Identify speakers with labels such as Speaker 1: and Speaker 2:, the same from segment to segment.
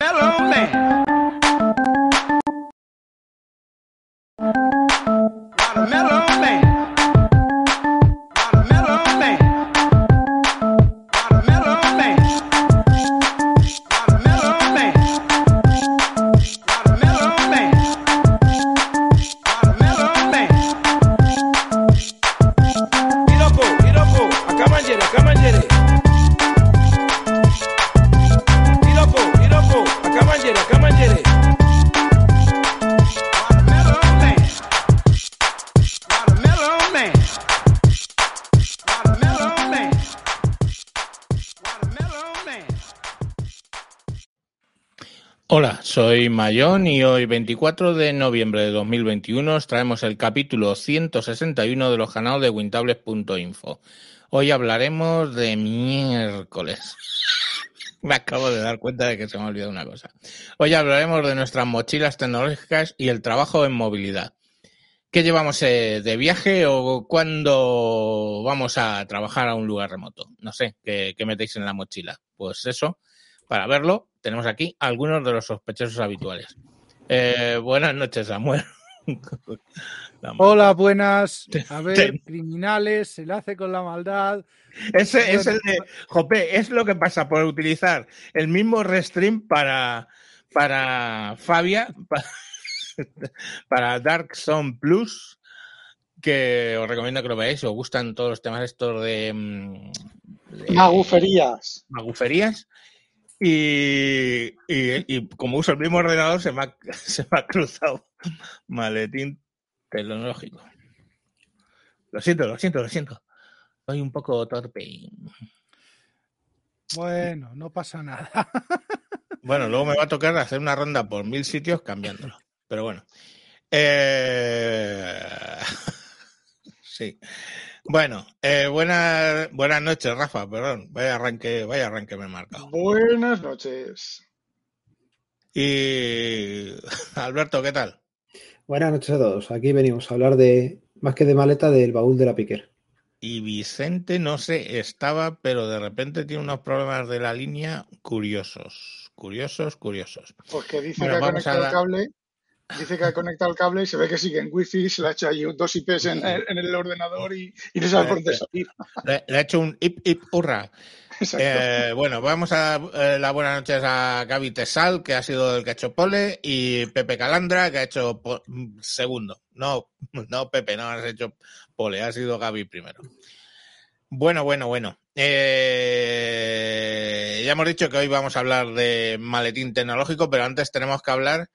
Speaker 1: Hello. Mayón y hoy 24 de noviembre de 2021 os traemos el capítulo 161 de los canales de wintables.info. Hoy hablaremos de miércoles. Me acabo de dar cuenta de que se me ha olvidado una cosa. Hoy hablaremos de nuestras mochilas tecnológicas y el trabajo en movilidad. ¿Qué llevamos eh, de viaje o cuándo vamos a trabajar a un lugar remoto? No sé, ¿qué, qué metéis en la mochila? Pues eso, para verlo, tenemos aquí algunos de los sospechosos habituales. Eh, buenas noches, Samuel. La
Speaker 2: Hola, buenas. A ver,
Speaker 1: Ten-
Speaker 2: criminales, se le hace con la maldad.
Speaker 1: Ese es el de Jope, es lo que pasa por utilizar el mismo restream para, para Fabia, pa- para Dark Zone Plus, que os recomiendo que lo veáis, si os gustan todos los temas estos de, mm, de
Speaker 3: Maguferías.
Speaker 1: maguferías. Y, y- y como uso el mismo ordenador, se me ha, se me ha cruzado maletín tecnológico. Lo siento, lo siento, lo siento. Soy un poco torpe.
Speaker 2: Bueno, no pasa nada.
Speaker 1: Bueno, luego me va a tocar hacer una ronda por mil sitios cambiándolo. Pero bueno. Eh, Sí. Bueno, eh, buenas, buenas noches, Rafa, perdón. Vaya arranque, vaya arranque me he marcado.
Speaker 3: Buenas noches.
Speaker 1: Y Alberto, ¿qué tal?
Speaker 4: Buenas noches a todos. Aquí venimos a hablar de, más que de maleta, del baúl de la Piquer.
Speaker 1: Y Vicente, no sé, estaba, pero de repente tiene unos problemas de la línea curiosos. Curiosos, curiosos.
Speaker 3: Porque dice
Speaker 1: Bueno,
Speaker 3: que ha conectado el cable. Dice que ha conectado el cable y se ve que sigue en wifi, se le ha hecho ahí dos IPs en el, en el ordenador y, y no sabe por dónde salir.
Speaker 1: Le, le ha hecho un hip hip hurra. Eh, bueno, vamos a dar eh, las buenas noches a Gaby Tesal, que ha sido el que ha hecho pole, y Pepe Calandra, que ha hecho segundo. No, no, Pepe, no has hecho pole, ha sido Gaby primero. Bueno, bueno, bueno. Eh, ya hemos dicho que hoy vamos a hablar de maletín tecnológico, pero antes tenemos que hablar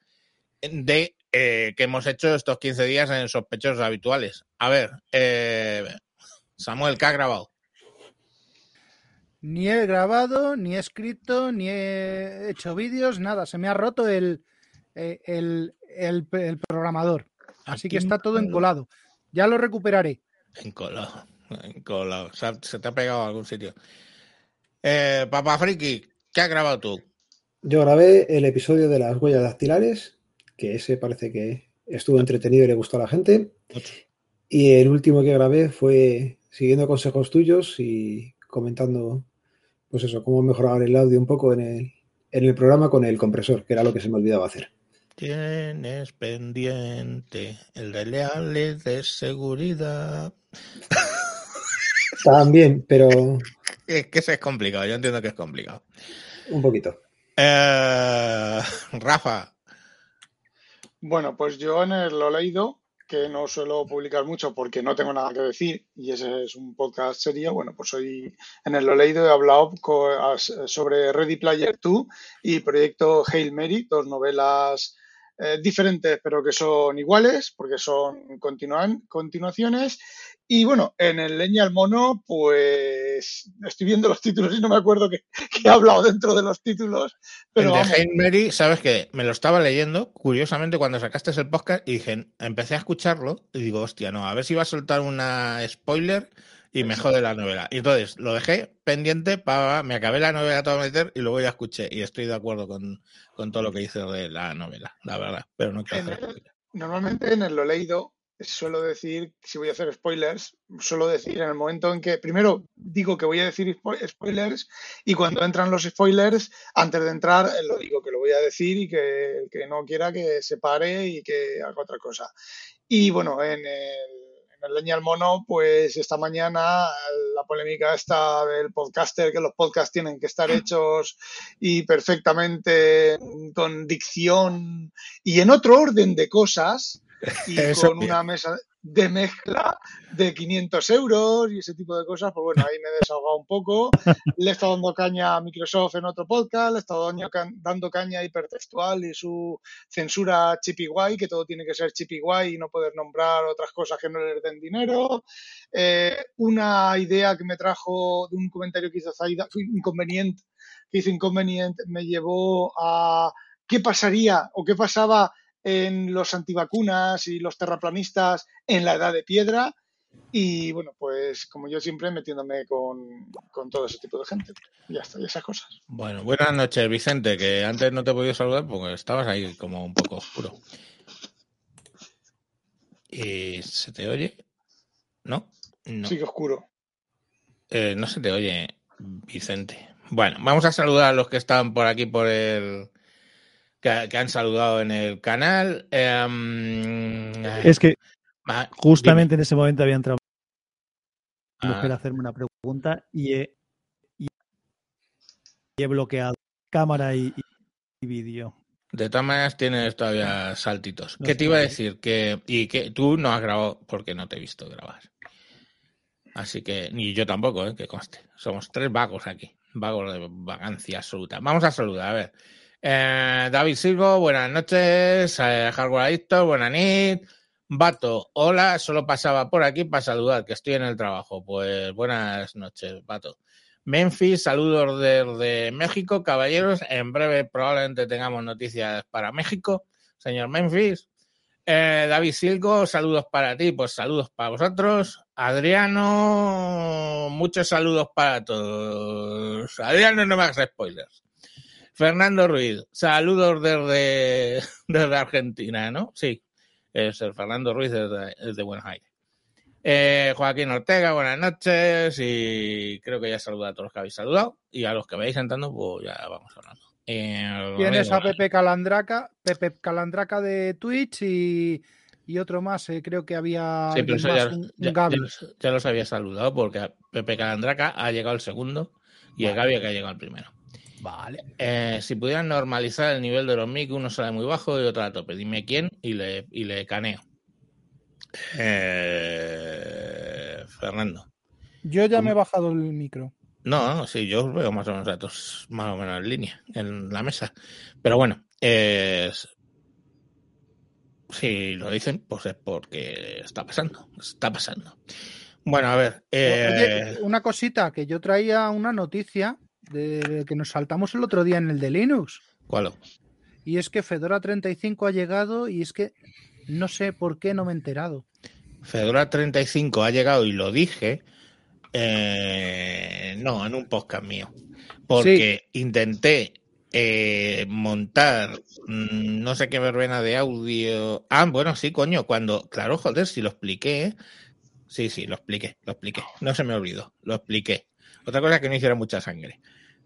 Speaker 1: de eh, que hemos hecho estos 15 días en sospechosos habituales. A ver, eh, Samuel, ¿qué ha grabado?
Speaker 2: Ni he grabado, ni he escrito, ni he hecho vídeos, nada. Se me ha roto el, eh, el, el- el programador. Así que está todo encolado. Ya lo recuperaré.
Speaker 1: Encolado, encolado. Se, ha- se te ha pegado a algún sitio. Eh, Papá Friki, ¿qué has grabado tú?
Speaker 4: Yo grabé el episodio de las huellas dactilares, que ese parece que estuvo entretenido y le gustó a la gente. Y el último que grabé fue siguiendo consejos tuyos y comentando, pues eso, cómo mejorar el audio un poco en el, en el programa con el compresor, que era lo que se me olvidaba hacer.
Speaker 1: Tienes pendiente el de leales de seguridad.
Speaker 4: También, pero
Speaker 1: Es que eso es complicado, yo entiendo que es complicado.
Speaker 4: un poquito.
Speaker 1: Eh, Rafa,
Speaker 3: Bueno, pues yo en el Lo Leído, que no suelo publicar mucho porque no tengo nada que decir y ese es un podcast serio, bueno, pues hoy en el Lo Leído he hablado sobre Ready Player 2 y Proyecto Hail Mary, dos novelas eh, diferentes pero que son iguales porque son continuaciones. Y bueno, en el Leña al Mono, pues estoy viendo los títulos y no me acuerdo que, que he hablado dentro de los títulos, pero
Speaker 1: el de Mary, ¿sabes qué? Me lo estaba leyendo, curiosamente, cuando sacaste el podcast y dije, empecé a escucharlo y digo, hostia, no, a ver si va a soltar una spoiler y me jode la novela. Y entonces lo dejé pendiente para, me acabé la novela toda meter y luego ya escuché y estoy de acuerdo con, con todo lo que dice de la novela, la verdad, pero no quiero hacer.
Speaker 3: Normalmente en el lo leído suelo decir, si voy a hacer spoilers, suelo decir en el momento en que, primero digo que voy a decir spo- spoilers y cuando entran los spoilers, antes de entrar, eh, lo digo que lo voy a decir y que el que no quiera que se pare y que haga otra cosa. Y bueno, en el, en Leña al Mono, pues esta mañana la polémica esta del podcaster, que los podcasts tienen que estar hechos y perfectamente con dicción y en otro orden de cosas y
Speaker 1: Eso
Speaker 3: con
Speaker 1: bien.
Speaker 3: una mesa de mezcla de 500 euros y ese tipo de cosas, pues bueno, ahí me he desahogado un poco. Le he estado dando caña a Microsoft en otro podcast, le he estado dando caña a hipertextual y su censura chippy guay, que todo tiene que ser chippy guay y no poder nombrar otras cosas que no les den dinero. Eh, una idea que me trajo de un comentario que hizo Zaida, inconveniente, que hizo inconveniente, me llevó a qué pasaría o qué pasaba en los antivacunas y los terraplanistas en la edad de piedra. Y bueno, pues como yo siempre metiéndome con, con todo ese tipo de gente. Ya está, y esas cosas.
Speaker 1: Bueno, buenas noches, Vicente, que antes no te he podido saludar porque estabas ahí como un poco oscuro. ¿Y se te oye? ¿No? No.
Speaker 3: Sigue oscuro.
Speaker 1: Eh, no se te oye, Vicente. Bueno, vamos a saludar a los que están por aquí por el. Que, que han saludado en el canal. Em,
Speaker 5: Es que
Speaker 1: ah,
Speaker 5: justamente en ese momento había entrado una mujer a
Speaker 1: Ah,
Speaker 5: hacerme una pregunta y he, y he bloqueado cámara y, y- vídeo.
Speaker 1: de todas maneras, tienes todavía saltitos.
Speaker 5: No
Speaker 1: ¿Qué te iba a decir? Que, y que tú no has grabado porque no te he visto grabar. Así que, ni yo tampoco, ¿eh? que conste. Somos tres vagos aquí. Vagos de vagancia absoluta. Vamos a saludar, a ver. Eh, David Silvo, buenas noches. Eh, Hardware Adicto, buenas nit. Vato, hola, solo pasaba por aquí para saludar, que estoy en el trabajo. Pues buenas noches, Vato. Memphis, saludos desde México, caballeros. En breve probablemente tengamos noticias para México, señor Memphis. Eh, David Silgo, saludos para ti, pues saludos para vosotros. Adriano, muchos saludos para todos. Adriano, no me hagas spoilers. Fernando Ruiz, saludos desde, desde Argentina, ¿no? Sí, es el Fernando Ruiz desde, desde Buenos Aires. Eh, Joaquín Ortega, buenas noches y creo que ya saluda a todos los que habéis saludado y a los que vais entrando, pues ya vamos hablando. Eh,
Speaker 2: Tienes a Pepe Calandraca, Pepe Calandraca de Twitch y, y otro más, eh, creo que había
Speaker 1: Sí, pero eso
Speaker 2: más,
Speaker 1: ya,
Speaker 2: un, Gaby.
Speaker 1: ya los, ya los había saludado porque Pepe Calandraca ha llegado el segundo y el Gaby que ha llegado el primero.
Speaker 2: Vale.
Speaker 1: Eh, si pudieran normalizar el nivel de los mic, uno sale muy bajo y otro a tope. Dime quién y le, y le caneo. Eh, Fernando.
Speaker 2: Yo ya me he bajado el micro.
Speaker 1: No, no, sí, yo os veo más o menos datos más o menos en línea en la mesa. Pero bueno, si lo dicen, pues es porque está pasando. Está pasando. Bueno, a ver. eh,
Speaker 2: Oye, una cosita, que yo traía una noticia de que nos saltamos el otro día en el de Linux.
Speaker 1: ¿Cuál?
Speaker 2: Y es que Fedora 35 ha llegado y es que no sé por qué no me he enterado.
Speaker 1: Fedora 35 ha llegado y lo dije. eh, no, en un podcast mío. Porque intenté eh, montar mm, no sé qué verbena de audio. Ah, bueno, sí, coño, cuando. Claro, joder, si lo expliqué. ¿eh? Sí, sí, lo expliqué, lo expliqué. No se me olvidó, lo expliqué. Otra cosa es que no hiciera mucha sangre.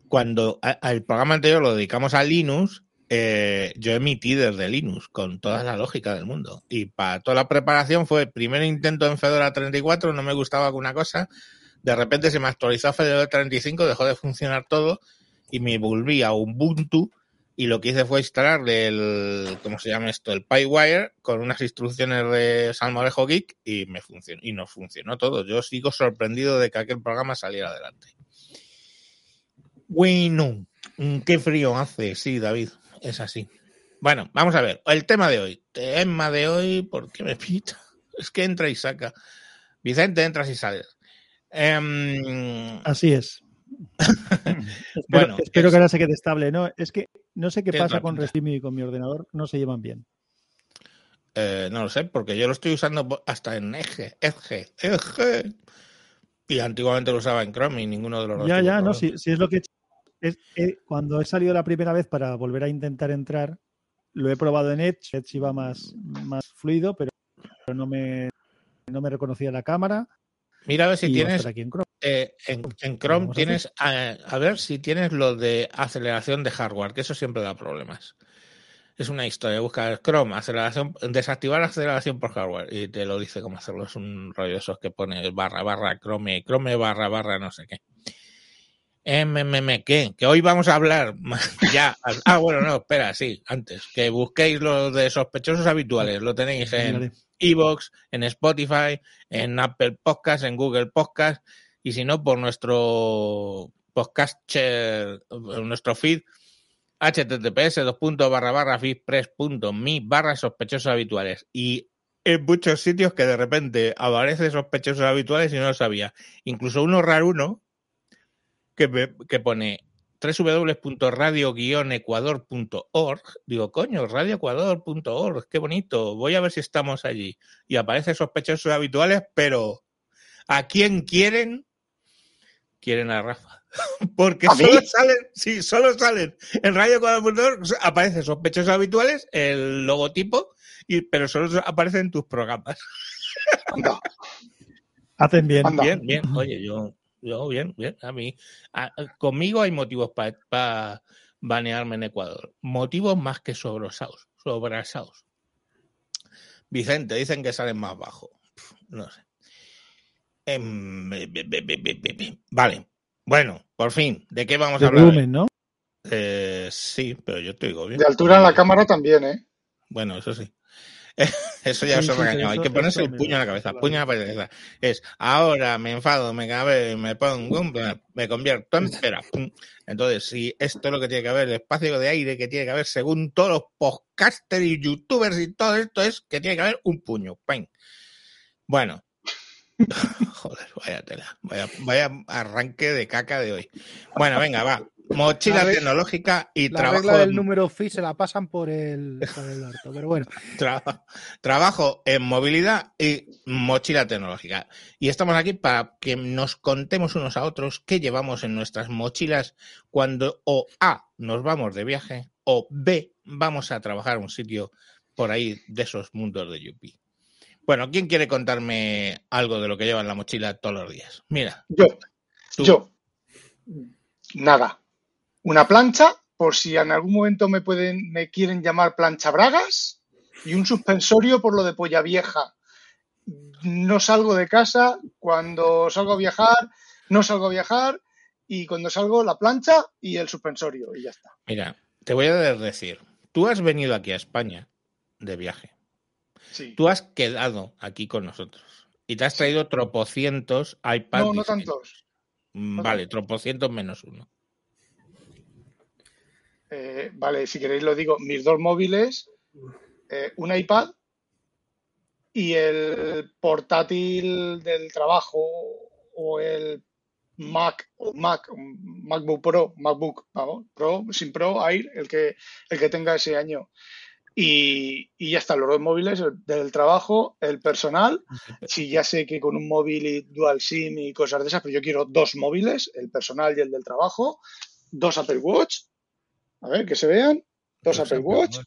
Speaker 1: Cuando al programa anterior lo dedicamos a Linux, eh, yo emití desde Linux con toda la lógica del mundo. Y para toda la preparación fue primer intento en Fedora 34, no me gustaba alguna cosa. De repente se me actualizó Fedora 35, dejó de funcionar todo y me volví a Ubuntu. Y lo que hice fue instalarle el, ¿cómo se llama esto? El PyWire con unas instrucciones de Salmorejo Geek y me funcionó. Y nos funcionó todo. Yo sigo sorprendido de que aquel programa saliera adelante. Bueno, mm, qué frío hace, sí, David, es así. Bueno, vamos a ver, el tema de hoy. Tema de hoy, ¿por qué me pita? Es que entra y saca. Vicente, entras y sales. Em,
Speaker 5: Así es. espero
Speaker 1: Bueno,
Speaker 5: espero
Speaker 1: es-
Speaker 5: que ahora se quede estable. No, es que no sé qué pasa con. Restream y con mi ordenador. No se llevan bien.
Speaker 1: eh, no lo sé, porque yo lo estoy usando hasta en Edge, Edge, Edge. Y antiguamente lo usaba en Chrome y ninguno de los dos.
Speaker 5: Ya, ya, no, si, si es lo que he hecho. Es, eh, cuando he salido la primera vez para volver a intentar entrar, lo he probado en Edge. Edge iba más, más fluido, pero no me, no me reconocía la cámara.
Speaker 1: Mira a ver si tienes
Speaker 5: aquí en Chrome.
Speaker 1: eh, en, en Chrome tienes a, a ver si tienes lo de aceleración de hardware, que eso siempre da problemas. Es una historia, busca Chrome, aceleración, desactivar aceleración por hardware y te lo dice cómo hacerlo. Es un rollo esos que pone barra barra Chrome, Chrome barra barra no sé qué. MMM, ¿qué? Que hoy vamos a hablar ya. Ah, bueno, no, espera, sí, antes. Que busquéis lo de sospechosos habituales. Lo tenéis en. Evox, en Spotify, en Apple Podcast, en Google Podcast y si no, por nuestro podcast, nuestro feed https barra barra feedpress.me barra sospechosos habituales y en muchos sitios que de repente aparece sospechosos habituales y no lo sabía. Incluso uno raro uno que, me- que pone www.radio-ecuador.org. Digo, coño, radioecuador.org, qué bonito. Voy a ver si estamos allí. Y aparece sospechosos habituales, pero ¿a quién quieren? Quieren a Rafa. Porque
Speaker 3: ¿A mí?
Speaker 1: solo salen, sí, solo salen en radioecuador.org, aparecen sospechosos habituales, el logotipo, y, pero solo aparecen en tus programas.
Speaker 3: Anda,
Speaker 5: Hacen bien.
Speaker 3: Anda.
Speaker 1: Bien, bien. Oye, yo, yo bien, bien. A mí, a- conmigo hay motivos para banearme en Ecuador. Motivos más que sobrasados. Sobrasados. Vicente, dicen que salen más bajo. No sé. Em, be- be- be- be- be- be- be. Vale. Bueno, por fin, ¿de qué vamos a hablar?
Speaker 5: volumen, ¿no?
Speaker 1: Eh, sí, pero yo te digo bien.
Speaker 3: de altura en la cámara también, ¿eh?
Speaker 1: Bueno, eso sí. Eso ya os he regañado. Hay que ponerse el puño en la cabeza. Puño en la cabeza. Es ahora me enfado, me cabe, me pongo, me convierto en pera. pum. Entonces, si esto es lo que tiene que haber, el espacio de aire que tiene que haber, según todos los podcasters y youtubers y todo esto, es que tiene que haber un puño. ¡Pam! Bueno. Joder, vaya tela. Vaya, vaya arranque de caca de hoy. Bueno, venga, va. Mochila
Speaker 2: La
Speaker 1: tecnológica y
Speaker 2: La
Speaker 1: trabajo.
Speaker 2: regla del
Speaker 1: en-
Speaker 2: número FI se la pasan por el, por el orto, pero bueno.
Speaker 1: Tra- trabajo en movilidad y mochila tecnológica. Y estamos aquí para que nos contemos unos a otros qué llevamos en nuestras mochilas cuando o A nos vamos de viaje o B vamos a trabajar a un sitio por ahí de esos mundos de Yuppie. Bueno, ¿quién quiere contarme algo de lo que lleva en la mochila todos los días? Mira,
Speaker 3: Yo,
Speaker 1: tú.
Speaker 3: yo. Nada. Una plancha, por si en algún momento me pueden, me quieren llamar plancha bragas, y un suspensorio por lo de polla vieja. No salgo de casa, cuando salgo a viajar, no salgo a viajar, y cuando salgo la plancha y el suspensorio, y ya está.
Speaker 1: Mira, te voy a decir, tú has venido aquí a España de viaje.
Speaker 3: Sí.
Speaker 1: Tú has quedado aquí con nosotros y te has traído tropocientos iPads.
Speaker 3: No, no tantos.
Speaker 1: Vale, tropocientos menos uno.
Speaker 3: Eh, vale, si queréis lo digo, mis dos móviles, eh, un iPad y el portátil del trabajo o el Mac, o Mac, MacBook Pro, MacBook, vamos, Pro, sin Pro, Air, el que, el que tenga ese año. Y, y ya están los dos móviles, el del trabajo, el personal. Sí, ya sé que con un móvil y dual SIM y cosas de esas, pero yo quiero dos móviles, el personal y el del trabajo, dos Apple Watch, a ver que se vean, dos Apple Watch,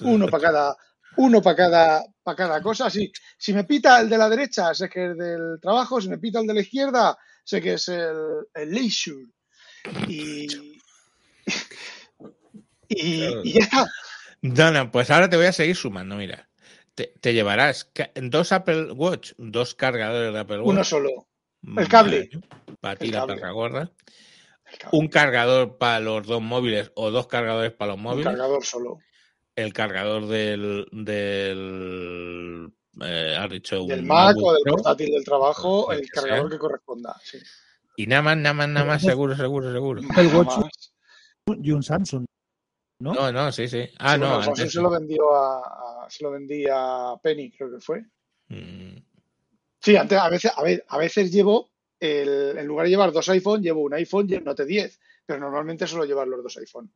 Speaker 3: uno para cada, uno para cada, para cada cosa. Si, si me pita el de la derecha, sé que es del trabajo, si me pita el de la izquierda, sé que es el, el leisure. Y, y, y ya está.
Speaker 1: No, no, pues ahora te voy a seguir sumando, mira. Te, te llevarás dos Apple Watch, dos cargadores de Apple Watch.
Speaker 3: Uno solo. el cable.
Speaker 1: Para ti la perra gorda. Un cargador para los dos móviles o dos cargadores para los
Speaker 3: un
Speaker 1: móviles.
Speaker 3: cargador solo.
Speaker 1: El cargador del. del eh, has dicho un
Speaker 3: Del Mac o del
Speaker 1: Pro.
Speaker 3: portátil del trabajo,
Speaker 1: El
Speaker 3: el cargador
Speaker 1: sea.
Speaker 3: que corresponda. Sí.
Speaker 1: Y nada más, nada más, nada más, seguro, seguro, seguro.
Speaker 5: El Watch y un Samsung. ¿no?
Speaker 1: No, no, sí, sí. Ah,
Speaker 3: Sí,
Speaker 1: no,
Speaker 3: bueno,
Speaker 1: antes
Speaker 3: se lo vendió a, a- se lo vendí a Penny, creo que fue.
Speaker 1: Mm,
Speaker 3: Sí, antes a veces, a ve- a veces llevo, el, en lugar de llevar dos iPhone, llevo un iPhone y el Note 10, pero normalmente suelo llevar los dos iPhone.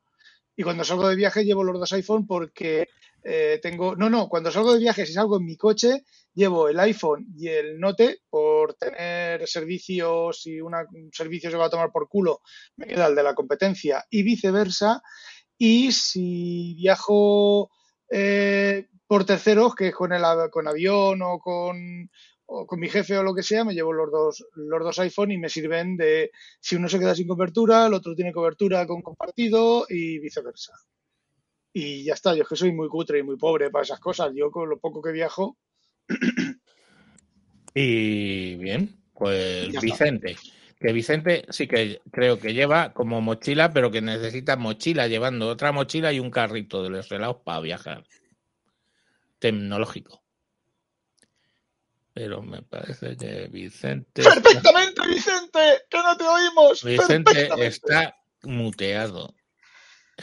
Speaker 3: Y cuando salgo de viaje llevo los dos iPhone porque eh, tengo, no, no, cuando salgo de viaje, si salgo en mi coche, llevo el iPhone y el Note por tener servicios, si una- un servicio se va a tomar por culo, me queda el de la competencia y viceversa. Y si viajo eh, por terceros, que es con el con avión o con, o con mi jefe o lo que sea, me llevo los dos, los dos iPhone y me sirven de si uno se queda sin cobertura, el otro tiene cobertura con compartido y viceversa. Y ya está, yo es que soy muy cutre y muy pobre para esas cosas. Yo con lo poco que viajo,
Speaker 1: Y bien, pues
Speaker 3: Ya está.
Speaker 1: Vicente. Que Vicente sí que creo que lleva como mochila, pero que necesita mochila, llevando otra mochila y un carrito de los helados para viajar. Tecnológico. Pero me parece que Vicente. está-
Speaker 3: ¡Perfectamente, Vicente! ¡Que no te oímos!
Speaker 1: Vicente está muteado.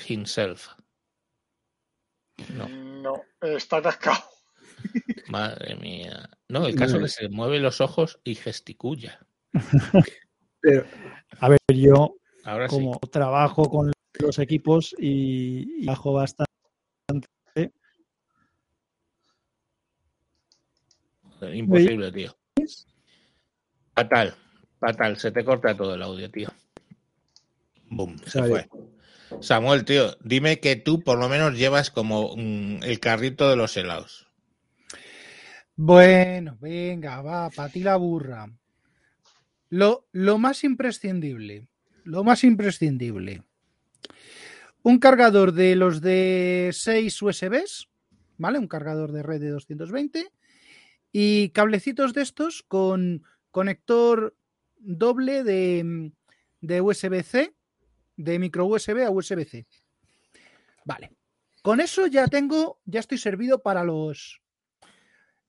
Speaker 1: Himself. No,
Speaker 3: No, está cascado.
Speaker 1: madre mía. No, el caso es que se mueve los ojos y gesticula.
Speaker 4: Pero,
Speaker 5: A ver, yo
Speaker 1: Ahora sí.
Speaker 5: como trabajo con los equipos y, y bajo bastante.
Speaker 1: Imposible, tío. Fatal, fatal. Se te corta todo el audio, tío. Boom, se fue. Samuel, tío, dime que tú por lo menos llevas como mm, el carrito de los helados.
Speaker 2: Bueno, venga, va, para ti la burra. Lo, lo más imprescindible, lo más imprescindible. Un cargador de los de 6 USBs, ¿vale? Un cargador de red de 220 y cablecitos de estos con conector doble de, de USB-C, de micro USB a USB-C. Vale. Con eso ya tengo, ya estoy servido para los,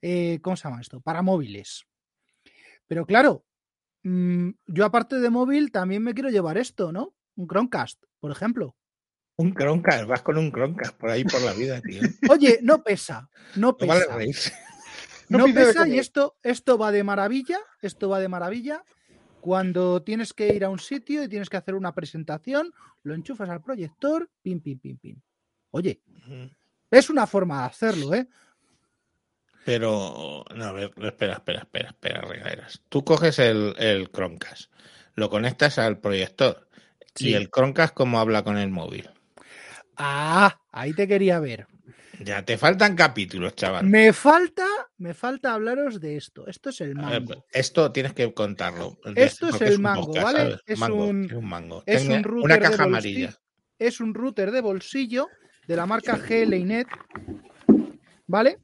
Speaker 2: eh, ¿cómo se llama esto? Para móviles. Pero claro, mm, yo aparte de móvil también me quiero llevar esto, ¿no? Un Chromecast, por ejemplo.
Speaker 1: Un Chromecast, vas con un Chromecast por ahí por la vida, tío.
Speaker 2: Oye, no pesa, no
Speaker 1: No vale
Speaker 2: pesa.
Speaker 3: No
Speaker 2: No pesa y esto, esto va de maravilla, esto va de maravilla. Cuando tienes que ir a un sitio y tienes que hacer una presentación, lo enchufas al proyector, pim, pim, pim, pim. Oye, es una forma de hacerlo, ¿eh?
Speaker 1: Pero, no, a ver, espera, espera, espera, espera, regaderas. Tú coges el, el Chromecast, lo conectas al proyector
Speaker 2: Sí.
Speaker 1: y el Chromecast cómo habla con el móvil.
Speaker 2: Ah, ahí te quería ver.
Speaker 1: Ya te faltan capítulos, chaval.
Speaker 2: Me falta, me falta hablaros de esto. Esto es el
Speaker 1: ver,
Speaker 2: mango.
Speaker 1: esto tienes que contarlo.
Speaker 2: Esto es el mango, ¿vale? Es
Speaker 1: Mango,
Speaker 2: un-
Speaker 1: es un mango.
Speaker 2: es un router
Speaker 1: una
Speaker 2: de
Speaker 1: caja
Speaker 2: bolsillo.
Speaker 1: amarilla.
Speaker 2: Es un router de bolsillo de la marca GLINET, ¿vale?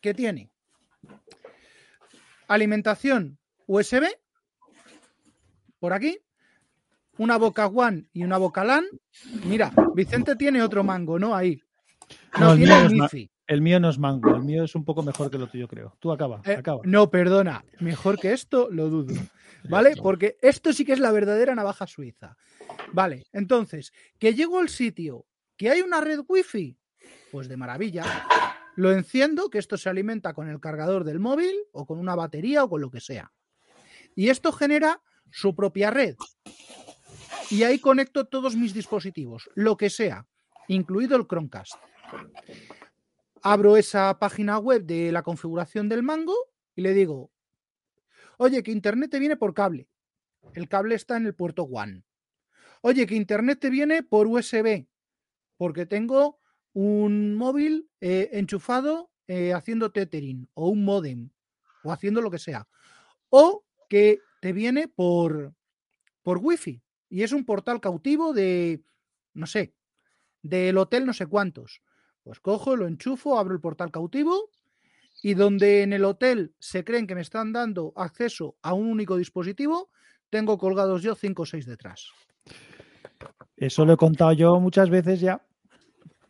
Speaker 2: ¿Qué tiene? Alimentación USB, por aquí, una boca One y una boca LAN. Mira, Vicente tiene otro mango, ¿no? Ahí. No,
Speaker 5: No, el
Speaker 2: tiene
Speaker 5: mío.
Speaker 2: El
Speaker 5: mío no es mango, el mío es un poco mejor que lo tuyo, creo. Tú acaba,
Speaker 2: Eh,
Speaker 5: acaba.
Speaker 2: no, perdona, mejor que esto lo dudo. ¿Vale? Porque esto sí que es la verdadera navaja suiza. Vale, entonces, que llego al sitio, que hay una red wifi, pues de maravilla. Lo enciendo, que esto se alimenta con el cargador del móvil o con una batería o con lo que sea. Y esto genera su propia red. Y ahí conecto todos mis dispositivos, lo que sea, incluido el Chromecast. Abro esa página web de la configuración del mango y le digo, oye, que internet te viene por cable. El cable está en el puerto WAN. Oye, que internet te viene por USB, porque tengo un móvil eh, enchufado eh, haciendo tethering o un modem o haciendo lo que sea. O que te viene por, por wifi y es un portal cautivo de, no sé, del hotel no sé cuántos. Pues cojo, lo enchufo, abro el portal cautivo y donde en el hotel se creen que me están dando acceso a un único dispositivo, tengo colgados yo 5 o 6 detrás.
Speaker 5: Eso lo he contado yo muchas veces ya,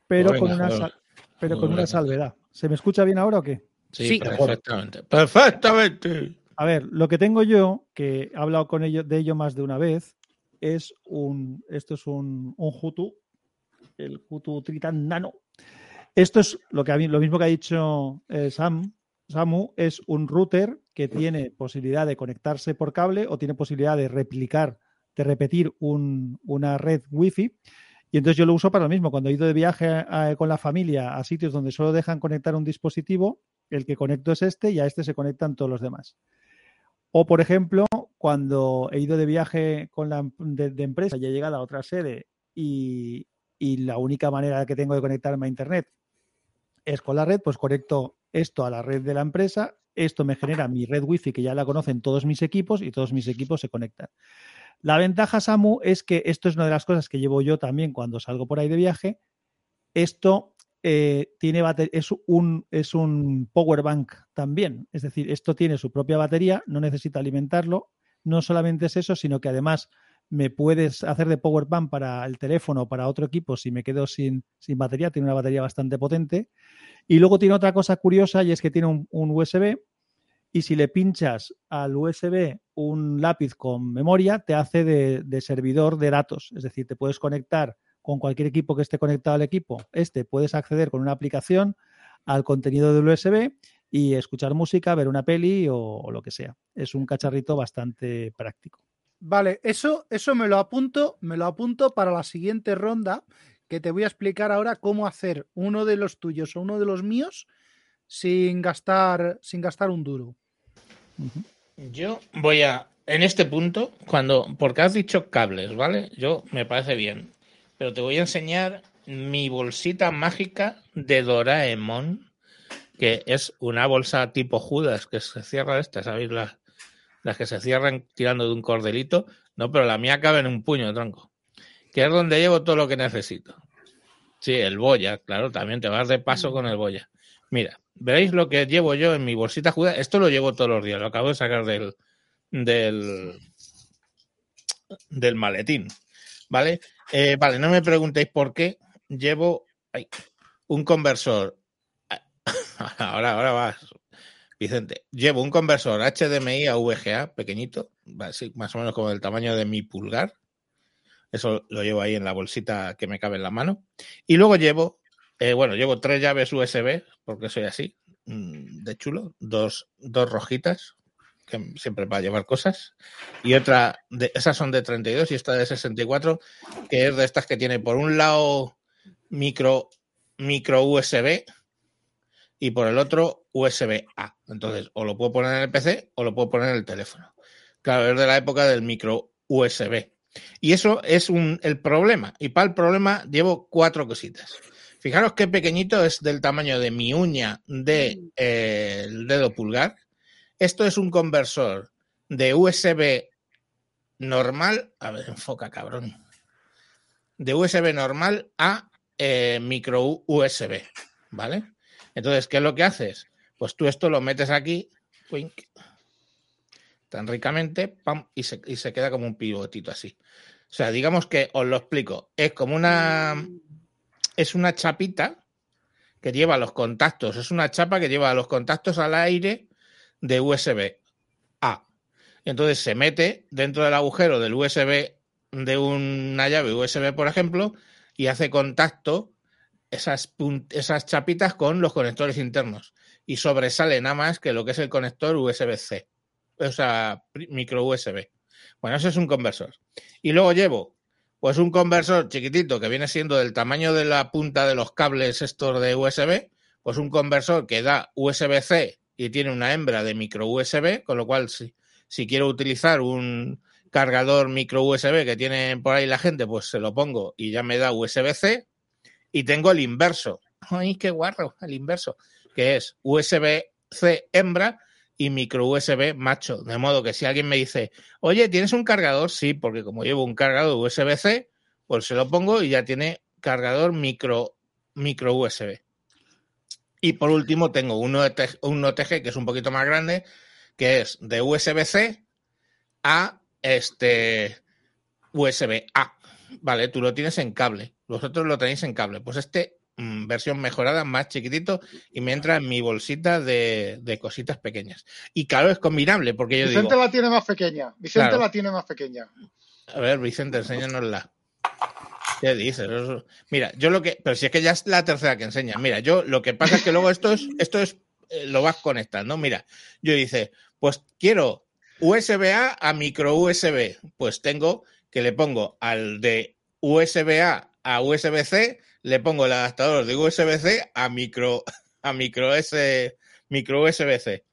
Speaker 5: pero, con, una,
Speaker 1: joder.
Speaker 5: sal- pero con
Speaker 1: Joder.
Speaker 5: una salvedad. ¿Se me escucha bien ahora o qué?
Speaker 1: Sí,
Speaker 2: Sí.
Speaker 1: perfectamente. Perfectamente.
Speaker 5: A ver, lo que tengo yo, que he hablado con ello, de ello más de una vez, es un, esto es un, un Hutu, el Hutu Tritan Nano. Esto es lo mismo que ha dicho eh, Sam, Samu, es un router que tiene posibilidad de conectarse por cable o tiene posibilidad de replicar, de repetir un- una red wifi. Y entonces yo lo uso para lo mismo. Cuando he ido de viaje con la familia a sitios donde solo dejan conectar un dispositivo, el que conecto es este y a este se conectan todos los demás. O, por ejemplo, cuando he ido de viaje con la, de, de empresa y he llegado a otra sede y, y la única manera que tengo de conectarme a Internet es con la red, pues conecto esto a la red de la empresa, esto me genera mi red wifi que ya la conocen todos mis equipos y todos mis equipos se conectan. La ventaja, Samu, es que esto es una de las cosas que llevo yo también cuando salgo por ahí de viaje. Esto eh, tiene es un, es un power bank también. Es decir, esto tiene su propia batería, no necesita alimentarlo. No solamente es eso, sino que además me puedes hacer de power bank para el teléfono o para otro equipo si me quedo sin, sin batería. Tiene una batería bastante potente. Y luego tiene otra cosa curiosa y es que tiene un, USB y si le pinchas al USB un lápiz con memoria, te hace de, de servidor de datos. Es decir, te puedes conectar con cualquier equipo que esté conectado al equipo. Este puedes acceder con una aplicación al contenido del USB y escuchar música, ver una peli o lo que sea. Es un cacharrito bastante práctico.
Speaker 2: Vale, eso, eso me lo apunto, me lo apunto para la siguiente ronda, que te voy a explicar ahora cómo hacer uno de los tuyos o uno de los míos sin gastar, sin gastar un duro.
Speaker 1: Yo voy a, en este punto, cuando, porque has dicho cables, ¿vale? Yo me parece bien, pero te voy a enseñar mi bolsita mágica de Doraemon, que es una bolsa tipo Judas que se cierra esta, ¿sabéis? Las, las que se cierran tirando de un cordelito, no, pero la mía cabe en un puño, tronco, que es donde llevo todo lo que necesito. Sí, el boya, claro, también te vas de paso con el boya. Mira, veréis lo que llevo yo en mi bolsita Judas. Esto lo llevo todos los días, lo acabo de sacar del, del, del maletín. ¿Vale? Eh, vale, no me preguntéis por qué llevo ay, un conversor. Ahora, ahora vas, Vicente. Llevo un conversor HDMI a VGA pequeñito, más o menos como del tamaño de mi pulgar. Eso lo llevo ahí en la bolsita que me cabe en la mano. Y luego llevo eh, bueno, llevo tres llaves USB, porque soy así, mm, de chulo, dos, dos rojitas, que siempre va a llevar cosas, y otra, de, esas son de 32 y esta de 64, que es de estas que tiene por un lado micro, micro USB y por el otro USB A. Entonces, o lo puedo poner en el PC o lo puedo poner en el teléfono. Claro, es de la época del micro USB. Y eso es un, el problema. Y para el problema llevo cuatro cositas. Fijaros qué pequeñito es del tamaño de mi uña del de, eh, el dedo pulgar. Esto es un conversor de USB normal. A ver, enfoca, cabrón. De USB normal a eh, micro USB. ¿Vale? Entonces, ¿qué es lo que haces? Pues tú esto lo metes aquí, tan ricamente, pam, y se, y se queda como un pivotito así. O sea, digamos que os lo explico. Es como una es una chapita que lleva los contactos, es una chapa que lleva los contactos al aire de USB A. Entonces se mete dentro del agujero del USB de una llave USB, por ejemplo, y hace contacto esas, esas chapitas con los conectores internos. Y sobresale nada más que lo que es el conector USB-C, o sea, micro USB. Bueno, eso es un conversor. Y luego llevo pues un conversor chiquitito que viene siendo del tamaño de la punta de los cables estos de USB, pues un conversor que da USB-C y tiene una hembra de micro USB, con lo cual si, si quiero utilizar un cargador micro USB que tiene por ahí la gente, pues se lo pongo y ya me da USB-C. Y tengo el inverso. ¡Ay, qué guarro! El inverso, que es USB-C hembra y micro USB macho. De modo que si alguien me dice, oye, ¿tienes un cargador? Sí, porque como llevo un cargador USB-C, pues se lo pongo y ya tiene cargador micro, micro USB. Y por último tengo un OTG, un OTG que es un poquito más grande, que es de USB-C a este USB-A. Vale, tú lo tienes en cable. Vosotros lo tenéis en cable. Pues este mmm, versión mejorada, más chiquitito, y me entra en mi bolsita de, de, cositas pequeñas. Y claro, es combinable, porque yo
Speaker 3: Vicente
Speaker 1: digo...
Speaker 3: la tiene más pequeña. Vicente
Speaker 1: Claro.
Speaker 3: la tiene más pequeña.
Speaker 1: A ver, Vicente, enséñanosla. ¿Qué dices? Mira, yo lo que. Pero si es que ya es la tercera que enseña. Mira, yo lo que pasa es que luego esto es. Esto es. eh, lo vas conectando. Mira, yo dice, pues quiero USB-A a micro USB. Pues tengo que le pongo al de USB-A a USB-C, le pongo el adaptador de USB-C a micro a micro S micro USB-C.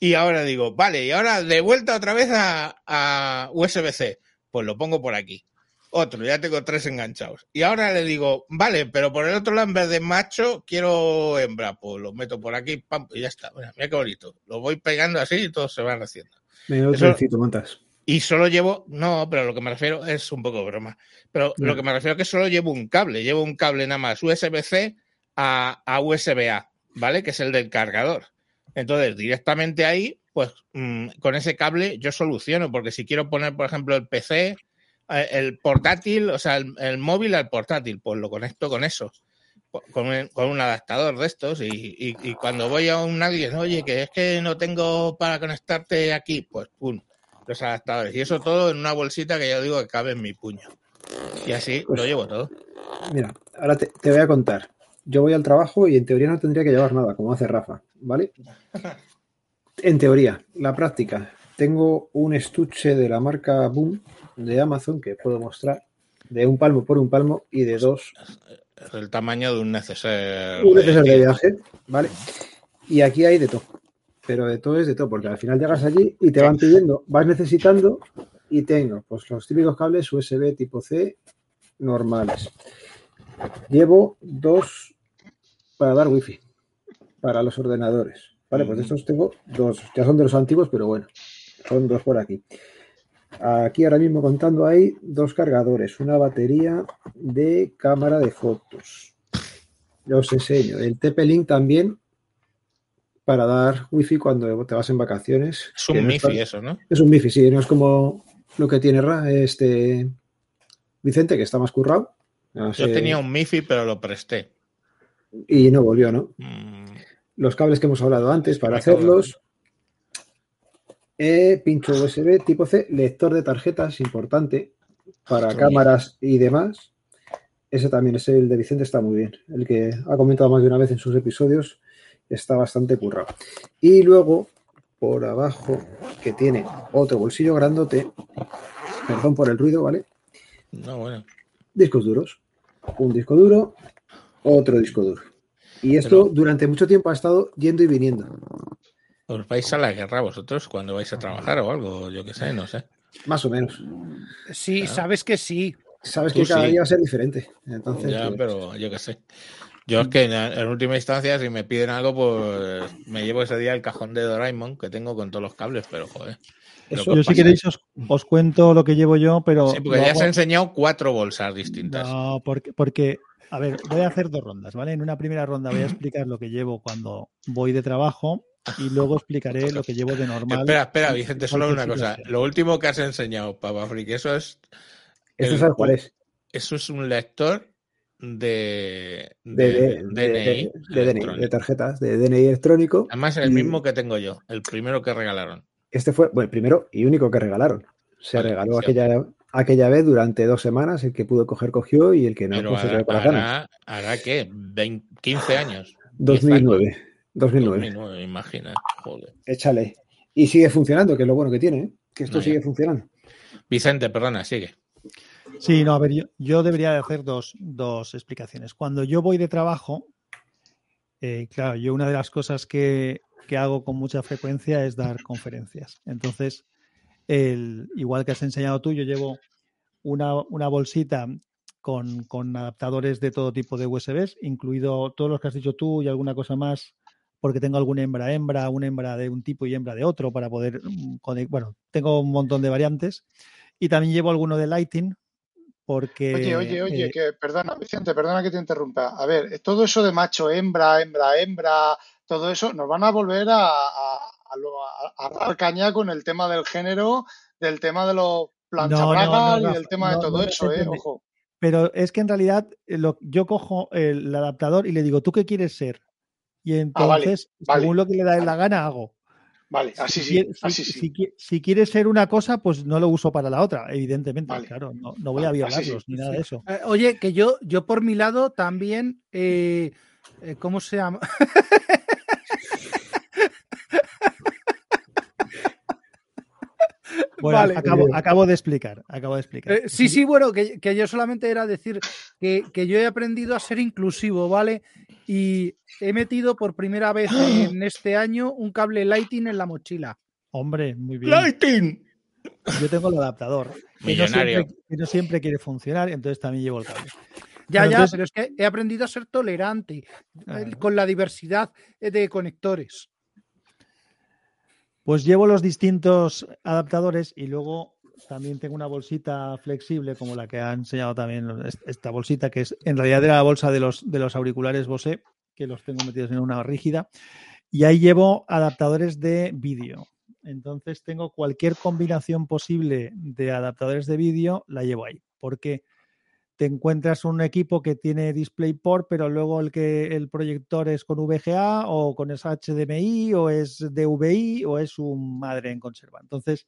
Speaker 1: Y ahora digo, vale, y ahora de vuelta otra vez a, a USB-C. Pues lo pongo por aquí. otro, ya tengo tres enganchados. Y ahora le digo, vale, pero por el otro lado, en vez de macho, quiero hembra. Pues lo meto por aquí, pam, y ya está. Mira, mira qué bonito. Lo voy pegando así y todos se van haciendo.
Speaker 4: Menudo montas.
Speaker 1: Y solo llevo, no, pero lo que me refiero es un poco broma. Pero lo que me refiero es que solo llevo un cable, llevo un cable nada más USB-C a, a USB-A, ¿vale? Que es el del cargador. Entonces, directamente ahí, pues mm, con ese cable yo soluciono, porque si quiero poner, por ejemplo, el PC, eh, el portátil, o sea, el, el móvil al portátil, pues lo conecto con eso, co- con un, con un adaptador de estos. Y, y- y cuando voy a un alguien, oye, que es que no tengo para conectarte aquí, pues pum, los adaptadores. Y eso todo en una bolsita que yo digo que cabe en mi puño. Y así
Speaker 4: Pues-
Speaker 1: lo llevo todo.
Speaker 4: Mira, ahora te, te voy a contar. Yo voy al trabajo y en teoría no tendría que llevar nada, como hace Rafa, ¿vale? En teoría, la práctica. Tengo un estuche de la marca Boom de Amazon que puedo mostrar, de un palmo por un palmo y de dos
Speaker 1: Es el tamaño de un neceser.
Speaker 4: un neceser de- viaje, ¿vale? Y aquí hay de todo. Pero de todo es de todo, porque al final llegas allí y te van pidiendo, vas necesitando y tengo pues los típicos cables USB tipo C normales. Llevo dos para dar wifi para los ordenadores. Vale, pues de estos tengo dos, ya son de los antiguos, pero bueno, son dos por aquí. Aquí ahora mismo contando hay dos cargadores, una batería de cámara de fotos. Ya os enseño. El TP-Link también para dar wifi cuando te vas en vacaciones.
Speaker 1: Es un
Speaker 4: no
Speaker 1: MIFI
Speaker 4: está-
Speaker 1: eso, ¿no?
Speaker 4: Es un MIFI, sí, no es como lo que tiene Ra- este Vicente, que está más currado. No
Speaker 1: Yo tenía un MIFI, pero lo presté.
Speaker 4: Y no volvió, ¿no?
Speaker 1: Mm,
Speaker 4: Los cables que hemos hablado antes para hacerlos. Eh, pincho USB tipo C, lector de tarjetas, importante, para cámaras y demás. Ese también es el de Vicente, está muy bien. El que ha comentado más de una vez en sus episodios está bastante currado. Y luego, por abajo, que tiene otro bolsillo grandote, perdón por el ruido, ¿vale?
Speaker 1: No, bueno.
Speaker 4: Discos duros. Un disco duro, otro disco duro. Y esto
Speaker 1: Pero-
Speaker 4: durante mucho tiempo ha estado yendo y viniendo.
Speaker 1: ¿Os vais a la guerra vosotros cuando vais a trabajar o algo? Yo qué sé, no sé.
Speaker 4: Más o menos.
Speaker 2: Sí, sabes que sí.
Speaker 4: Sabes
Speaker 1: Tú
Speaker 4: que cada
Speaker 1: sí.
Speaker 4: día va a ser diferente. Entonces,
Speaker 1: Ya,
Speaker 4: pues,
Speaker 1: pero yo qué sé. Yo es que en, en última instancia, si me piden algo, pues me llevo ese día el cajón de Doraemon que tengo con todos los cables, pero joder.
Speaker 4: Eso-
Speaker 5: Yo si queréis os, os cuento lo que llevo yo, pero...
Speaker 1: Sí, porque ya
Speaker 5: hago-
Speaker 1: se han enseñado cuatro bolsas distintas.
Speaker 5: No, porque, porque, a ver, voy a hacer dos rondas, ¿vale? En una primera ronda voy a explicar lo que llevo cuando voy de trabajo y luego explicaré lo que llevo de normal.
Speaker 1: Espera, espera, Vicente, solo una cosa. Lo último que has enseñado, Papa Frick, eso es, el-
Speaker 4: sabes cuál es.
Speaker 1: eso es un lector de,
Speaker 4: De, de,
Speaker 1: DNI
Speaker 4: DNI, tarjetas, de DNI electrónico.
Speaker 1: Además, el
Speaker 4: y
Speaker 1: mismo que tengo yo, el primero que regalaron.
Speaker 4: Este fue, bueno, el primero y único que regalaron. Se
Speaker 1: Vale,
Speaker 4: regaló aquella, aquella vez durante dos semanas. El que pudo coger, cogió y el que no,
Speaker 1: Pero
Speaker 4: pues
Speaker 1: hará, hará, hará, ¿qué? 20 15 años.
Speaker 4: 2009. 2009.
Speaker 1: 2009, imagina. Joder.
Speaker 4: Échale. Y sigue funcionando, que es lo bueno que tiene, ¿eh? que esto
Speaker 1: No, ya.
Speaker 4: sigue funcionando.
Speaker 1: Vicente, perdona, sigue.
Speaker 5: Sí, no, a ver, yo, yo debería de hacer dos, dos explicaciones. Cuando yo voy de trabajo, eh, claro, yo una de las cosas que, que hago con mucha frecuencia es dar conferencias. Entonces, el, igual que has enseñado tú, yo llevo una, una bolsita con, con adaptadores de todo tipo de USBs, incluido todos los que has dicho tú y alguna cosa más, porque tengo alguna hembra hembra, una hembra de un tipo y hembra de otro para poder mm, Bueno, tengo un montón de variantes. Y también llevo alguno de Lighting, porque...
Speaker 3: Oye, oye, oye,
Speaker 5: eh,
Speaker 3: que perdona, Vicente, perdona que te interrumpa. A ver, todo eso de macho, hembra, hembra, hembra, todo eso, nos van a volver a, a, a lo- a- a dar caña con el tema del género, del tema de los planchabragas
Speaker 5: no,
Speaker 3: y del tema
Speaker 5: no,
Speaker 3: de todo eso, eh, ojo.
Speaker 5: Pero es que en realidad eh, lo- yo cojo el adaptador y le digo, ¿tú qué quieres ser? Y
Speaker 3: Ah, vale,
Speaker 5: entonces,
Speaker 3: vale,
Speaker 5: según lo que le da
Speaker 3: vale.
Speaker 5: la gana, hago.
Speaker 3: Vale, así
Speaker 5: Si
Speaker 3: sí,
Speaker 5: quiere- si,
Speaker 3: así sí.
Speaker 5: si si quieres ser una cosa, pues no lo uso para la otra, evidentemente.
Speaker 3: Vale.
Speaker 5: Claro, no, no voy a
Speaker 3: así sí,
Speaker 5: violarlos ni nada de eso.
Speaker 2: Eh, oye, que yo, yo por mi lado también, eh, eh, ¿cómo se llama?
Speaker 5: Bueno,
Speaker 2: Vale.
Speaker 5: acabo, acabo de explicar, acabo de explicar.
Speaker 2: Eh, sí, sí, bueno, que, que yo solamente era decir que, que yo he aprendido a ser inclusivo, ¿vale? Y he metido por primera vez en este año un cable Lighting en la mochila.
Speaker 5: Hombre, muy bien.
Speaker 1: ¡Lighting!
Speaker 5: yo tengo el adaptador. Que no,
Speaker 1: Millonario.
Speaker 5: siempre, que no siempre quiere funcionar, entonces también llevo el cable.
Speaker 2: Ya, ya,
Speaker 5: entonces-
Speaker 2: pero es que he aprendido a ser tolerante eh,
Speaker 5: Ah.
Speaker 2: con la diversidad eh, de conectores.
Speaker 5: Pues llevo los distintos adaptadores y luego también tengo una bolsita flexible como la que ha enseñado también es- esta bolsita que es en realidad era la bolsa de los, de los auriculares Bose que los tengo metidos en una rígida y ahí llevo adaptadores de vídeo. Entonces tengo cualquier combinación posible de adaptadores de vídeo la llevo ahí porque te encuentras un equipo que tiene DisplayPort, pero luego el que el proyector es con VGA o con esa HDMI o es DVI o es un madre en conserva. Entonces,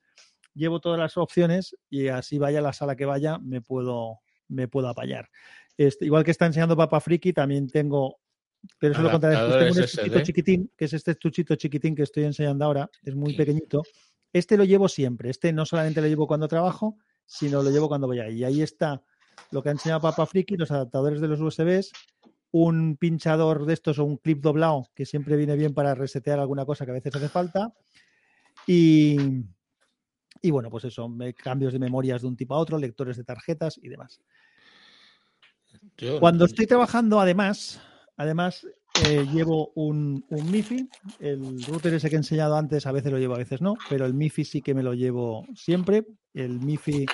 Speaker 5: llevo todas las opciones y así vaya la sala que vaya, me puedo, me puedo apañar. Este, igual que está enseñando Papa Friki, también tengo, pero eso lo contaré después, tengo un estuchito
Speaker 1: SD.
Speaker 5: chiquitín, que es este estuchito chiquitín que estoy enseñando ahora, es muy
Speaker 1: Sí.
Speaker 5: pequeñito. Este lo llevo siempre, este no solamente lo llevo cuando trabajo, sino lo llevo cuando voy ahí. Y ahí está lo que ha enseñado Papa Friki, los adaptadores de los USBs, un pinchador de estos o un clip doblado que siempre viene bien para resetear alguna cosa que a veces hace falta. Y, y bueno, pues eso, cambios de memorias de un tipo a otro, lectores de tarjetas y demás.
Speaker 1: Yo-
Speaker 5: Cuando estoy trabajando, además, además eh, llevo un, un MIFI. El router ese que he enseñado antes, a veces lo llevo, a veces no, pero el MIFI sí que me lo llevo siempre. El MIFI,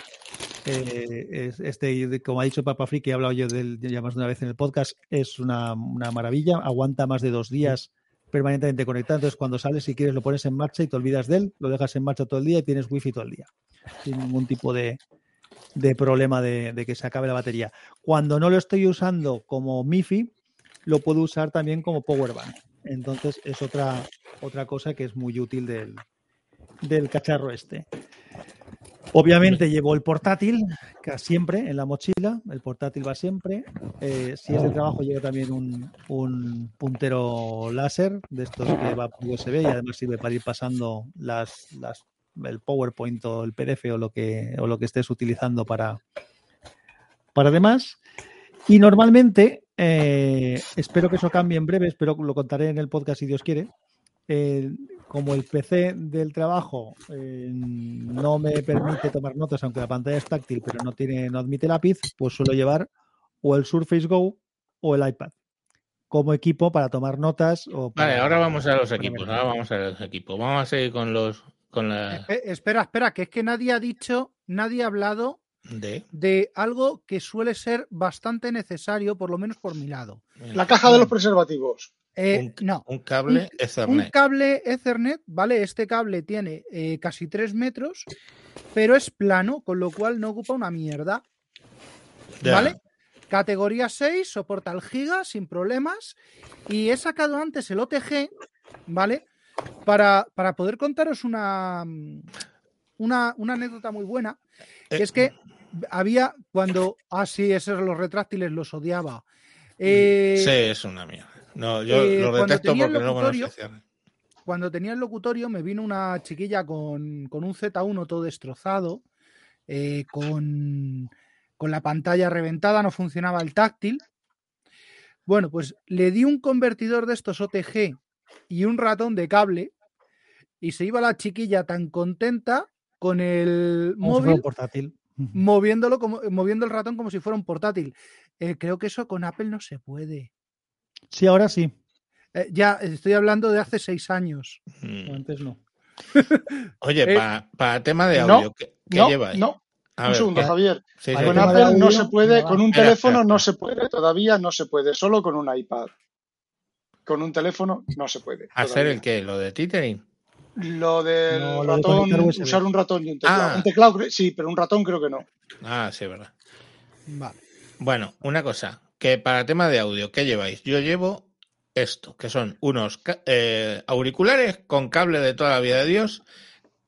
Speaker 5: eh, es, este, como ha dicho Papa Friki, he hablado yo de él ya más de una vez en el podcast, es una, una maravilla. Aguanta más de dos días permanentemente conectado. Entonces, cuando sales, si quieres, lo pones en marcha y te olvidas de él, lo dejas en marcha todo el día y tienes wifi todo el día. Sin ningún tipo de, de problema de, de que se acabe la batería. Cuando no lo estoy usando como MIFI, lo puedo usar también como power bank. Entonces es otra, otra cosa que es muy útil del, del cacharro este. Obviamente llevo el portátil que siempre en la mochila, el portátil va siempre. Eh, si es de trabajo llevo también un, un puntero láser de estos que va por USB y además sirve para ir pasando las, las el PowerPoint o el PDF o lo que, o lo que estés utilizando para, para demás. Y normalmente, eh, espero que eso cambie en breve, espero que lo contaré en el podcast si Dios quiere. Eh, como el PC del trabajo eh, no me permite tomar notas, aunque la pantalla es táctil, pero no tiene, no admite lápiz, pues suelo llevar o el Surface Go o el iPad como equipo para tomar notas. O
Speaker 1: Vale, ahora vamos a los equipos. Ahora vamos a los equipos. Vamos a seguir con los con la
Speaker 2: Eh, espera, espera, que es que nadie ha dicho, nadie ha hablado
Speaker 1: de
Speaker 2: de algo que suele ser bastante necesario, por lo menos por mi lado.
Speaker 3: La caja de los preservativos.
Speaker 2: Eh, no,
Speaker 1: un cable
Speaker 2: un
Speaker 1: Ethernet.
Speaker 2: cable Ethernet, ¿vale? Este cable tiene eh, casi 3 metros, pero es plano, con lo cual no ocupa una mierda. ¿vale? Categoría 6, soporta el giga sin problemas. Y he sacado antes el OTG, ¿vale? Para, para poder contaros una, una, una anécdota muy buena. que
Speaker 1: Eh,
Speaker 2: es que había cuando. Ah, sí, esos los retráctiles los odiaba. Eh,
Speaker 1: sí, es una mierda. No, yo
Speaker 2: eh,
Speaker 1: lo
Speaker 2: cuando
Speaker 1: detesto
Speaker 2: tenía el
Speaker 1: porque no cierra.
Speaker 2: cuando tenía el locutorio me vino una chiquilla con, con un Z1 todo destrozado, eh, con, con la pantalla reventada, no funcionaba el táctil. Bueno, pues le di un convertidor de estos OTG y un ratón de cable y se iba la chiquilla tan contenta con el
Speaker 5: Como si fuera un
Speaker 2: móvil
Speaker 5: portátil.
Speaker 2: moviéndolo como, moviendo el ratón como si fuera un portátil. Eh, creo que eso con Apple no se puede.
Speaker 5: Sí, ahora sí.
Speaker 2: Eh, ya estoy hablando de hace seis años.
Speaker 1: Mm.
Speaker 5: Antes no.
Speaker 1: Oye,
Speaker 2: Eh,
Speaker 1: para, tema de
Speaker 3: no,
Speaker 1: audio, ¿qué, qué
Speaker 3: No,
Speaker 1: lleváis?
Speaker 3: no,
Speaker 1: A
Speaker 3: un
Speaker 1: ver,
Speaker 3: segundo,
Speaker 1: ¿qué?
Speaker 3: Javier.
Speaker 1: Sí,
Speaker 5: Vale,
Speaker 1: sí,
Speaker 3: Con
Speaker 1: sí.
Speaker 3: Apple no se puede, con un
Speaker 1: Espera,
Speaker 3: teléfono
Speaker 1: espera,
Speaker 3: no se puede, todavía no se puede, solo con un iPad. Con un teléfono no se puede.
Speaker 1: ¿Hacer
Speaker 3: todavía.
Speaker 1: el qué? ¿Lo de tethering?
Speaker 3: Lo del
Speaker 5: No, lo de
Speaker 3: ratón, usar un ratón y un teclado.
Speaker 1: Ah.
Speaker 3: Un teclado, sí, pero un ratón creo que no.
Speaker 1: Ah, sí, verdad.
Speaker 2: Vale.
Speaker 1: Bueno, una cosa, que para tema de audio, ¿qué lleváis? Yo llevo esto, que son unos eh, auriculares con cable de toda la vida de Dios,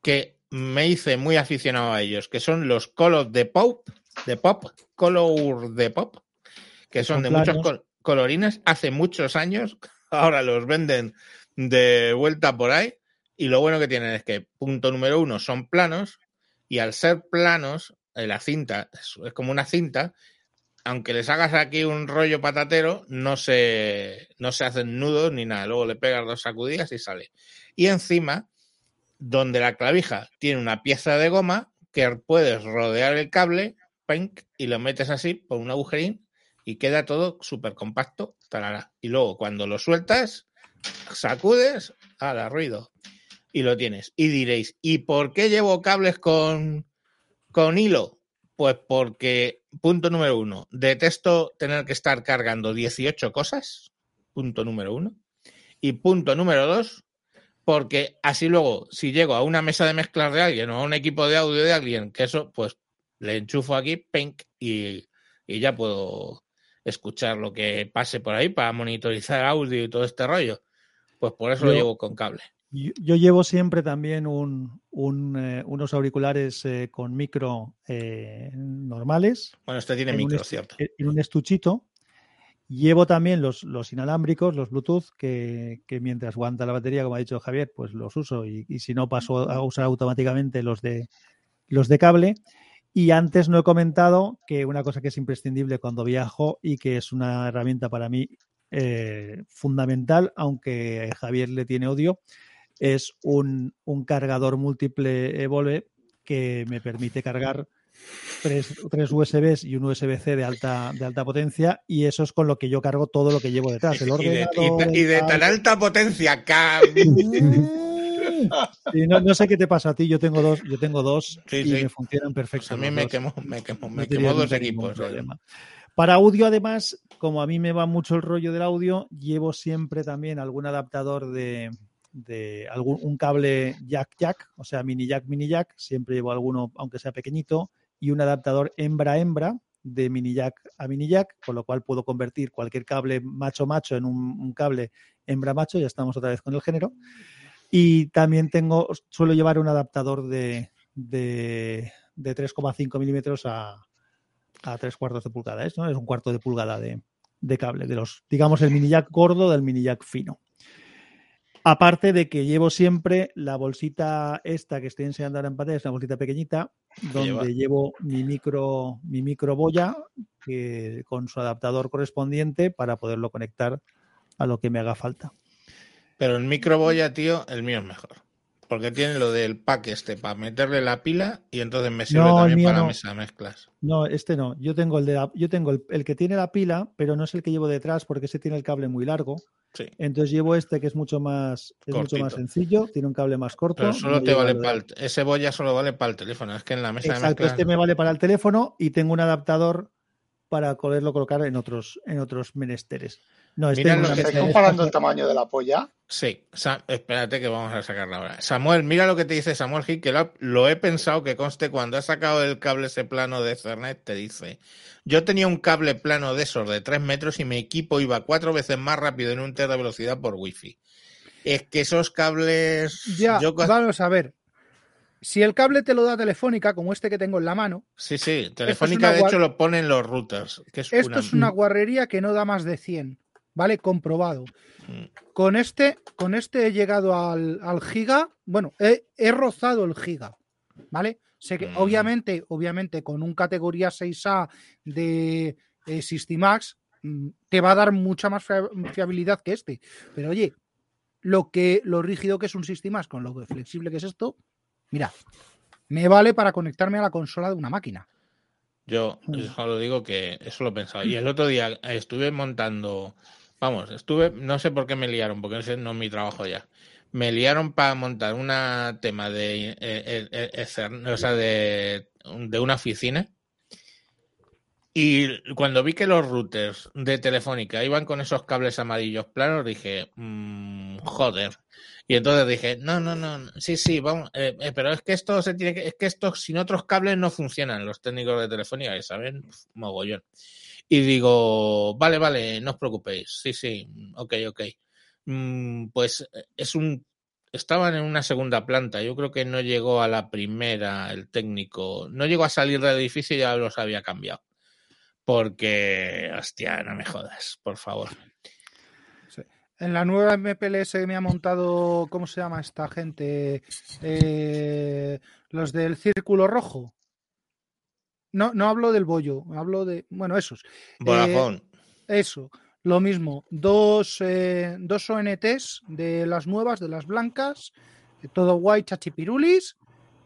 Speaker 1: que me hice muy aficionado a ellos, que son los Color de Pop, de Pop, Color de Pop, que son de muchos col- colorines, hace muchos años, ahora los venden de vuelta por ahí, y lo bueno que tienen es que, punto número uno, son planos, y al ser planos, eh, la cinta es como una cinta, aunque les hagas aquí un rollo patatero, no se, no se hacen nudos ni nada. Luego le pegas dos sacudidas y sale. Y encima donde la clavija tiene una pieza de goma que puedes rodear el cable penk, y lo metes así por un agujerín y queda todo súper compacto. Y luego cuando lo sueltas, sacudes, la ruido. Y lo tienes. Y diréis, ¿y por qué llevo cables con, con hilo? Pues porque, punto número uno, detesto tener que estar cargando 18 cosas. Punto número uno. Y punto número dos, porque así luego, si llego a una mesa de mezclas de alguien o a un equipo de audio de alguien, que eso, pues le enchufo aquí, pink, y, y ya puedo escuchar lo que pase por ahí para monitorizar audio y todo este rollo. Pues por eso lo llevo con cable.
Speaker 5: Yo, yo llevo siempre también un- un, eh, unos auriculares eh, con micro eh, normales,
Speaker 1: Bueno, este tiene
Speaker 5: un,
Speaker 1: micro, ¿cierto?
Speaker 5: en un estuchito. Llevo también los, los inalámbricos, los Bluetooth, que, que mientras aguanta la batería, como ha dicho Javier, pues los uso y, y si no paso a usar automáticamente los de, los de cable. Y antes no he comentado que una cosa que es imprescindible cuando viajo y que es una herramienta para mí eh, fundamental, aunque Javier le tiene odio, es un, un cargador múltiple Evolve que me permite cargar tres, tres USBs y un USB-C de alta, de alta potencia y eso es con lo que yo cargo todo lo que llevo detrás. El
Speaker 1: Y de, y de- y de
Speaker 5: el
Speaker 1: tan alta potencia,
Speaker 5: Sí, no, no sé qué te pasa a ti, yo tengo dos, yo tengo dos
Speaker 1: Sí,
Speaker 5: y
Speaker 1: sí.
Speaker 5: me funcionan perfecto.
Speaker 1: a mí me quemó, me quemó, me
Speaker 5: No
Speaker 1: quemó dos equipos. eh.
Speaker 5: problema. Para audio, además, como a mí me va mucho el rollo del audio, llevo siempre también algún adaptador de, de algún un cable jack jack, o sea, mini jack mini jack, siempre llevo alguno, aunque sea pequeñito, y un adaptador hembra hembra de mini jack a mini jack, con lo cual puedo convertir cualquier cable macho macho en un, cable hembra macho, ya estamos otra vez con el género. Y también tengo, suelo llevar un adaptador de, de, de 3,5 milímetros a, a 3 cuartos de pulgada. ¿eh? ¿no? Es un cuarto de pulgada de, de cable, de los, digamos, el mini jack gordo del mini jack fino. Aparte de que llevo siempre la bolsita esta que estoy enseñando ahora en pantalla, es una bolsita pequeñita, donde
Speaker 1: lleva?
Speaker 5: llevo mi micro, mi micro boya que, con su adaptador correspondiente para poderlo conectar a lo que me haga falta.
Speaker 1: Pero el microboya, tío, el mío es mejor. Porque tiene lo del pack este para meterle la pila y entonces me sirve
Speaker 5: No,
Speaker 1: también para
Speaker 5: no.
Speaker 1: mesa de mezclas.
Speaker 5: No, este no. Yo tengo el de la- yo tengo el, el que tiene la pila, pero no es el que llevo detrás porque ese tiene el cable muy largo.
Speaker 1: Sí.
Speaker 5: Entonces llevo este que es mucho más, es mucho más sencillo, tiene un cable más corto.
Speaker 1: Pero solo te vale
Speaker 5: de-
Speaker 1: para el, ese boya solo vale para el teléfono. Es que en la mesa de
Speaker 5: Exacto,
Speaker 1: mezclas.
Speaker 5: este me vale para el teléfono y tengo un adaptador para poderlo colocar en otros, en otros menesteres. No, este
Speaker 1: Mira
Speaker 5: en
Speaker 1: lo
Speaker 5: una
Speaker 1: que
Speaker 5: mesa
Speaker 3: ¿Estáis
Speaker 5: de
Speaker 3: comparando el tamaño de la polla?
Speaker 1: Sí, Sa- espérate que vamos a sacarla ahora. Samuel, mira lo que te dice Samuel Gil, que lo, he pensado que conste cuando ha sacado el cable ese plano de Ethernet, te dice, yo tenía un cable plano de esos de 3 metros y mi equipo iba cuatro veces más rápido en un ter de velocidad por wifi. Es que esos cables...
Speaker 2: Ya,
Speaker 1: yo
Speaker 2: vamos a ver. Si el cable te lo da Telefónica, como este que tengo en la mano,
Speaker 1: Sí, sí, Telefónica de hecho lo ponen los routers. Que es
Speaker 2: esto
Speaker 1: una-
Speaker 2: es una guarrería que no da más de 100, ¿vale? Comprobado.
Speaker 1: Mm.
Speaker 2: Con este, con este he llegado al, al giga, bueno, he, he rozado el giga, ¿vale? Sé que,
Speaker 1: Mm.
Speaker 2: obviamente, obviamente, con un categoría 6A de eh, Systimax, mm, te va a dar mucha más fia- fiabilidad que este. Pero oye, lo que lo rígido que es un Systimax con lo flexible que es esto, mira, me vale para conectarme a la consola de una máquina.
Speaker 1: Yo
Speaker 5: Mm.
Speaker 1: solo digo que eso lo he pensado. Y el otro día estuve montando, vamos, estuve, no sé por qué me liaron, porque ese no es mi trabajo ya. Me liaron para montar una tema de, eh, eh, eh, o sea, de, de una oficina. Y cuando vi que los routers de Telefónica iban con esos cables amarillos planos, dije, "Mm, joder. Y entonces dije, no, no, no, sí, sí, vamos, pero es que esto se tiene que, es que esto sin otros cables no funcionan, los técnicos de Telefónica, que saben, mogollón. Y digo, vale, vale, no os preocupéis, sí, sí, ok, ok. Mm, pues eh, es un, estaban en una segunda planta, yo creo que no llegó a la primera el técnico, no llegó a salir del edificio y ya los había cambiado. Porque, hostia, no me jodas, por favor.
Speaker 2: En la nueva MPLS me ha montado, ¿cómo se llama esta gente? Eh, los del Círculo Rojo. No, no hablo del bollo, hablo de, bueno, esos.
Speaker 1: Vodafone.
Speaker 2: Eso, lo mismo. Dos, eh, dos ONTs de las nuevas, de las blancas, todo guay, chachipirulis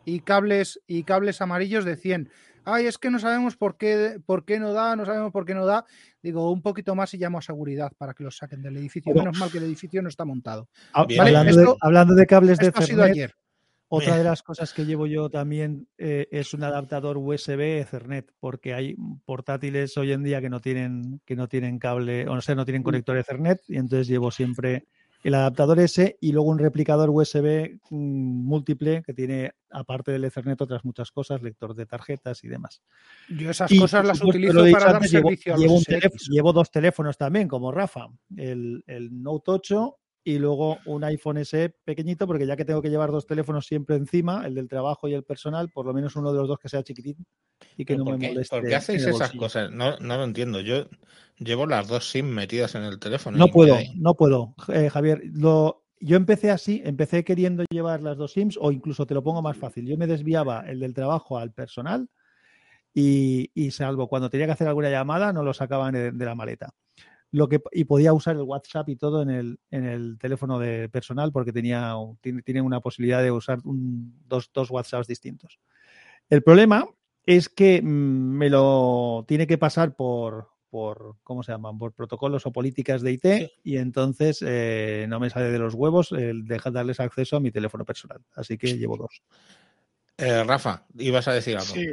Speaker 2: y cables y cables amarillos de 100. Ay, es que no sabemos por qué, por qué no da, no sabemos por qué no da. Digo, un poquito más y llamo a seguridad para que los saquen del edificio. Menos mal que el edificio no está montado.
Speaker 5: Hablando, de, hablando de cables de
Speaker 2: Esto ha sido
Speaker 5: Ethernet,
Speaker 2: ayer.
Speaker 5: Otra de las cosas que llevo yo también eh, es un adaptador USB Ethernet, porque hay portátiles hoy en día que no tienen, que no tienen cable, o sea, no tienen conector Ethernet, y entonces llevo siempre el adaptador ese y luego un replicador USB mm, múltiple que tiene, aparte del Ethernet, otras muchas cosas, lector de tarjetas y demás.
Speaker 2: Yo esas
Speaker 5: Y,
Speaker 2: cosas las
Speaker 5: supuesto,
Speaker 2: utilizo para dar
Speaker 5: llevo,
Speaker 2: servicio a
Speaker 5: llevo
Speaker 2: los
Speaker 5: un teléfono- llevo dos teléfonos también, como Rafa, el, el Note 8 y luego un iPhone SE pequeñito, porque ya que tengo que llevar dos teléfonos siempre encima, el del trabajo y el personal, por lo menos uno de los dos que sea chiquitín y que
Speaker 1: ¿Pero
Speaker 5: no
Speaker 1: ¿Por
Speaker 5: me
Speaker 1: qué,
Speaker 5: moleste.
Speaker 1: por qué hacéis esas cosas? No, no lo entiendo. Yo llevo las dos SIM metidas en el teléfono.
Speaker 5: No puedo,
Speaker 1: me-
Speaker 5: no puedo, eh, Javier. Lo, yo empecé así, empecé queriendo llevar las dos SIMs o incluso te lo pongo más fácil. Yo me desviaba el del trabajo al personal y, y salvo cuando tenía que hacer alguna llamada no lo sacaban de, de la maleta. Lo que, y podía usar el WhatsApp y todo en el, en el teléfono de personal porque tenía, tiene, tiene una posibilidad de usar un- dos, dos WhatsApps distintos. El problema es que mm, me lo tiene que pasar por, por ¿cómo se llaman? Por protocolos o políticas de IT
Speaker 1: Sí.
Speaker 5: y entonces eh, no me sale de los huevos el dejar darles acceso a mi teléfono personal. Así que llevo dos.
Speaker 1: Eh, Rafa, ibas a decir algo.
Speaker 3: Sí,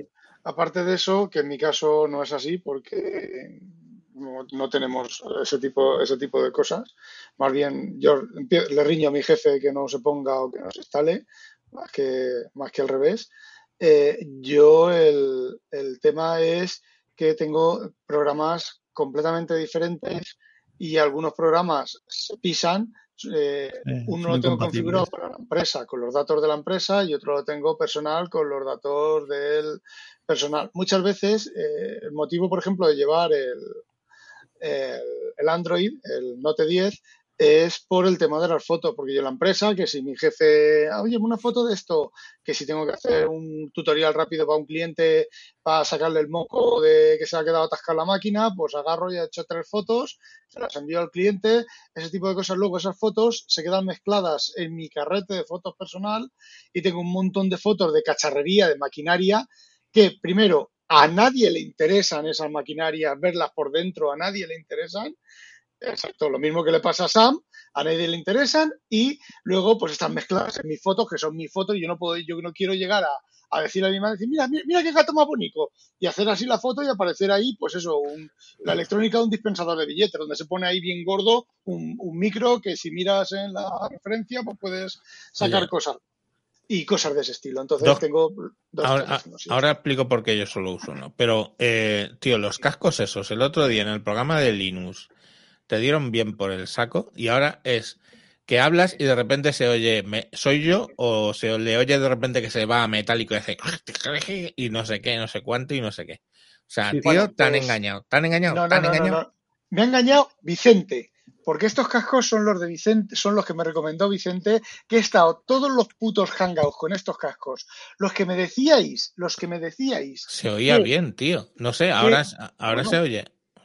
Speaker 3: aparte de eso, que en mi caso no es así porque no, no tenemos ese tipo, ese tipo de cosas. Más bien, yo le riño a mi jefe que no se ponga o que no se instale, más que, más que al revés. Eh, yo el, el tema es que tengo programas completamente diferentes y algunos programas se pisan. eh,
Speaker 5: Eh,
Speaker 3: uno lo tengo configurado para la empresa con los datos de la empresa y otro lo tengo personal con los datos del personal. Muchas veces eh, el motivo, por ejemplo, de llevar el, el, Android, el Note 10, es por el tema de las fotos, porque yo la empresa, que si mi jefe, "Ah, oye, una foto de esto, que si tengo que hacer un tutorial rápido para un cliente para sacarle el moco de que se ha quedado atascada la máquina, pues agarro y he hecho tres fotos, se las envío al cliente, ese tipo de cosas. Luego esas fotos se quedan mezcladas en mi carrete de fotos personal y tengo un montón de fotos de cacharrería, de maquinaria, que primero a nadie le interesan esas maquinarias, verlas por dentro, a nadie le interesan. Exacto, lo mismo que le pasa a Sam, a nadie le interesan y luego pues están mezcladas en mis fotos, que son mis fotos, y yo no puedo, yo no quiero llegar a, a decirle a mi madre, decir, mira, mira, mira qué gato más bonito, y hacer así la foto y aparecer ahí, pues eso, un- la electrónica de un dispensador de billetes, donde se pone ahí bien gordo un, un micro que si miras en la referencia, pues puedes sacar
Speaker 1: Oye.
Speaker 3: cosas y cosas de ese estilo. Entonces
Speaker 1: Dos-
Speaker 3: tengo dos
Speaker 1: Ahora,
Speaker 3: teléfonos, sí.
Speaker 1: ahora explico por qué yo solo uso uno. Pero, eh, tío, los cascos esos, el otro día en el programa de Linux, te dieron bien por el saco y ahora es que hablas y de repente se oye, me- ¿soy yo? O se le oye de repente que se va a metálico y hace y no sé qué, no sé cuánto y no sé qué. O sea,
Speaker 4: Sí.
Speaker 1: tío,
Speaker 3: Bueno,
Speaker 1: te han
Speaker 3: pues-
Speaker 1: engañado, te han engañado,
Speaker 3: No,
Speaker 1: te
Speaker 3: no,
Speaker 1: han
Speaker 3: no, no,
Speaker 1: engañado.
Speaker 3: no. Me ha engañado Vicente, porque estos cascos son los de Vicente, son los que me recomendó Vicente, que he estado todos los putos hangouts con estos cascos. Los que me decíais, los que me decíais,
Speaker 1: Se oía
Speaker 3: que-
Speaker 1: bien, tío. No sé, ahora, ahora
Speaker 3: Bueno,
Speaker 1: se oye.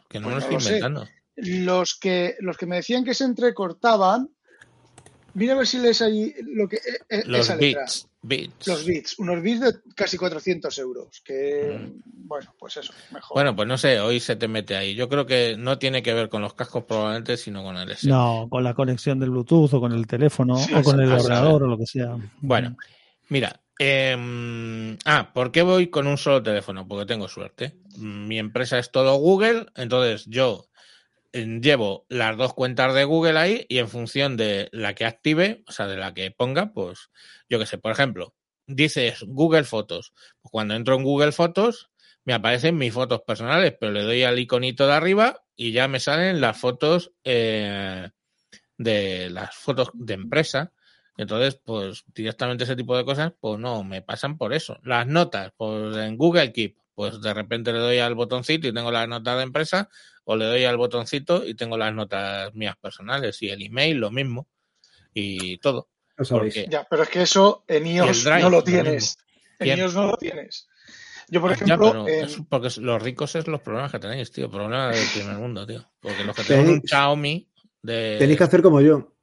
Speaker 1: Que no
Speaker 3: pues
Speaker 1: me lo
Speaker 3: no
Speaker 1: estoy
Speaker 3: sé.
Speaker 1: inventando.
Speaker 3: los que, los que me decían que se entrecortaban, mira a ver si lees ahí lo que, eh, eh,
Speaker 1: Los
Speaker 3: esa letra.
Speaker 1: bits, bits.
Speaker 3: Los bits, unos bits de casi 400 euros, que,
Speaker 1: Mm.
Speaker 3: bueno, pues eso, mejor.
Speaker 1: Bueno, pues no sé, hoy se te mete ahí. Yo creo que no tiene que ver con los cascos probablemente, sino con el S.
Speaker 5: No, con la conexión del Bluetooth o con el teléfono
Speaker 3: Sí,
Speaker 5: o con el ordenador o lo que sea.
Speaker 1: Bueno, mira. em, ah, ¿por qué voy con un solo teléfono? Porque tengo suerte. Mi empresa es todo Google, entonces yo eh, llevo las dos cuentas de Google ahí y en función de la que active, o sea, de la que ponga, pues yo qué sé, por ejemplo, dices Google Fotos. Pues cuando entro en Google Fotos, me aparecen mis fotos personales, pero le doy al iconito de arriba y ya me salen las fotos eh, de las fotos de empresa. Entonces, pues directamente ese tipo de cosas, pues no, me pasan por eso. Las notas, pues en Google Keep, pues de repente le doy al botoncito y tengo las notas de empresa, o le doy al botoncito y tengo las notas mías personales, y el email lo mismo, y todo.
Speaker 4: Lo.
Speaker 1: Porque
Speaker 3: Ya, pero es que eso en iOS
Speaker 1: Drive,
Speaker 3: no lo
Speaker 1: lo
Speaker 3: tienes. En
Speaker 1: Bien.
Speaker 3: iOS no lo tienes. Yo, por
Speaker 1: Ya,
Speaker 3: ejemplo,
Speaker 1: pero
Speaker 3: en-
Speaker 1: es porque los ricos es los problemas que tenéis, tío. Problemas del primer mundo, tío. Porque los que
Speaker 4: Tenéis-
Speaker 1: tenemos un Xiaomi de.
Speaker 4: Tenéis que hacer como yo.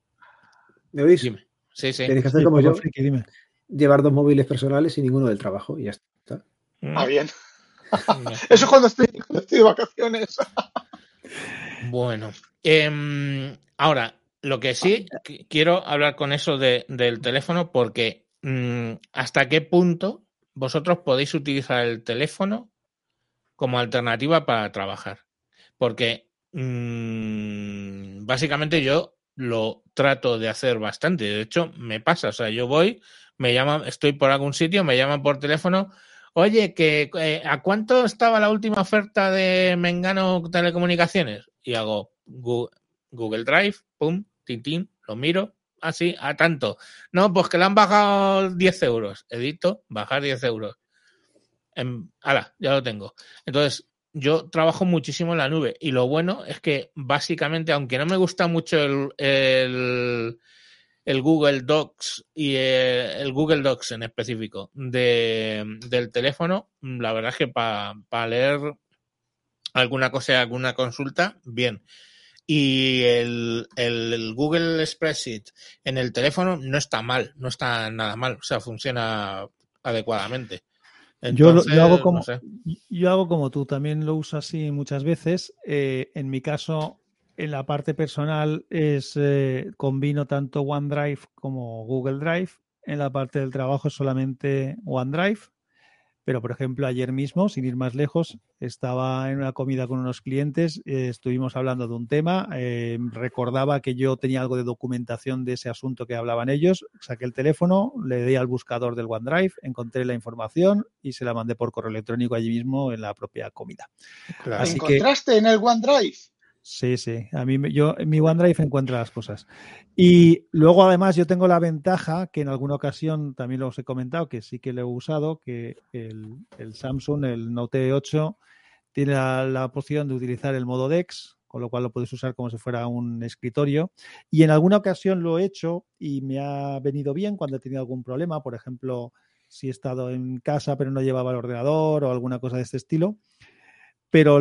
Speaker 4: ¿Me oís?
Speaker 1: Dime. Sí, sí.
Speaker 4: Tenéis que hacer
Speaker 5: Sí,
Speaker 4: como yo,
Speaker 5: friki, dime.
Speaker 4: llevar dos móviles personales y ninguno del trabajo y ya está.
Speaker 1: Mm,
Speaker 3: Ah, bien. Eso es cuando estoy, cuando estoy de vacaciones.
Speaker 1: Bueno, em, ahora, lo que sí qu- quiero hablar con eso de- del teléfono porque mm, hasta qué punto vosotros podéis utilizar el teléfono como alternativa para trabajar. Porque mm, básicamente yo lo trato de hacer bastante. De hecho, me pasa. O sea, yo voy, me llaman, estoy por algún sitio, me llaman por teléfono. Oye, que eh, ¿a cuánto estaba la última oferta de Mengano Telecomunicaciones? Y hago Google Drive, pum, tin, lo miro, así, a tanto. No, pues que le han bajado 10 euros. Edito, bajar 10 euros. En, ala, ya lo tengo. Entonces, yo trabajo muchísimo en la nube y lo bueno es que básicamente, aunque no me gusta mucho el, el Google Docs y el, el Google Docs en específico de, del teléfono, la verdad es que para leer alguna cosa, alguna consulta, bien. Y el, el- el Google Spreadsheet en el teléfono no está mal, no está nada mal, o sea, funciona adecuadamente.
Speaker 5: Yo, lo- yo hago como,
Speaker 1: no sé.
Speaker 5: yo hago como tú, también lo uso así muchas veces. Eh, en mi caso, en la parte personal, es eh, combino tanto OneDrive como Google Drive. En la parte del trabajo, solamente OneDrive. Pero, por ejemplo, ayer mismo, sin ir más lejos, estaba en una comida con unos clientes, eh, estuvimos hablando de un tema, eh, recordaba que yo tenía algo de documentación de ese asunto que hablaban ellos, saqué el teléfono, le di al buscador del OneDrive, encontré la información y se la mandé por correo electrónico allí mismo en la propia comida.
Speaker 1: Claro.
Speaker 5: Así que-
Speaker 3: ¿Encontraste en el OneDrive?
Speaker 5: Sí, sí. A mí yo mi OneDrive encuentra las cosas. Y luego además yo tengo la ventaja que en alguna ocasión también los he comentado que sí que lo he usado, que el, Samsung, el Note 8, tiene la, la opción de utilizar el modo DeX, con lo cual lo puedes usar como si fuera un escritorio. Y en alguna ocasión lo he hecho y me ha venido bien cuando he tenido algún problema, por ejemplo, si he estado en casa pero no llevaba el ordenador o alguna cosa de este estilo pero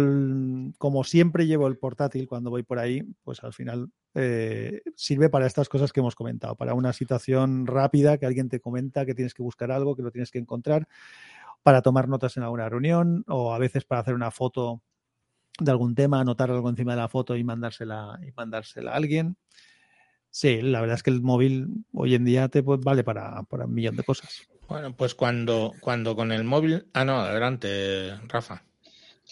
Speaker 5: como siempre llevo el portátil cuando voy por ahí, pues al final eh, sirve para estas cosas que hemos comentado, para una situación rápida que alguien te comenta que tienes que buscar algo, que lo tienes que encontrar, para tomar notas en alguna reunión o a veces para hacer una foto de algún tema, anotar algo encima de la foto y mandársela, y mandársela a alguien. Sí, la verdad es que el móvil hoy en día te vale para, para un millón de cosas.
Speaker 1: Bueno, pues cuando, cuando con el móvil. Ah, no, adelante, Rafa.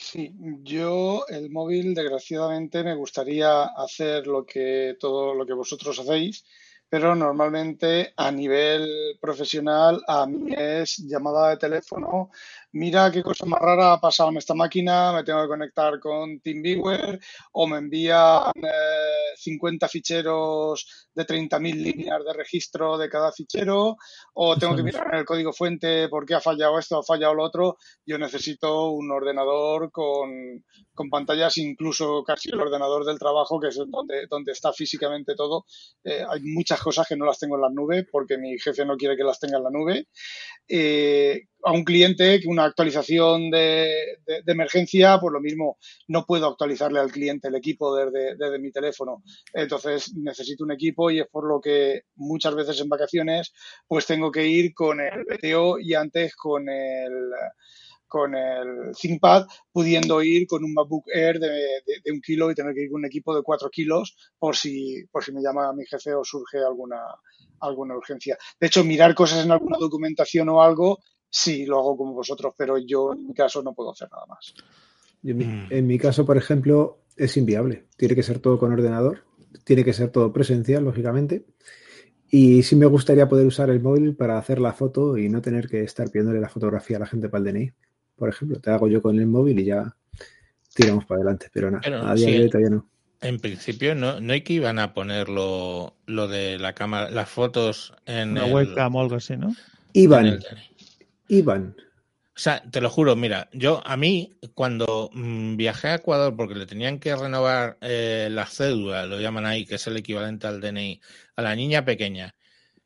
Speaker 3: Sí, yo el móvil, desgraciadamente, me gustaría hacer lo que todo lo que vosotros hacéis, pero normalmente a nivel profesional a mí es llamada de teléfono. Mira qué cosa más rara ha pasado en esta máquina, me tengo que conectar con TeamViewer o me envían eh, 50 ficheros de 30.000 líneas de registro de cada fichero o tengo que mirar en el código fuente por qué ha fallado esto, ha fallado lo otro yo necesito un ordenador con, con pantallas, incluso casi el ordenador del trabajo, que es donde, donde está físicamente todo. Eh, hay muchas cosas que no las tengo en la nube porque mi jefe no quiere que las tenga en la nube. Eh, a un cliente que una actualización de, de- emergencia, pues lo mismo, no puedo actualizarle al cliente el equipo desde, desde mi teléfono. Entonces necesito un equipo y es por lo que muchas veces en vacaciones pues tengo que ir con el BTO y antes con el con el ThinkPad, pudiendo ir con un MacBook Air de, de- de un kilo y tener que ir con un equipo de cuatro kilos por si, por si me llama mi jefe o surge alguna, alguna urgencia. De hecho, mirar cosas en alguna documentación o algo, sí, lo hago como vosotros, pero yo en mi caso no puedo hacer nada más.
Speaker 4: Yo en, mi,
Speaker 1: Mm.
Speaker 4: en mi caso, por ejemplo, es inviable. Tiene que ser todo con ordenador, tiene que ser todo presencial, lógicamente. Y sí me gustaría poder usar el móvil para hacer la foto y no tener que estar pidiéndole la fotografía a la gente para el DNI. Por ejemplo, te hago yo con el móvil y ya tiramos para adelante. Pero nada,
Speaker 1: Pero
Speaker 4: a día
Speaker 1: sí,
Speaker 4: de hoy todavía no.
Speaker 1: En principio, no, no hay que iban a poner lo, lo de la cámara, las fotos en
Speaker 5: Una
Speaker 1: el,
Speaker 5: webcam o algo así, ¿no?
Speaker 1: en
Speaker 4: Iván,
Speaker 1: O sea, te lo juro, mira, yo a mí cuando mm, viajé a Ecuador porque le tenían que renovar eh, la cédula, lo llaman ahí, que es el equivalente al DNI, a la niña pequeña,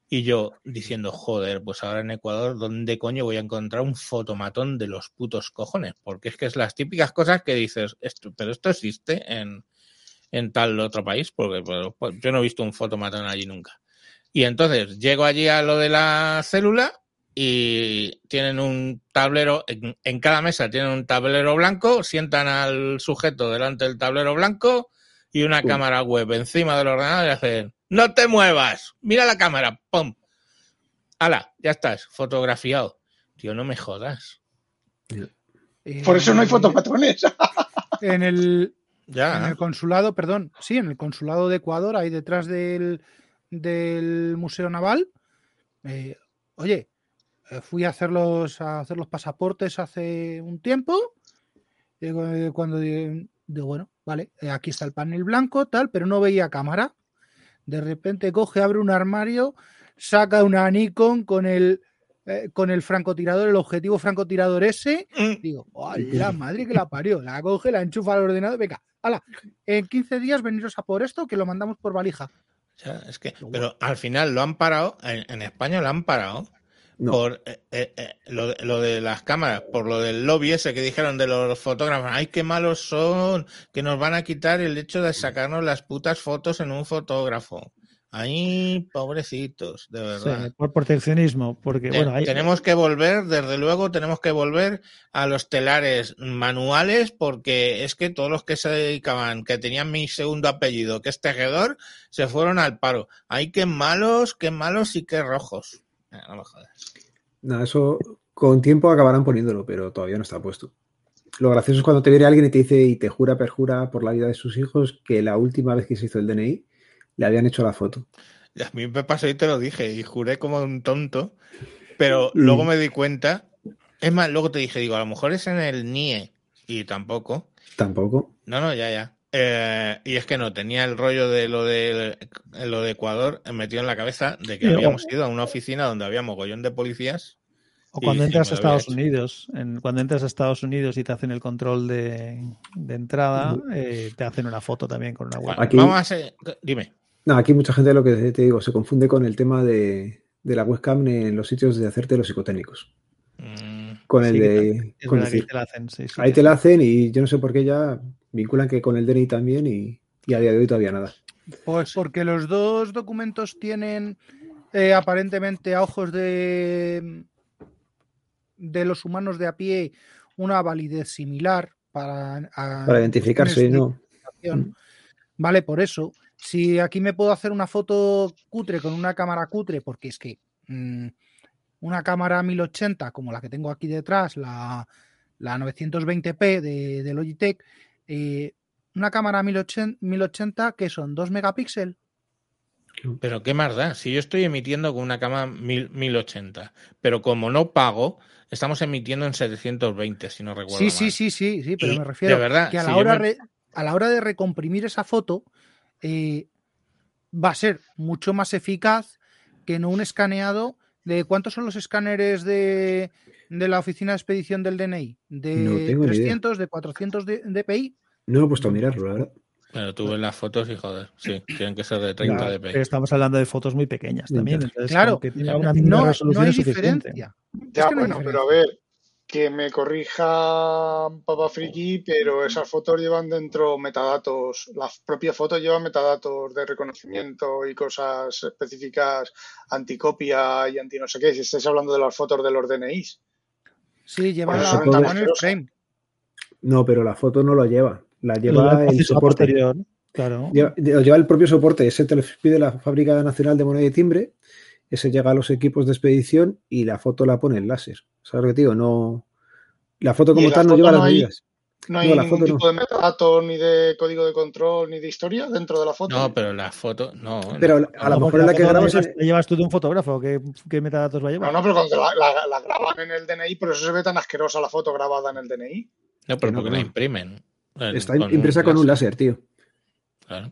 Speaker 1: y yo diciendo, joder, pues ahora en Ecuador, ¿dónde coño voy a encontrar un fotomatón de los putos cojones? Porque es que es las típicas cosas que dices, pero esto existe en, en tal otro país, porque pero, pues, yo no he visto un fotomatón allí nunca. Y entonces llego allí a lo de la célula y tienen un tablero, en, en cada mesa tienen un tablero blanco, sientan al sujeto delante del tablero blanco y una cámara web encima del ordenador y hacen, no te muevas, mira la cámara, ¡pum! ¡Hala! Ya estás, fotografiado. Tío, no me jodas.
Speaker 2: Eh,
Speaker 3: Por eso no hay fotopatrones.
Speaker 2: En el,
Speaker 1: Ya.
Speaker 2: En el consulado, perdón, sí, en el consulado de Ecuador, ahí detrás del, del Museo Naval. eh, oye, fui a hacer, los, a hacer los pasaportes hace un tiempo. y cu- cuando di- digo, bueno, vale, eh, aquí está el panel blanco, tal, pero no veía cámara. De repente coge, abre un armario, saca una Nikon con el, eh, con el francotirador, el objetivo francotirador ese,
Speaker 1: Mm.
Speaker 2: Digo, la madre que la parió! La coge, la enchufa al ordenador, venga, hala, en 15 días veniros a por esto que lo mandamos por valija.
Speaker 1: Ya, es que,
Speaker 2: Pero
Speaker 1: pero al final lo han parado, en, en España lo han parado
Speaker 4: No.
Speaker 1: por eh, eh, eh, lo, de- lo de las cámaras, por lo del lobby ese que dijeron de los fotógrafos. ¡Ay, qué malos son! Que nos van a quitar el hecho de sacarnos las putas fotos en un fotógrafo. ¡Ay, pobrecitos! De
Speaker 5: Sí,
Speaker 1: verdad.
Speaker 5: por proteccionismo, porque bueno, hay,
Speaker 1: tenemos que volver, desde luego, tenemos que volver a los telares manuales porque es que todos los que se dedicaban, que tenían mi segundo apellido, que es tejedor, se fueron al paro. Ay, qué malos, qué malos y qué rojos. Eh, No me jodas.
Speaker 4: Nada, eso con tiempo acabarán poniéndolo, pero todavía no está puesto. Lo gracioso es cuando te viene alguien y te dice y te jura, perjura por la vida de sus hijos que la última vez que se hizo el DNI le habían hecho la foto.
Speaker 1: Y a mí me pasó y te lo dije y juré como un tonto, pero
Speaker 4: Mm.
Speaker 1: luego me di cuenta. Es más, luego te dije, digo, a lo mejor es en el NIE y tampoco.
Speaker 4: Tampoco.
Speaker 1: No, no, ya, ya. Eh, y es que no, tenía el rollo de lo de lo de Ecuador metido en la cabeza de que
Speaker 5: Sí, o-
Speaker 1: habíamos ido a una oficina donde había mogollón de policías.
Speaker 5: o cuando entras a Estados. Unidos, en- cuando entras a Estados Unidos y te hacen el control de, de entrada, eh, te hacen una foto también con una web.
Speaker 4: Aquí-
Speaker 1: Vamos a ser, dime.
Speaker 4: No, aquí mucha gente lo que te digo, se confunde con el tema de, de la webcam en los sitios de hacerte los psicotécnicos.
Speaker 1: Mm,
Speaker 4: Con el
Speaker 5: Sí,
Speaker 4: de con
Speaker 5: te la hacen, sí, sí.
Speaker 4: Ahí te la hacen y yo no sé por qué ya vinculan que con el DNI también y, y a día de hoy todavía nada.
Speaker 2: Pues porque los dos documentos tienen eh, aparentemente a ojos de, de los humanos de a pie una validez similar para, a-
Speaker 4: Para identificarse, ¿no?
Speaker 2: identificación. Vale, por eso. Si aquí me puedo hacer una foto cutre con una cámara cutre, porque es que mm, una cámara 1080 como la que tengo aquí detrás, la, la 920p de, de Logitech, eh, una cámara 1080, 1080 que son 2 megapíxeles.
Speaker 1: Pero qué más da, si yo estoy emitiendo con una cámara mil- 1080, pero como no pago, estamos emitiendo en 720, si no recuerdo
Speaker 2: Sí, sí,
Speaker 1: mal.
Speaker 2: sí, sí, sí, pero
Speaker 1: Y,
Speaker 2: me refiero
Speaker 1: de verdad,
Speaker 2: que a la, hora
Speaker 1: me-
Speaker 2: re- a la hora de recomprimir esa foto eh, va a ser mucho más eficaz que no un escaneado de cuántos son los escáneres de, de la oficina de expedición del DNI, de
Speaker 4: No tengo ni idea.
Speaker 2: 300, de 400 de, DPI.
Speaker 4: No lo he puesto a mirarlo, la verdad.
Speaker 1: Pero tú ves las fotos y joder, sí, tienen que ser de 30
Speaker 5: Ya,
Speaker 1: dpi.
Speaker 5: pero estamos hablando de fotos muy pequeñas también. Entonces,
Speaker 2: Claro,
Speaker 5: que tiene
Speaker 1: no-
Speaker 5: una
Speaker 2: No, no
Speaker 5: resolución
Speaker 2: hay
Speaker 5: es suficiente.
Speaker 2: diferencia.
Speaker 3: Ya,
Speaker 2: Es que no hay
Speaker 3: bueno, pero a ver, que me corrija Papa Friki, pero esas fotos llevan dentro metadatos, las propias fotos llevan metadatos de reconocimiento y cosas específicas anticopia y anti no sé qué, si estáis hablando de las fotos de los DNIs.
Speaker 2: Sí, lleva la, lleva en el frame.
Speaker 4: No, pero la foto no lo lleva. La lleva
Speaker 5: del
Speaker 4: el soporte.
Speaker 5: posterior, Claro.
Speaker 4: Lleva, lo lleva el propio soporte. Ese te lo pide la Fábrica Nacional de Moneda y Timbre. Ese llega a los equipos de expedición y la foto la pone en láser. ¿Sabes lo que te digo? No. La foto como
Speaker 3: la
Speaker 4: tal no
Speaker 3: foto
Speaker 4: lleva
Speaker 3: no
Speaker 4: las
Speaker 3: hay-
Speaker 4: medidas.
Speaker 3: No hay
Speaker 4: No, la
Speaker 3: ningún
Speaker 4: foto no.
Speaker 3: tipo de metadatos, ni de código de control, ni de historia dentro de la foto.
Speaker 1: No, pero las fotos, no.
Speaker 4: Pero
Speaker 1: no,
Speaker 4: a lo
Speaker 1: no.
Speaker 4: mejor en la que
Speaker 5: foto
Speaker 4: grabas.
Speaker 5: llevas, la llevas tú de un fotógrafo. ¿Qué, qué metadatos va a llevar?
Speaker 3: No, no, pero cuando la, la- la graban en el DNI, por eso se ve tan asquerosa la foto grabada en el DNI.
Speaker 1: No, pero porque
Speaker 4: no.
Speaker 1: la imprimen.
Speaker 4: Está impresa con un láser, tío.
Speaker 1: Claro.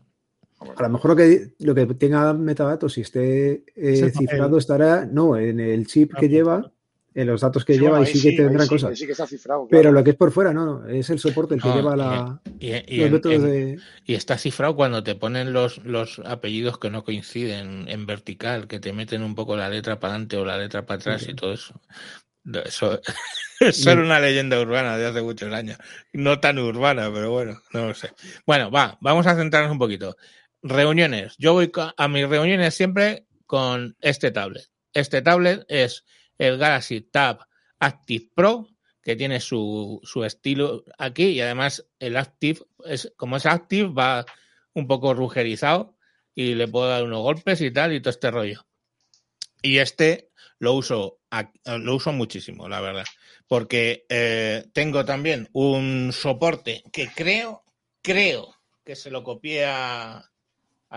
Speaker 4: A lo mejor lo que, lo que tenga metadatos y esté eh,
Speaker 5: Es
Speaker 4: cifrado
Speaker 5: papel.
Speaker 4: estará, no, en el chip
Speaker 5: Ah,
Speaker 4: que lleva, en los datos que
Speaker 3: Sí,
Speaker 4: lleva
Speaker 3: bueno,
Speaker 4: y sí que tendrán
Speaker 3: sí,
Speaker 4: cosas.
Speaker 3: sí que está cifrado.
Speaker 4: Pero lo que es por fuera, no, no, es el soporte el que
Speaker 1: No,
Speaker 4: lleva la,
Speaker 1: Y, y
Speaker 4: los métodos
Speaker 1: en-
Speaker 4: de...
Speaker 1: y está cifrado cuando te ponen los, los apellidos que no coinciden en vertical, que te meten un poco la letra para adelante o la letra para atrás y todo eso. No, Eso, eso era una leyenda urbana de hace muchos años. No tan urbana, pero bueno, no lo sé. Bueno, va, vamos a centrarnos un poquito. Reuniones. Yo voy a mis reuniones siempre con este tablet. Este tablet es el Galaxy Tab Active Pro, que tiene su, su estilo aquí y además el Active, es, como es Active, va un poco rugerizado y le puedo dar unos golpes y tal y todo este rollo. Y este lo uso, lo uso muchísimo, la verdad, porque eh, tengo también un soporte que creo, creo que se lo copié a,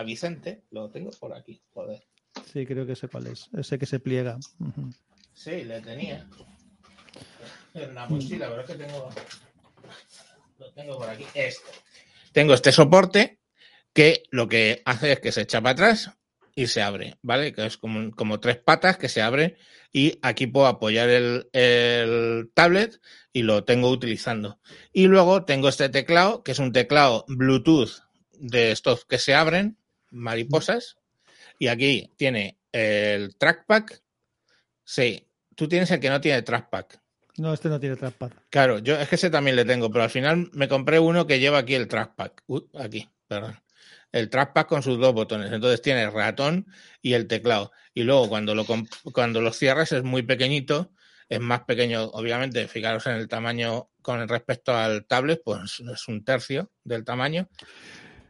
Speaker 1: Vicente, lo tengo por aquí, joder.
Speaker 5: Sí, creo que sé cuál es. Ese que se pliega.
Speaker 1: Sí, le tenía. En la mochila, pero es que tengo. Lo tengo por aquí. Este. Tengo este soporte que lo que hace es que se echa para atrás y se abre, ¿vale? Que es como, como tres patas que se abren y aquí puedo apoyar el, el tablet y lo tengo utilizando. Y luego tengo este teclado, que es un teclado Bluetooth de estos que se abren, mariposas. Y aquí tiene el trackpad. Sí, tú tienes el que no tiene trackpad.
Speaker 5: No, este no tiene trackpad.
Speaker 1: Claro, yo es que ese también le tengo, pero al final me compré uno que lleva aquí el trackpad. Uh, aquí, perdón. El trackpad con sus dos botones. Entonces tiene el ratón y el teclado. Y luego cuando lo, cuando lo cierras es muy pequeñito, es más pequeño, obviamente, fijaros en el tamaño con respecto al tablet, pues es un tercio del tamaño.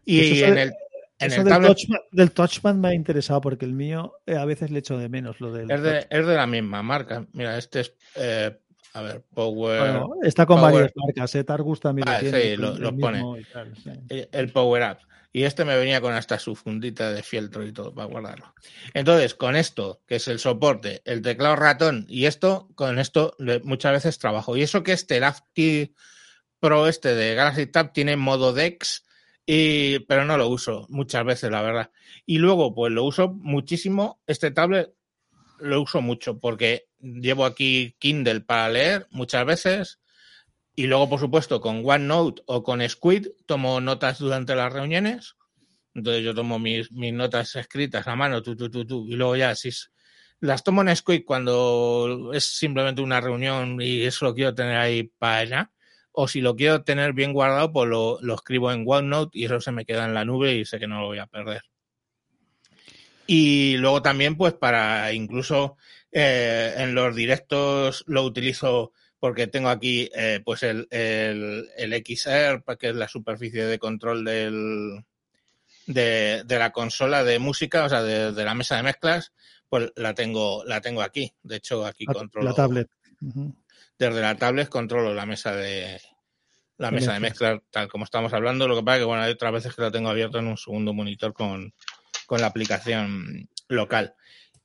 Speaker 1: Y en el, en
Speaker 5: Eso
Speaker 1: el
Speaker 5: del,
Speaker 1: tablet
Speaker 5: del touchpad me ha interesado porque el mío eh, a veces le echo de menos lo del.
Speaker 1: es de, es de la misma marca. Mira, este es, eh, a ver, Power...
Speaker 5: Bueno, está con
Speaker 1: Power-
Speaker 5: varias marcas. ¿eh? Targus también
Speaker 1: Ah,
Speaker 5: lo tiene.
Speaker 1: sí, lo- pone.
Speaker 5: tal, sí.
Speaker 1: eh, el Power Up. Y este me venía con hasta su fundita de fieltro y todo para guardarlo. Entonces, con esto, que es el soporte, el teclado ratón y esto, con esto muchas veces trabajo. Y eso que este, el Pro este de Galaxy Tab tiene modo DeX, y, pero no lo uso muchas veces, la verdad. Y luego, pues lo uso muchísimo. Este tablet lo uso mucho porque llevo aquí Kindle para leer muchas veces. Y luego, por supuesto, con OneNote o con Squid tomo notas durante las reuniones. Entonces yo tomo mis, mis notas escritas a mano, tú, tú, tú, tú, y luego ya, si las tomo en Squid cuando es simplemente una reunión y eso lo quiero tener ahí para allá. O si lo quiero tener bien guardado, pues lo, lo escribo en OneNote y eso se me queda en la nube y sé que no lo voy a perder. Y luego también, pues para incluso eh, en los directos lo utilizo porque tengo aquí eh, pues el, el, el XR, que es la superficie de control del, de, de la consola de música, o sea, de, de la mesa de mezclas, pues la tengo, la tengo aquí. De hecho, aquí
Speaker 5: La,
Speaker 1: controlo
Speaker 5: la tablet.
Speaker 1: Desde la tablet controlo la mesa de la mesa de
Speaker 5: mezclas
Speaker 1: tal como estamos hablando. Lo que pasa es que bueno, hay otras veces que lo tengo abierto en un segundo monitor con, con la aplicación local.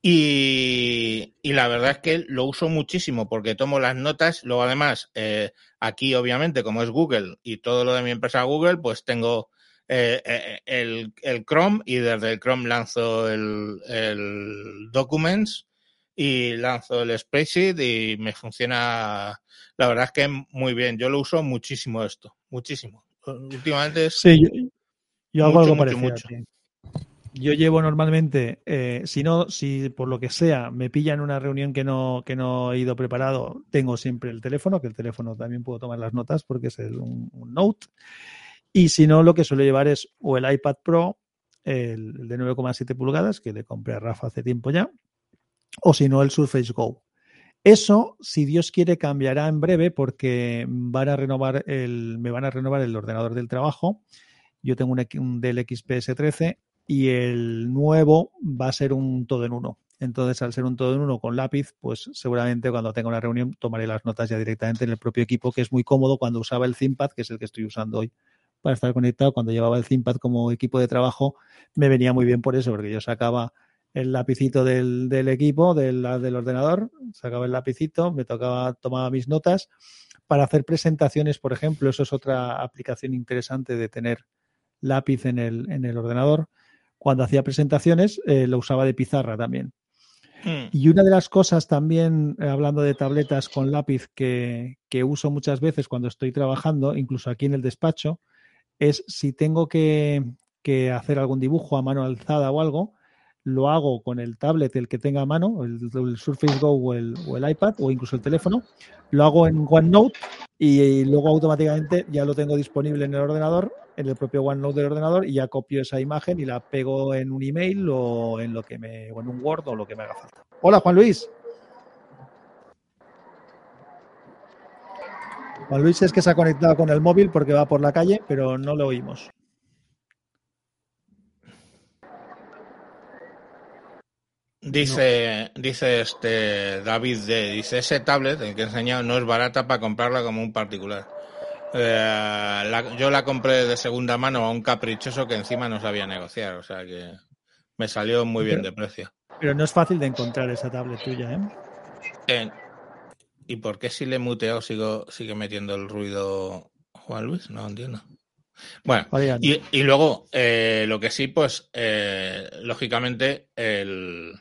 Speaker 1: Y, y la verdad es que lo uso muchísimo porque tomo las notas. Luego, además, eh, aquí, obviamente, como es Google y todo lo de mi empresa Google, pues tengo eh, eh, el, el Chrome y desde el Chrome lanzo el, el Documents y lanzo el spreadsheet y me funciona, la verdad es que muy bien. Yo lo uso muchísimo esto, muchísimo. Últimamente es
Speaker 5: Sí, yo, yo hago
Speaker 1: Mucho,
Speaker 5: algo parecido.
Speaker 1: mucho.
Speaker 5: Yo llevo normalmente, eh, si no, si por lo que sea me pillan una reunión que no, que no he ido preparado, tengo siempre el teléfono, que el teléfono también puedo tomar las notas porque es el- un, un Note. Y si no, lo que suelo llevar es o el iPad Pro, el, el de 9,7 pulgadas, que le compré a Rafa hace tiempo ya, o si no, el Surface Go. Eso, si Dios quiere, cambiará en breve porque van a renovar el, me van a renovar el ordenador del trabajo. Yo tengo un, un Dell XPS 13 y el nuevo va a ser un todo en uno. Entonces, al ser un todo en uno con lápiz, pues seguramente cuando tenga una reunión tomaré las notas ya directamente en el propio equipo, que es muy cómodo cuando usaba el ThinkPad, que es el que estoy usando hoy para estar conectado. Cuando llevaba el ThinkPad como equipo de trabajo, me venía muy bien por eso, porque yo sacaba el lapicito del, del equipo, del, del ordenador, sacaba el lapicito, me tocaba, tomaba mis notas para hacer presentaciones, por ejemplo. Eso es otra aplicación interesante de tener lápiz en el, en el ordenador. Cuando hacía presentaciones, eh, lo usaba de pizarra también.
Speaker 1: Mm,
Speaker 5: Y una de las cosas también, eh, hablando de tabletas con lápiz, que, que uso muchas veces cuando estoy trabajando, incluso aquí en el despacho, es si tengo que, que hacer algún dibujo a mano alzada o algo, lo hago con el tablet, el que tenga a mano, el, el Surface Go o el, o el iPad o incluso el teléfono, lo hago en OneNote y luego automáticamente ya lo tengo disponible en el ordenador, en el propio OneNote del ordenador y ya copio esa imagen y la pego en un email o en lo que me o en un Word o lo que me haga falta. Hola Juan Luis. Juan Luis es que se ha conectado con el móvil porque va por la calle, pero no lo oímos.
Speaker 1: Dice, dice este David D. Dice, ese tablet, el que he enseñado, no es barata para comprarla como un particular. Eh, la- yo la compré de segunda mano a un caprichoso que encima no sabía negociar, o sea que me salió muy bien de precio.
Speaker 5: Pero no es fácil de encontrar esa tablet tuya, ¿eh?
Speaker 1: Eh, ¿Y por qué si le he muteado sigo, sigue metiendo el ruido Juan Luis? No entiendo. Bueno, y luego, eh, lo que sí, pues, eh, lógicamente, el,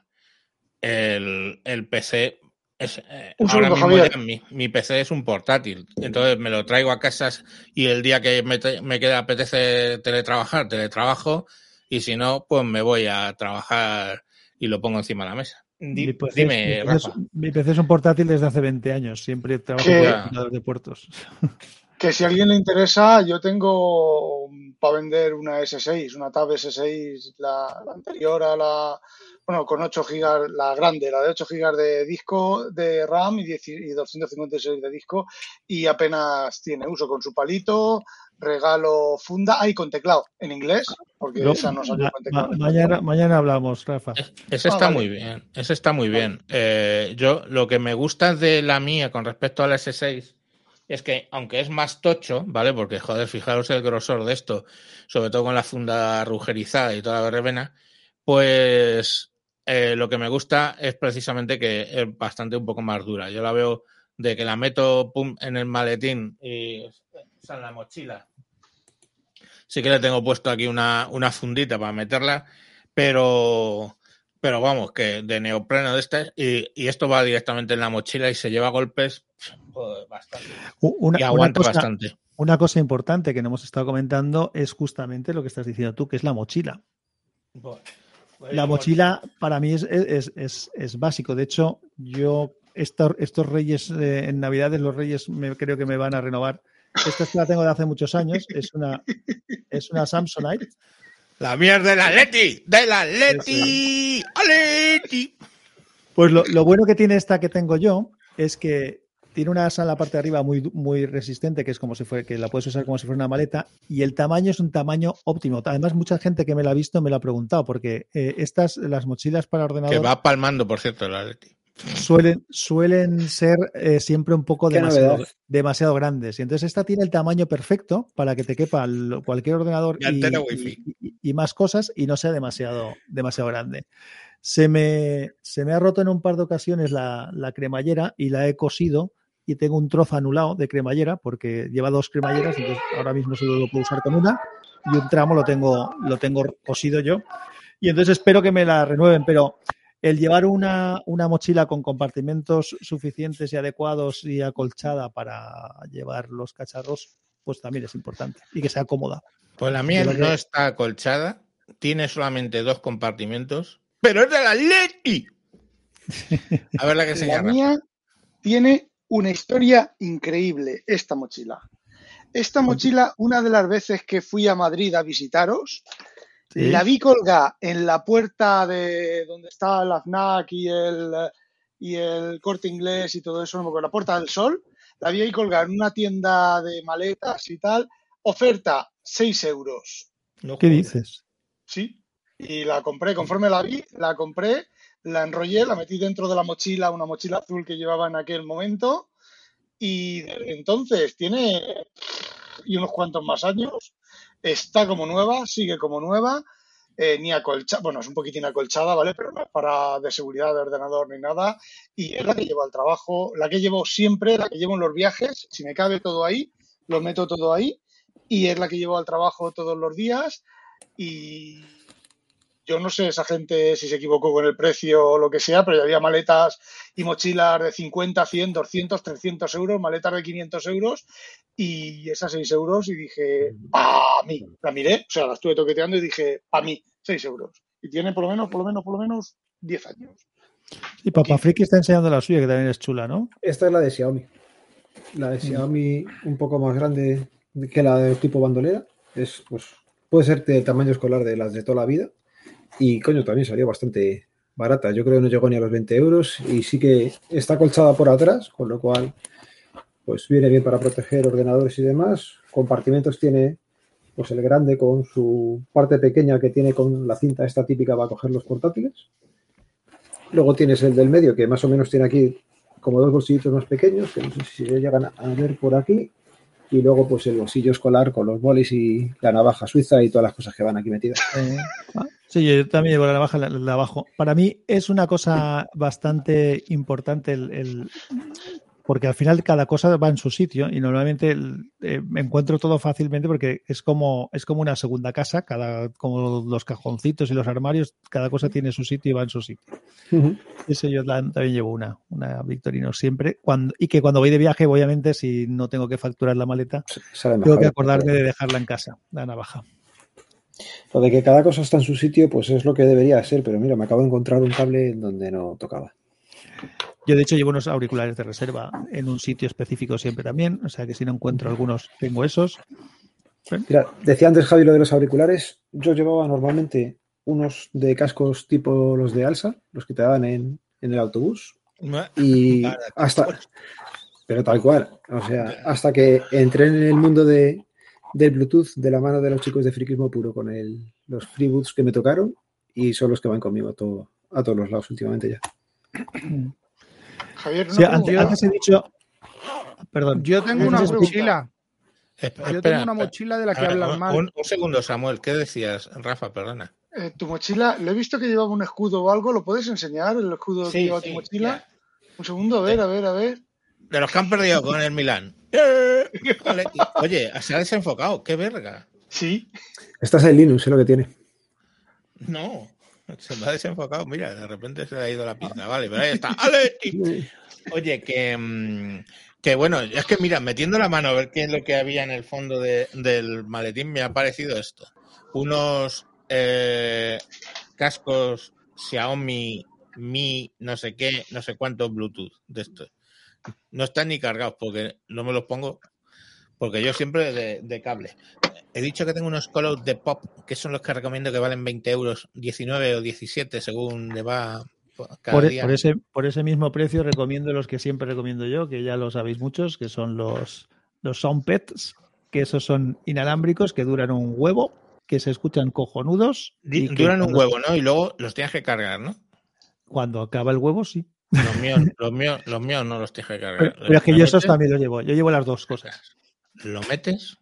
Speaker 1: el, el PC es. eh,
Speaker 3: Un
Speaker 1: ahora
Speaker 3: segundo,
Speaker 1: mismo ya mi, mi PC es un portátil. Entonces me lo traigo a casas y el día que me, te- me queda apetece teletrabajar, teletrabajo. Y si no, pues me voy a trabajar y lo pongo encima de la mesa. Di-
Speaker 5: mi PC,
Speaker 1: dime,
Speaker 5: mi PC es-
Speaker 1: Rafa.
Speaker 5: mi PC es un portátil desde hace 20 años. Siempre trabajo computador de puertos.
Speaker 3: Que si a alguien le interesa, yo tengo para vender una S6, una Tab S6, la, la anterior a la, bueno, con 8 gigas, la grande, la de 8 gigas de disco de RAM y, 10 y 256 de disco, y apenas tiene uso con su palito, regalo funda, ay, con teclado, en inglés, porque esa no salió
Speaker 5: ma-
Speaker 3: con teclado.
Speaker 5: ma- mañana, mañana hablamos, Rafa.
Speaker 1: Ese
Speaker 3: Ah,
Speaker 1: está
Speaker 3: vale.
Speaker 1: muy bien, ese está muy bien. Eh, yo lo que me gusta de la mía con respecto a la S6 es que, aunque es más tocho, ¿vale? Porque, joder, fijaros el grosor de esto, sobre todo con la funda rugerizada y toda la verbena, pues eh, lo que me gusta es precisamente que es bastante un poco más dura. Yo la veo de que la meto pum, en el maletín y o sea, en la mochila. Sí que le tengo puesto aquí una, una fundita para meterla, pero pero vamos, que de neopreno de este, y, y esto va directamente en la mochila y se lleva golpes joder, bastante.
Speaker 5: Una,
Speaker 1: y
Speaker 5: una
Speaker 1: aguanta
Speaker 5: cosa,
Speaker 1: bastante.
Speaker 5: una cosa importante que no hemos estado comentando es justamente lo que estás diciendo tú, que es la mochila. La mochila para mí es, es, es, es básico. De hecho, yo estos, estos reyes eh, en Navidades, los reyes me, creo que me van a renovar. Esta es que la tengo de hace muchos años. Es una, es una Samsonite.
Speaker 1: La mierda del Atleti, del Atleti, Atleti.
Speaker 5: Pues lo, lo bueno que tiene esta que tengo yo es que tiene una asa en la parte de arriba muy, muy resistente, que es como si fuera, que la puedes usar como si fuera una maleta, y el tamaño es un tamaño óptimo. Además, mucha gente que me la ha visto me lo ha preguntado, porque eh, estas, las mochilas para
Speaker 1: Que
Speaker 5: ordenador,
Speaker 1: va palmando, por cierto, el Atleti.
Speaker 5: suelen, suelen ser eh, siempre un poco demasiado, demasiado grandes. Y entonces esta tiene el tamaño perfecto para que te quepa el- cualquier ordenador
Speaker 1: Y
Speaker 5: y,
Speaker 1: antena wifi.
Speaker 5: y- y- y más cosas y no sea demasiado, demasiado grande. Se me, se me ha roto en un par de ocasiones la, la cremallera y la he cosido y tengo un trozo anulado de cremallera porque lleva dos cremalleras, entonces ahora mismo solo lo puedo usar con una y un tramo lo tengo, lo tengo cosido yo. Y entonces espero que me la renueven, pero el llevar una, una mochila con compartimentos suficientes y adecuados y acolchada para llevar los cacharros, pues también es importante y que sea cómoda.
Speaker 1: Pues la mía no
Speaker 5: que-
Speaker 1: está acolchada, tiene solamente dos compartimentos, pero es del Atleti. A ver la que
Speaker 3: La
Speaker 1: señala.
Speaker 3: mía tiene una historia increíble, esta mochila. Esta mochila, una de las veces que fui a Madrid a visitaros,
Speaker 5: Sí.
Speaker 3: la vi colgada en la puerta de donde está la FNAC y el, y el corte inglés y todo eso, no me acuerdo, la Puerta del Sol. La vi ahí colgada en una tienda de maletas y tal. Oferta 6 euros.
Speaker 1: No
Speaker 5: ¿Qué dices?
Speaker 3: Sí. Y la compré, conforme la vi, la compré, la enrollé, la metí dentro de la mochila, una mochila azul que llevaba en aquel momento. Y desde entonces tiene y unos cuantos más años. Está como nueva, sigue como nueva. eh, ni acolchada, bueno, es un poquitín acolchada, ¿vale? Pero no es para de seguridad de ordenador ni nada. Y es la que llevo al trabajo, la que llevo siempre, la que llevo en los viajes. Si me cabe todo ahí, lo meto todo ahí. Y es la que llevo al trabajo todos los días. Y yo no sé esa gente si se equivocó con el precio o lo que sea, pero había maletas y mochilas de 50, 100, 200, 300 euros, maletas de 500 euros y esas 6 euros y dije, pa' mí. La miré, o sea, la estuve toqueteando y dije, pa' mí, 6 euros. Y tiene por lo menos, por lo menos, por lo menos 10 años.
Speaker 5: Y Papá Friki está enseñando la suya, que también es chula, ¿no?
Speaker 4: Esta es la de Xiaomi. la de Xiaomi un poco más grande que la de tipo bandolera. Es, pues, puede ser de tamaño escolar de las de toda la vida. Y coño, también salió bastante barata. Yo creo que no llegó ni a los 20 euros. Y sí que está colchada por atrás, con lo cual pues viene bien para proteger ordenadores y demás. Compartimentos tiene pues el grande con su parte pequeña que tiene con la cinta esta típica para coger los portátiles. Luego tienes el del medio que más o menos tiene aquí como dos bolsillitos más pequeños, que no sé si llegan a ver por aquí. Y luego pues el bolsillo escolar con los bolis y la navaja suiza y todas las cosas que van aquí metidas.
Speaker 5: Eh, ah, sí, yo también llevo la navaja la, la abajo. Para mí es una cosa bastante importante el, el- porque al final cada cosa va en su sitio y normalmente el- eh, me encuentro todo fácilmente porque es como es como una segunda casa, cada como los cajoncitos y los armarios, cada cosa tiene su sitio y va en su sitio. Ese yo también llevo una, una Victorino siempre. Cuando, y que cuando voy de viaje, obviamente, si no tengo que facturar la maleta, tengo que acordarme de dejarla en casa, la navaja.
Speaker 4: Lo de que cada cosa está en su sitio, pues es lo que debería ser, pero mira, me acabo de encontrar un cable en donde no tocaba.
Speaker 5: Yo, de hecho, llevo unos auriculares de reserva en un sitio específico siempre también, o sea que si no encuentro algunos, tengo esos.
Speaker 4: Mira, decía antes Javi lo de los auriculares. Yo llevaba normalmente unos de cascos tipo los de Alsa, los que te daban en, en el autobús. Y hasta. Pero tal cual. O sea, hasta que entré en el mundo de, del Bluetooth de la mano de los chicos de friquismo puro con el, los freeboots que me tocaron y son los que van conmigo a, todo, a todos los lados últimamente ya.
Speaker 3: Javier, una
Speaker 5: Sí, antes, he dicho. Perdón.
Speaker 2: Yo tengo una mochila. Yo tengo una mochila de la que
Speaker 1: A ver,
Speaker 2: hablas
Speaker 1: un-
Speaker 2: mal.
Speaker 1: Un, un segundo, Samuel. ¿Qué decías, Rafa? Perdona.
Speaker 3: Eh, tu mochila, le he visto que llevaba un escudo o algo, ¿lo puedes enseñar? El escudo que
Speaker 1: Sí,
Speaker 3: lleva
Speaker 1: sí,
Speaker 3: tu mochila.
Speaker 1: ya.
Speaker 3: Un segundo, a ver, a ver, a ver.
Speaker 1: De los que han perdido con el Milán. Eh, vale. Oye, se ha desenfocado. ¡Qué verga!
Speaker 3: Sí,
Speaker 4: Estás en Linux, sé lo que tiene.
Speaker 1: No, se me ha desenfocado. Mira, de repente se le ha ido la pinta. Vale, pero ahí está. ¡Ale! Oye, que, mm, que bueno, es que mira, metiendo la mano a ver qué es lo que había en el fondo de- del maletín, me ha parecido esto. Unos eh, cascos Xiaomi Mi, no sé qué, no sé cuántos Bluetooth de estos. No están ni cargados porque no me los pongo, porque yo siempre de, de cable. He dicho que tengo unos callouts de pop, que son los que recomiendo que valen 20 euros, 19 o 17 según le va cada
Speaker 5: Por, e-
Speaker 1: día.
Speaker 5: por ese, por ese mismo precio recomiendo los que siempre recomiendo yo, que ya lo sabéis muchos, que son los, los Soundpets, que esos son inalámbricos, que duran un huevo, que se escuchan cojonudos. Y
Speaker 1: Duran un huevo, ¿no? Y luego los tienes que cargar, ¿no?
Speaker 5: Cuando acaba el huevo, sí.
Speaker 1: Los míos, los míos, los míos no los tienes que cargar.
Speaker 5: Pero, pero es que yo esos también los llevo. Yo llevo las dos cosas.
Speaker 1: Lo metes,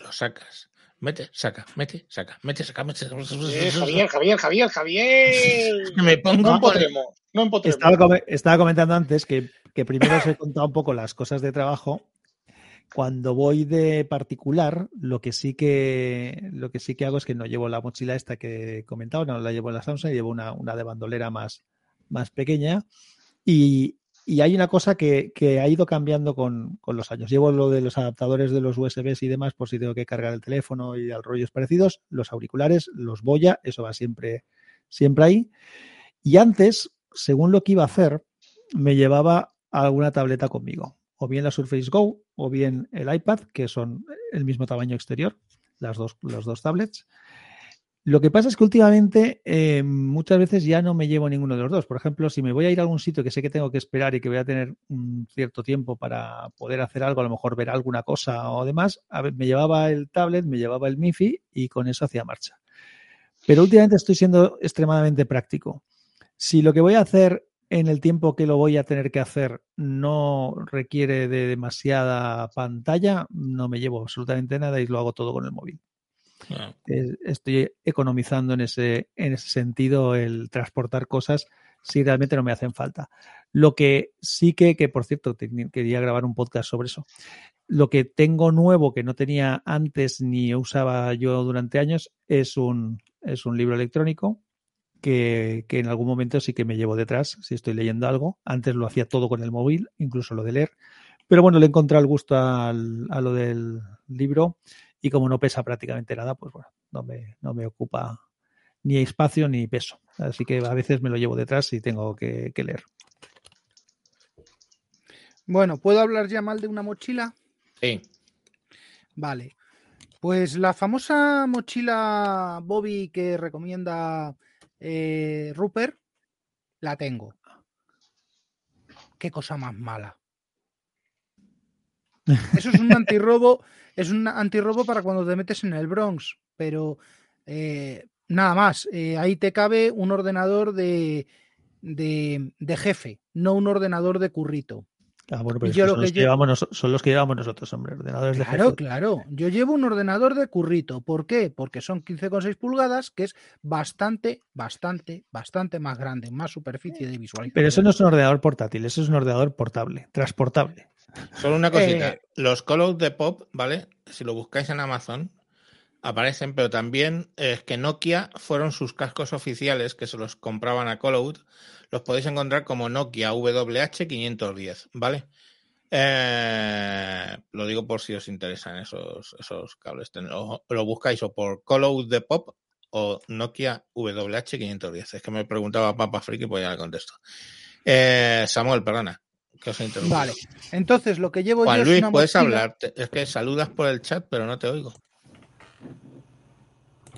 Speaker 1: lo sacas. Mete, saca, mete, saca, mete, saca, mete, saca.
Speaker 3: Eh, Javier, Javier, Javier, Javier.
Speaker 1: Me pongo
Speaker 3: No empotremos, no empotremos.
Speaker 5: Estaba comentando antes que, que primero os he contado un poco las cosas de trabajo. Cuando voy de particular, lo que sí que lo que sí que hago es que no llevo la mochila esta que he comentado, no la llevo en la Samsung, llevo una, una de bandolera más, más pequeña. Y, y hay una cosa que, que ha ido cambiando con, con los años. Llevo lo de los adaptadores de los USBs y demás, por si tengo que cargar el teléfono y al rollos parecidos, los auriculares, los Boya, eso va siempre, siempre ahí. Y antes, según lo que iba a hacer, me llevaba alguna tableta conmigo. O bien la Surface Go o bien el iPad, que son el mismo tamaño exterior, las dos, las dos tablets. Lo que pasa es que últimamente eh, muchas veces ya no me llevo ninguno de los dos. Por ejemplo, si me voy a ir a algún sitio que sé que tengo que esperar y que voy a tener un cierto tiempo para poder hacer algo, a lo mejor ver alguna cosa o demás, a ver, me llevaba el tablet, me llevaba el MIFI y con eso hacía marcha. Pero últimamente estoy siendo extremadamente práctico. Si lo que voy a hacer en el tiempo que lo voy a tener que hacer no requiere de demasiada pantalla, no me llevo absolutamente nada y lo hago todo con el móvil.
Speaker 1: Ah,
Speaker 5: Estoy economizando en ese, en ese sentido el transportar cosas si realmente no me hacen falta. Lo que sí que, que por cierto, te- quería grabar un podcast sobre eso. Lo que tengo nuevo que no tenía antes ni usaba yo durante años es un, es un libro electrónico que, que en algún momento sí que me llevo detrás si estoy leyendo algo. Antes lo hacía todo con el móvil, incluso lo de leer. Pero bueno, le he encontrado el gusto a lo del libro y como no pesa prácticamente nada, pues bueno, no me, no me ocupa ni espacio ni peso. Así que a veces me lo llevo detrás y tengo que, que leer.
Speaker 2: Bueno, ¿puedo hablar ya mal de una mochila?
Speaker 1: Sí.
Speaker 2: Vale. Pues la famosa mochila Bobby que recomienda eh, Rupert, la tengo. Qué cosa más mala. Eso es un antirrobo, es un antirrobo para cuando te metes en el Bronx, pero eh, nada más. eh, ahí te cabe un ordenador de, de, de jefe, no un ordenador de currito.
Speaker 5: Ah, bueno, pero
Speaker 2: Y yo
Speaker 5: es que
Speaker 2: lo
Speaker 5: son,
Speaker 2: que
Speaker 5: los que
Speaker 2: lle-
Speaker 5: llevamos noso- son los que llevamos nosotros, hombre, ordenadores de
Speaker 2: Claro,
Speaker 5: jefe.
Speaker 2: claro. Yo llevo un ordenador de currito. ¿Por qué? Porque son 15,6 pulgadas, que es bastante, bastante, bastante más grande, más superficie de visualización.
Speaker 5: Pero eso no es un ordenador portátil, eso es un ordenador portable, transportable.
Speaker 1: Solo una cosita.
Speaker 2: Eh,
Speaker 1: Los Call de Pop, ¿vale? Si lo buscáis en Amazon, aparecen, pero también eh, es que Nokia fueron sus cascos oficiales que se los compraban a Callout. Los podéis encontrar como Nokia WH510, ¿vale? Eh, lo digo por si os interesan esos, esos cables. Ten- o- Lo buscáis o por Callout de Pop o Nokia WH510. Es que me preguntaba Papa Friki, pues ya le contesto. Eh, Samuel, perdona. Que os he interrumpido.
Speaker 2: Vale. Entonces, lo que llevo
Speaker 1: Juan
Speaker 2: yo es
Speaker 1: Luis,
Speaker 2: una
Speaker 1: puedes
Speaker 2: mochila-
Speaker 1: hablar. Es que saludas por el chat, pero no te oigo.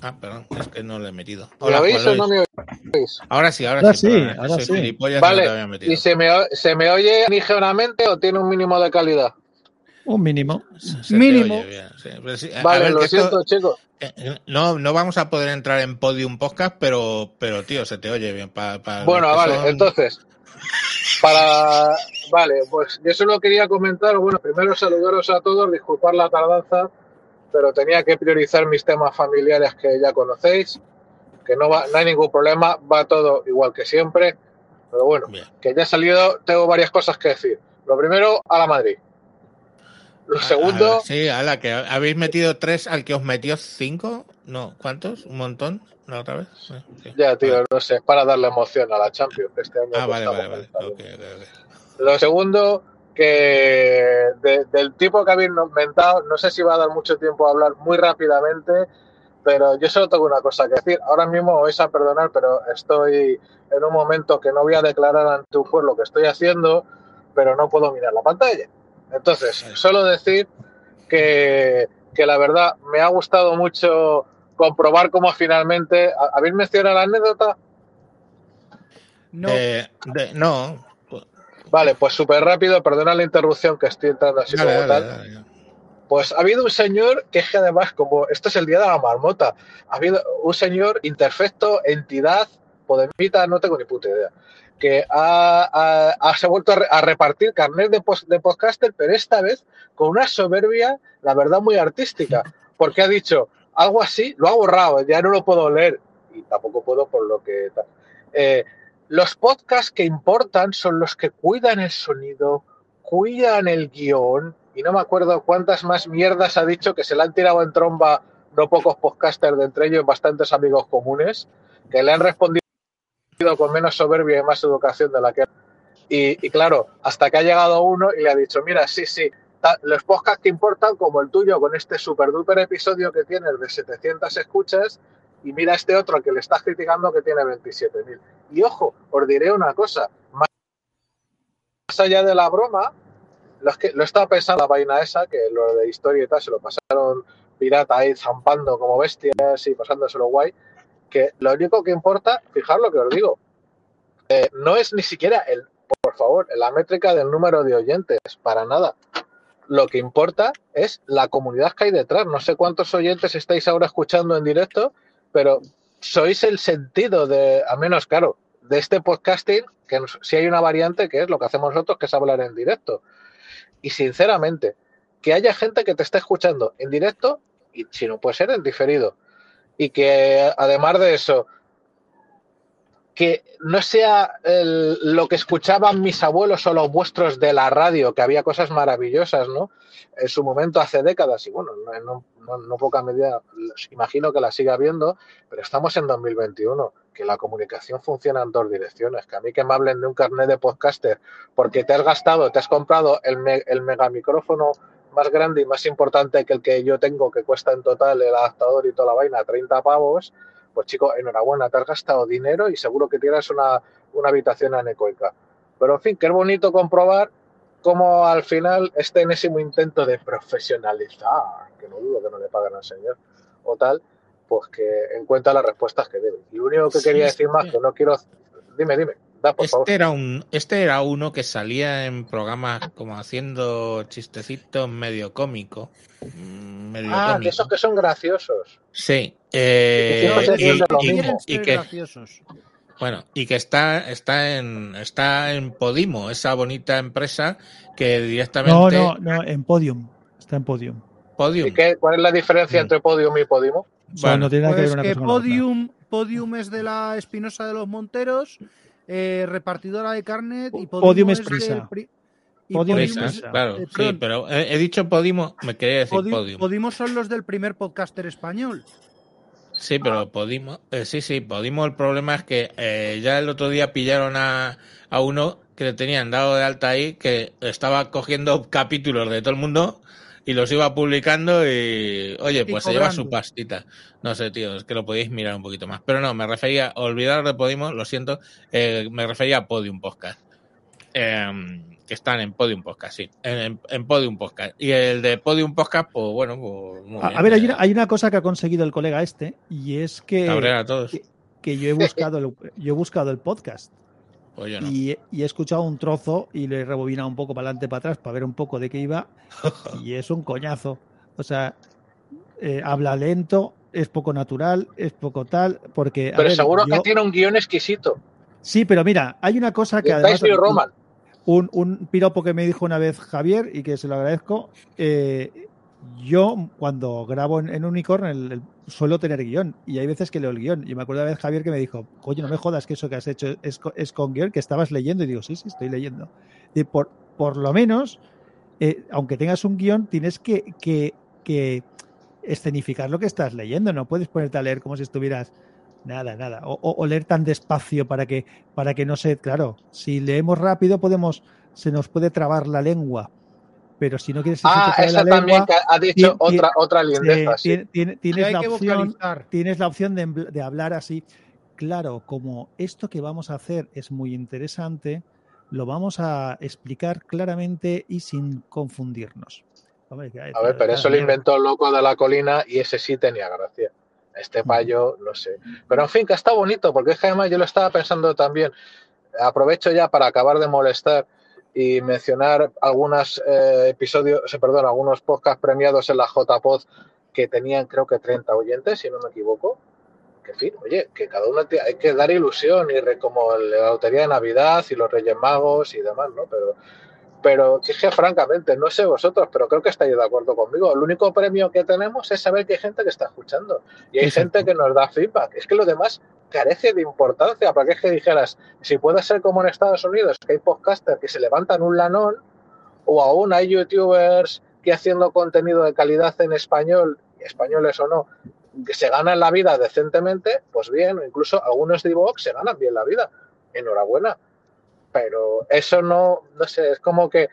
Speaker 1: Ah, perdón, es que no le he metido.
Speaker 6: ¿Me
Speaker 1: Hola,
Speaker 6: oís o no me oís?
Speaker 1: Ahora sí, ahora,
Speaker 5: Ahora
Speaker 1: sí.
Speaker 5: ahora sí.
Speaker 1: no
Speaker 6: Vale. ¿y se me, se me oye ligeramente o tiene un mínimo de calidad?
Speaker 5: Un mínimo.
Speaker 1: Se
Speaker 2: Mínimo.
Speaker 1: sí.
Speaker 6: Vale,
Speaker 1: ver,
Speaker 6: lo
Speaker 1: esto-
Speaker 6: siento, chicos.
Speaker 1: eh, no, no vamos a poder entrar en Podium Podcast, pero, pero tío, se te oye bien. Pa, pa-
Speaker 6: Bueno, vale,
Speaker 1: son-
Speaker 6: entonces, para... Vale, pues yo solo quería comentar, bueno, primero saludaros a todos, disculpar la tardanza, pero tenía que priorizar mis temas familiares que ya conocéis, que no, va, no hay ningún problema, va todo igual que siempre, pero bueno,
Speaker 1: Bien.
Speaker 6: que ya he salido, tengo varias cosas que decir. Lo primero, a la Madrid. Lo
Speaker 1: A-
Speaker 6: segundo,
Speaker 1: a- sí, ala, que habéis metido tres al que os metió cinco. No, ¿cuántos? ¿Un montón? ¿La otra vez? Sí,
Speaker 6: ya, tío,
Speaker 1: Vale.
Speaker 6: no sé, es para darle emoción a la Champions. Este año
Speaker 1: Ah, vale, vale, vale.
Speaker 6: Lo segundo, que de- del tipo que habéis inventado, no sé si va a dar mucho tiempo a hablar muy rápidamente, pero yo solo tengo una cosa que decir. Ahora mismo vais a perdonar, pero estoy en un momento que no voy a declarar ante un juez lo que estoy haciendo, pero no puedo mirar la pantalla. Entonces, solo decir que, que la verdad me ha gustado mucho comprobar cómo finalmente... ¿ha- ¿Habéis mencionado la anécdota?
Speaker 2: No,
Speaker 1: Eh, de- no.
Speaker 6: Vale, pues súper rápido, perdona la interrupción que estoy entrando así
Speaker 1: Dale,
Speaker 6: como
Speaker 1: dale,
Speaker 6: tal.
Speaker 1: dale.
Speaker 6: Pues ha habido un señor que es que además, como esto es el día de la marmota, ha habido un señor interfecto, entidad, podemita, no tengo ni puta idea, que ha, ha- ha- se ha vuelto a, re- a repartir carnet de, pos- de podcaster, pero esta vez con una soberbia, la verdad, muy artística, porque ha dicho algo así, lo ha borrado, ya no lo puedo leer, y tampoco puedo por lo que... Eh, los podcasts que importan son los que cuidan el sonido, cuidan el guion, y no me acuerdo cuántas más mierdas ha dicho que se le han tirado en tromba no pocos podcasters, de entre ellos bastantes amigos comunes, que le han respondido con menos soberbia y más educación de la que... Y, y claro, hasta que ha llegado uno y le ha dicho, mira, sí, sí, los podcasts que importan como el tuyo con este super duper episodio que tienes de 700 escuchas y mira este otro que le estás criticando que tiene 27.000. Y ojo, os diré una cosa, más allá de la broma, los que, lo estaba pensando la vaina esa, que lo de historia y tal se lo pasaron pirata ahí zampando como bestias y pasándoselo guay, que lo único que importa, fijar lo que os digo, eh, no es ni siquiera el, por favor, la métrica del número de oyentes, para nada. Lo que importa es la comunidad que hay detrás. No sé cuántos oyentes estáis ahora escuchando en directo, pero sois el sentido de, al menos claro, de este podcasting, que si hay una variante que es lo que hacemos nosotros, que es hablar en directo. Y sinceramente, que haya gente que te esté escuchando en directo y si no puede ser en diferido. Y que además de eso, que no sea el- lo que escuchaban mis abuelos o los vuestros de la radio, que había cosas maravillosas, ¿no? En su momento hace décadas, y bueno, no, no, no, poca medida, imagino que la siga habiendo, pero estamos en 2021, que la comunicación funciona en dos direcciones, que a mí que me hablen de un carnet de podcaster, porque te has gastado, te has comprado el, me- el mega micrófono más grande y más importante que el que yo tengo, que cuesta en total el adaptador y toda la vaina 30 pavos, pues chico, enhorabuena, te has gastado dinero y seguro que tienes una, una habitación anecoica. Pero en fin, que es bonito comprobar como al final este enésimo intento de profesionalizar, que no dudo que no le pagan al señor, o tal, pues que encuentra las respuestas que debe. Y lo único que
Speaker 1: Sí,
Speaker 6: quería decir más, que no quiero... Dime, dime, da, por favor.
Speaker 1: Este era, un, este era uno que salía en programas como haciendo chistecitos medio cómico. mm, Medio
Speaker 6: Ah, de
Speaker 1: cómico.
Speaker 6: esos que son graciosos.
Speaker 1: Sí. eh, y, que,
Speaker 2: graciosos.
Speaker 1: bueno, y que está, está, en, está en Podimo, esa bonita empresa que
Speaker 5: No,
Speaker 1: directamente.
Speaker 5: no, no, en Podium. Está en Podium.
Speaker 1: Podium.
Speaker 6: ¿Y qué, cuál es la diferencia
Speaker 1: Mm.
Speaker 6: entre Podium y Podimo?
Speaker 5: O sea,
Speaker 1: Bueno,
Speaker 5: no tiene nada que ver
Speaker 2: Pues
Speaker 5: una
Speaker 2: que. Podium, Podium es de la Espinosa de los Monteros, eh, repartidora de carnet y Podimo
Speaker 5: Podium es
Speaker 2: del
Speaker 5: prisa.
Speaker 2: pri- y
Speaker 5: Podium es
Speaker 1: Prisa,
Speaker 2: es-
Speaker 5: prisa.
Speaker 1: claro,
Speaker 2: eh,
Speaker 1: sí, pero he, he dicho Podimo, me quería decir
Speaker 2: Podi-
Speaker 1: Podium.
Speaker 2: Podimo son los del primer podcaster español.
Speaker 1: Sí, pero Podimo, eh, sí, sí, Podimo, el problema es que eh, ya el otro día pillaron a, a uno que le tenían dado de alta ahí, que estaba cogiendo capítulos de todo el mundo y los iba publicando y, oye,
Speaker 2: Y
Speaker 1: pues se lleva su pastita. No sé, tío, es que lo podéis mirar un poquito más. Pero no, me refería, olvidar de Podimo, lo siento, eh, me refería a Podium Podcast. Eh, que están en Podium Podcast, sí, en, Podium Podcast. Y el de Podium Podcast, pues bueno, pues muy
Speaker 5: A,
Speaker 1: bien,
Speaker 5: a ver, hay
Speaker 1: eh,
Speaker 5: una, hay una cosa que ha conseguido el colega este y es que,
Speaker 1: a todos.
Speaker 5: que, que yo he buscado el, yo he buscado el podcast
Speaker 1: Pues no.
Speaker 5: y, y he escuchado un trozo y le he rebobinado un poco para adelante para atrás para ver un poco de qué iba y es un coñazo. O sea, eh, habla lento, es poco natural, es poco tal, porque...
Speaker 6: Pero
Speaker 5: ver,
Speaker 6: seguro
Speaker 5: yo-
Speaker 6: que tiene un guion exquisito.
Speaker 5: Sí, pero mira, hay una cosa que
Speaker 6: De
Speaker 5: además...
Speaker 6: Roman.
Speaker 5: un, un piropo que me dijo una vez Javier y que se lo agradezco. eh, yo, cuando grabo en, en Unicorn, el- el- suelo tener guion y hay veces que leo el guion. Y me acuerdo una vez Javier que me dijo, oye, no me jodas que eso que has hecho es, es con guion, que estabas leyendo. Y digo, sí, sí, estoy leyendo. Por, por lo menos, eh, aunque tengas un guion, tienes que, que, que escenificar lo que estás leyendo. No puedes ponerte a leer como si estuvieras. Nada, nada. O, o- o leer tan despacio para que, para que no se. Claro, si leemos rápido podemos. Se nos puede trabar la lengua. Pero si no quieres
Speaker 6: Ah, esa
Speaker 5: la
Speaker 6: también
Speaker 5: lengua,
Speaker 6: que ha dicho otra, otra
Speaker 5: eh,
Speaker 6: lindeza. sí.
Speaker 5: tien-
Speaker 2: Y
Speaker 5: tienes,
Speaker 2: hay
Speaker 5: la opción,
Speaker 2: vocalizar.
Speaker 5: tienes la opción de, hablar así. Claro, como esto que vamos a hacer es muy interesante, lo vamos a explicar claramente y sin confundirnos.
Speaker 6: A ver, pero eso lo inventó el loco de la colina y ese sí tenía gracia. Este payo, no sé. Pero en fin, que está bonito, porque es que además yo lo estaba pensando también. Aprovecho ya para acabar de molestar y mencionar algunos eh, episodios, perdón, algunos podcasts premiados en la JPod que tenían creo que 30 oyentes, si no me equivoco. Que en fin, oye, que cada uno te- hay que dar ilusión y como la lotería de Navidad y los Reyes Magos y demás, ¿no? Pero pero es que francamente, no sé vosotros, pero creo que estáis de acuerdo conmigo. El único premio que tenemos es saber que hay gente que está escuchando y hay
Speaker 5: Exacto.
Speaker 6: gente que nos da feedback. Es que lo demás carece de importancia. ¿Para es que dijeras, si puede ser como en Estados Unidos, que hay podcasters que se levantan un lanón o aún hay youtubers que haciendo contenido de calidad en español, españoles o no, que se ganan la vida decentemente, pues bien, incluso algunos de iVoox se ganan bien la vida. Enhorabuena pero eso no, no sé, es como que,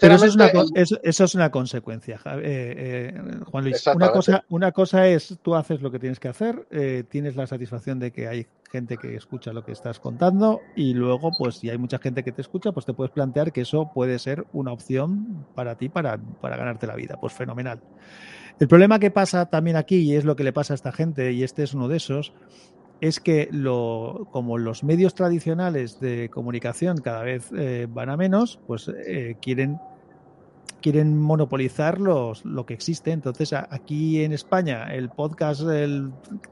Speaker 5: Pero eso es una, eso, eso es una consecuencia, eh, eh, Juan Luis. Una cosa, una cosa es tú haces lo que tienes que hacer, eh, tienes la satisfacción de que hay gente que escucha lo que estás contando y luego, pues si hay mucha gente que te escucha, pues te puedes plantear que eso puede ser una opción para ti para, para ganarte la vida. Pues fenomenal. El problema que pasa también aquí, y es lo que le pasa a esta gente, y este es uno de esos, es que lo, como los medios tradicionales de comunicación cada vez eh, van a menos, pues eh, quieren quieren monopolizar los, lo que existe. Entonces, aquí en España el podcast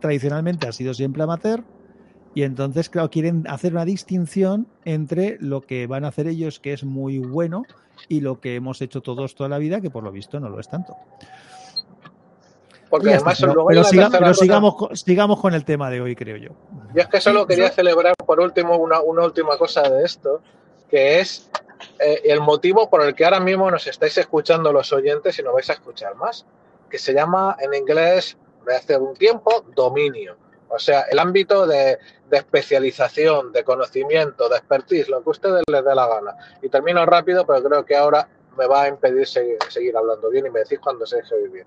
Speaker 5: tradicionalmente ha sido siempre amateur y entonces, claro, quieren hacer una distinción entre lo que van a hacer ellos, que es muy bueno, y lo que hemos hecho todos toda la vida, que por lo visto no lo es tanto.
Speaker 6: Porque
Speaker 5: está,
Speaker 6: además
Speaker 5: pero
Speaker 6: luego hay
Speaker 5: pero siga- pero sigamos, co- sigamos con el tema de hoy, creo yo.
Speaker 6: Yo es que solo
Speaker 2: Sí,
Speaker 6: quería
Speaker 2: yo-
Speaker 6: celebrar por último una, una última cosa de esto, que es eh, el motivo por el que ahora mismo nos estáis escuchando los oyentes y no vais a escuchar más, que se llama en inglés, de hace un tiempo, dominio. O sea, el ámbito de, de especialización, de conocimiento, de expertise, lo que a ustedes les dé la gana. Y termino rápido, pero creo que ahora me va a impedir seguir, seguir hablando bien y me decís cuando se deje oír bien.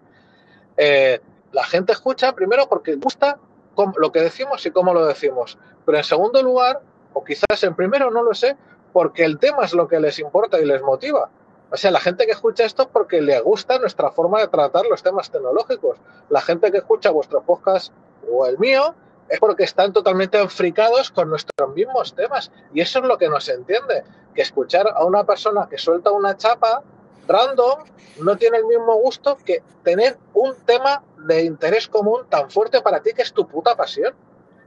Speaker 6: Eh, la gente escucha primero porque gusta cómo- lo que decimos y cómo lo decimos. Pero en segundo lugar, o quizás en primero, no lo sé, porque el tema es lo que les importa y les motiva. O sea, la gente que escucha esto es porque le gusta nuestra forma de tratar los temas tecnológicos. La gente que escucha vuestro podcast o el mío es porque están totalmente enfricados con nuestros mismos temas. Y eso es lo que nos entiende. Que escuchar a una persona que suelta una chapa random no tiene el mismo gusto que tener un tema de interés común tan fuerte para ti que es tu puta pasión.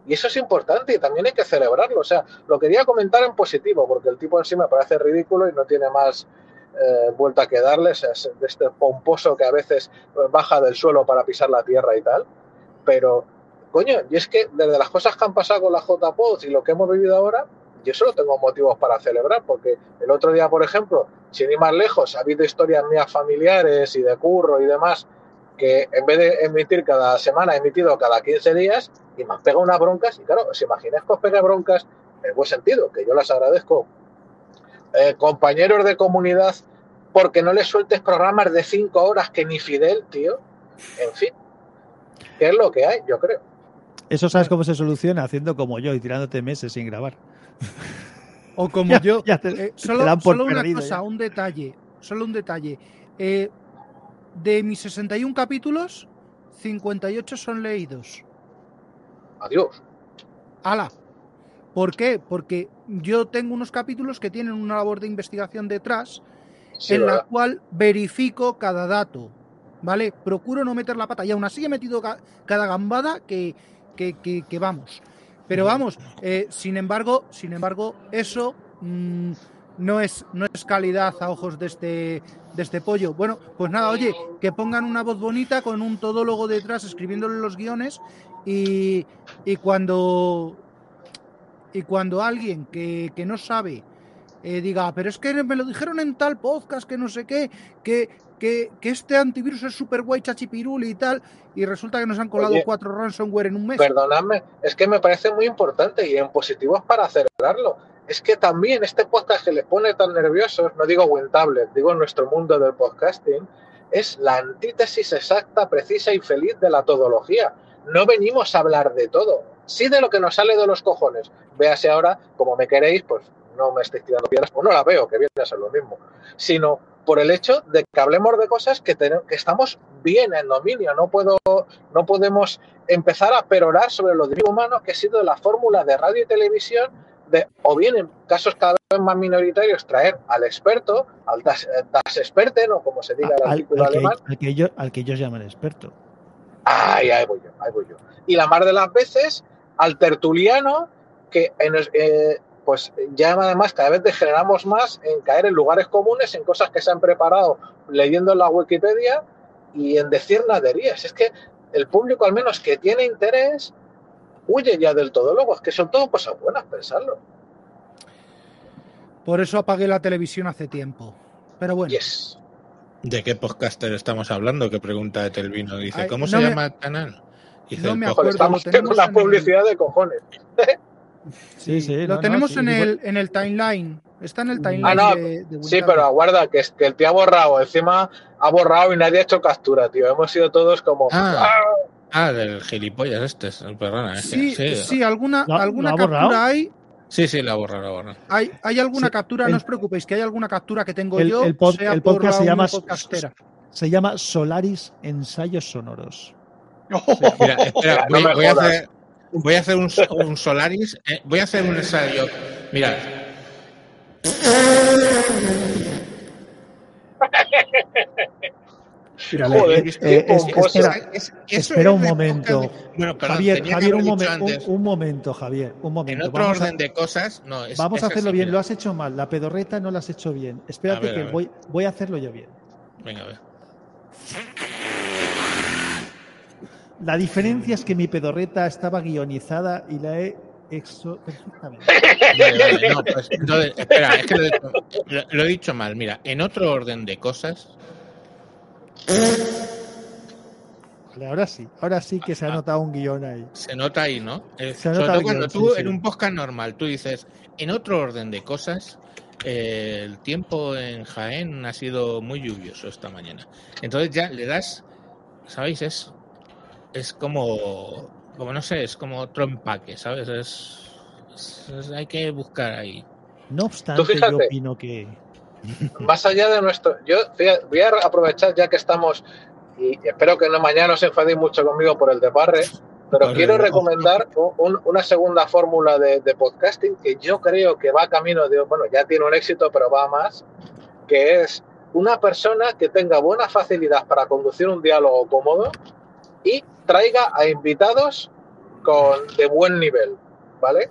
Speaker 6: Y eso es importante y también hay que celebrarlo. O sea, lo quería comentar en positivo, porque el tipo en sí me parece ridículo y no tiene más eh, vuelta que darle. O es de este pomposo que a veces baja del suelo para pisar la tierra y tal. Pero, coño, y es que desde las cosas que han pasado con la JPOD y lo que hemos vivido ahora, yo solo tengo motivos para celebrar, porque el otro día, por ejemplo, sin ir más lejos, ha habido historias mías familiares y de curro y demás, que en vez de emitir cada semana, he emitido cada 15 días y me han pegado unas broncas. Y claro, os imagináis que os pegue broncas en buen sentido, que yo las agradezco. Eh, compañeros de comunidad, porque no les sueltes programas de 5 horas que ni Fidel, tío. En fin, ¿qué es lo que hay? Yo creo.
Speaker 5: Eso sabes cómo se soluciona haciendo como yo y tirándote meses sin grabar.
Speaker 2: O como
Speaker 5: Ya-
Speaker 2: yo.
Speaker 5: ya te-
Speaker 2: eh, solo solo una
Speaker 5: perdido
Speaker 2: cosa,
Speaker 5: ya.
Speaker 2: un detalle. Solo un detalle. Eh, de mis 61 capítulos, 58 son leídos.
Speaker 6: Adiós.
Speaker 2: ¡Hala! ¿Por qué? Porque yo tengo unos capítulos que tienen una labor de investigación detrás
Speaker 6: Sí,
Speaker 2: en la cual verifico cada dato. ¿Vale? Procuro no meter la pata. Y aún así he metido ca- cada gambada que, que, que- que vamos. Pero vamos, eh, sin embargo, sin embargo, eso mm, no, es, no es calidad a ojos de este, de este pollo. Bueno, pues nada, oye, que pongan una voz bonita con un todólogo detrás escribiéndole los guiones y, y cuando y cuando alguien que, que no sabe eh, diga, pero es que me lo dijeron en tal podcast, que no sé qué, que, que, que este antivirus es super guay, chachipiruli y tal, y resulta que nos han colado
Speaker 6: Oye,
Speaker 2: cuatro ransomware en un mes.
Speaker 6: Perdonadme, es que me parece muy importante y en positivo es para celebrarlo. Es que también este podcast que les pone tan nerviosos, no digo Wintablet, digo en nuestro mundo del podcasting, es la antítesis exacta, precisa y feliz de la todología. No venimos a hablar de todo, sí de lo que nos sale de los cojones. Véase ahora, como me queréis, pues no me estéis tirando piedras, pues no la veo, que viene a ser lo mismo, sino por el hecho de que hablemos de cosas que, tenemos, que estamos bien en dominio. No, puedo, no podemos empezar a perorar sobre lo divino humano que ha sido la fórmula de radio y televisión de, o bien en casos cada vez más minoritarios, traer al experto, al das, das experten, o como se diga el
Speaker 5: Al,
Speaker 6: artículo
Speaker 5: al que,
Speaker 6: alemán,
Speaker 5: al que ellos, al que ellos llaman experto.
Speaker 6: Ay, ahí voy yo, ahí voy yo. Y la más de las veces al tertuliano, que en eh, pues ya además cada vez degeneramos más en caer en lugares comunes, en cosas que se han preparado leyendo en la Wikipedia y en decir naderías. Es que el público, al menos que tiene interés, huye ya del todo. Luego, es que son todo cosas buenas, pensarlo.
Speaker 2: Por eso apagué la televisión hace tiempo. Pero bueno,
Speaker 6: Yes.
Speaker 1: ¿De qué podcaster estamos hablando? Que pregunta de Telvino. Dice,
Speaker 2: Ay,
Speaker 1: ¿cómo
Speaker 2: no
Speaker 1: se
Speaker 2: me-
Speaker 1: llama el canal? Dice,
Speaker 2: no me acuerdo,
Speaker 6: estamos
Speaker 2: en el-
Speaker 6: publicidad de cojones.
Speaker 5: Sí, sí.
Speaker 2: lo
Speaker 5: no, no,
Speaker 2: tenemos
Speaker 5: sí,
Speaker 2: en, el, en el timeline. Está en el timeline
Speaker 6: Ah, no,
Speaker 2: de, de
Speaker 6: Sí, pero aguarda, que, es, que el tío ha borrado. Encima ha borrado y nadie ha hecho captura, tío. Hemos sido todos como.
Speaker 1: Ah.
Speaker 6: "Ah".
Speaker 1: Ah, del gilipollas este. es- Perdona. es que-
Speaker 2: Sí,
Speaker 1: sí,
Speaker 2: sí, alguna,
Speaker 5: ¿Lo ha-
Speaker 2: alguna
Speaker 5: lo ha borrado?
Speaker 2: captura hay.
Speaker 1: sí, sí, la borra, la borra.
Speaker 2: Hay, hay alguna
Speaker 5: Sí,
Speaker 2: captura,
Speaker 5: el-
Speaker 2: no os preocupéis, que hay alguna captura que tengo
Speaker 5: El-
Speaker 2: yo,
Speaker 5: el pod-
Speaker 2: sea
Speaker 5: el
Speaker 2: por
Speaker 5: podcast
Speaker 2: la
Speaker 5: se llama. Se llama Solaris Ensayos Sonoros.
Speaker 1: Mira, espera,
Speaker 6: No
Speaker 1: voy,
Speaker 6: me
Speaker 1: voy a hacer, voy a hacer un, un Solaris. eh, voy a hacer un ensayo. Mira,
Speaker 4: Mira,
Speaker 6: Joder,
Speaker 4: le-
Speaker 6: qué
Speaker 5: eh, es-
Speaker 6: pomposo.
Speaker 5: espera,
Speaker 1: es-
Speaker 5: un momento.
Speaker 1: Bueno, perdón,
Speaker 5: Javier, Javier un, momen- un- momento, Javier, un momento.
Speaker 1: En otro
Speaker 5: Vamos a-
Speaker 1: orden de cosas, no. Es,
Speaker 5: Vamos a hacerlo
Speaker 1: así,
Speaker 5: bien,
Speaker 1: mira.
Speaker 5: lo has hecho mal. La pedorreta no la has hecho bien. Espérate
Speaker 1: ver,
Speaker 5: que voy, voy a hacerlo yo bien.
Speaker 1: Venga, a ver.
Speaker 5: La diferencia es que mi pedorreta estaba guionizada y la he hecho perfectamente.
Speaker 1: Vale, vale, no, pues, entonces, espera, es que lo he, dicho, lo- lo he dicho mal. Mira, en otro orden de cosas,
Speaker 5: Vale, ahora sí, ahora sí que se ha notado un guion ahí.
Speaker 1: se nota ahí, ¿no? Eh,
Speaker 5: Se
Speaker 1: sobre todo cuando tú
Speaker 5: sí.
Speaker 1: en un podcast normal, tú dices, en otro orden de cosas, eh, el tiempo en Jaén ha sido muy lluvioso esta mañana. Entonces ya le das, ¿sabéis? Es, es como, como no sé, es como otro empaque, ¿sabes? Es, es- es- hay que buscar ahí.
Speaker 5: No obstante, yo opino que.
Speaker 6: Más allá de nuestro. Yo fíjate, voy a aprovechar ya que estamos. Y espero que no mañana os enfadéis mucho conmigo por el de Parre. Pero quiero recomendar un- un- una segunda fórmula de, de podcasting que yo creo que va camino de. Bueno, ya tiene un éxito, pero va a más. Que es una persona que tenga buena facilidad para conducir un diálogo cómodo y traiga a invitados con, de buen nivel, ¿vale?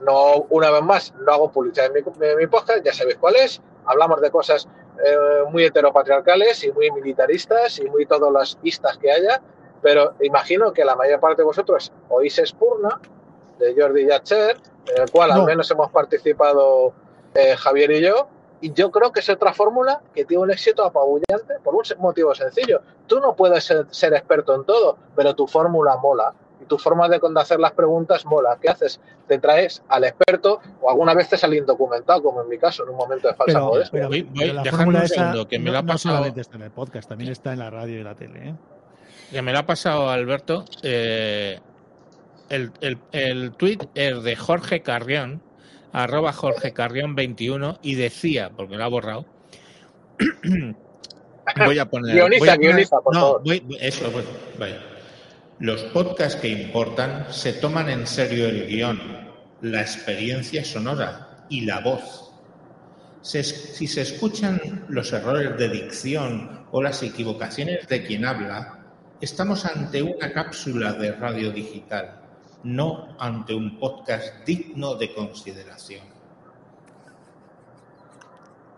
Speaker 6: No, una vez más, no hago publicidad en mi, en mi podcast, ya sabéis cuál es. Hablamos de cosas eh, muy heteropatriarcales y muy militaristas y muy todas las istas que haya, pero imagino que la mayor parte de vosotros oís Spurna, de Jordi Yacher, en el cual al
Speaker 5: No.
Speaker 6: menos hemos participado eh, Javier y yo, y yo creo que es otra fórmula que tiene un éxito apabullante por un motivo sencillo. Tú no puedes ser, ser experto en todo, pero tu fórmula mola. Y tu forma de hacer las preguntas mola. ¿Qué haces? Te traes al experto o algunas veces al indocumentado, como en mi caso, en un momento de falsa
Speaker 5: Pero,
Speaker 6: modestia.
Speaker 5: pero-
Speaker 1: Voy- voy-
Speaker 5: pero la fórmula esa
Speaker 1: segundo, que me
Speaker 5: no,
Speaker 1: la ha
Speaker 5: no
Speaker 1: pasado-
Speaker 5: solamente está en el podcast, también está en la radio y la tele. ¿eh?
Speaker 1: Que me lo ha pasado Alberto. eh, el, el, el tuit es de Jorge Carrión, arroba Jorge Carrión 21, y decía, porque lo ha borrado. voy a poner.
Speaker 6: Guioniza,
Speaker 1: voy a poner-
Speaker 6: guioniza, por
Speaker 1: no,
Speaker 6: favor.
Speaker 1: voy- eso, pues, vaya. Los podcasts que importan se toman en serio el guion, la experiencia sonora y la voz. Se si se escuchan los errores de dicción o las equivocaciones de quien habla, estamos ante una cápsula de radio digital, no ante un podcast digno de consideración.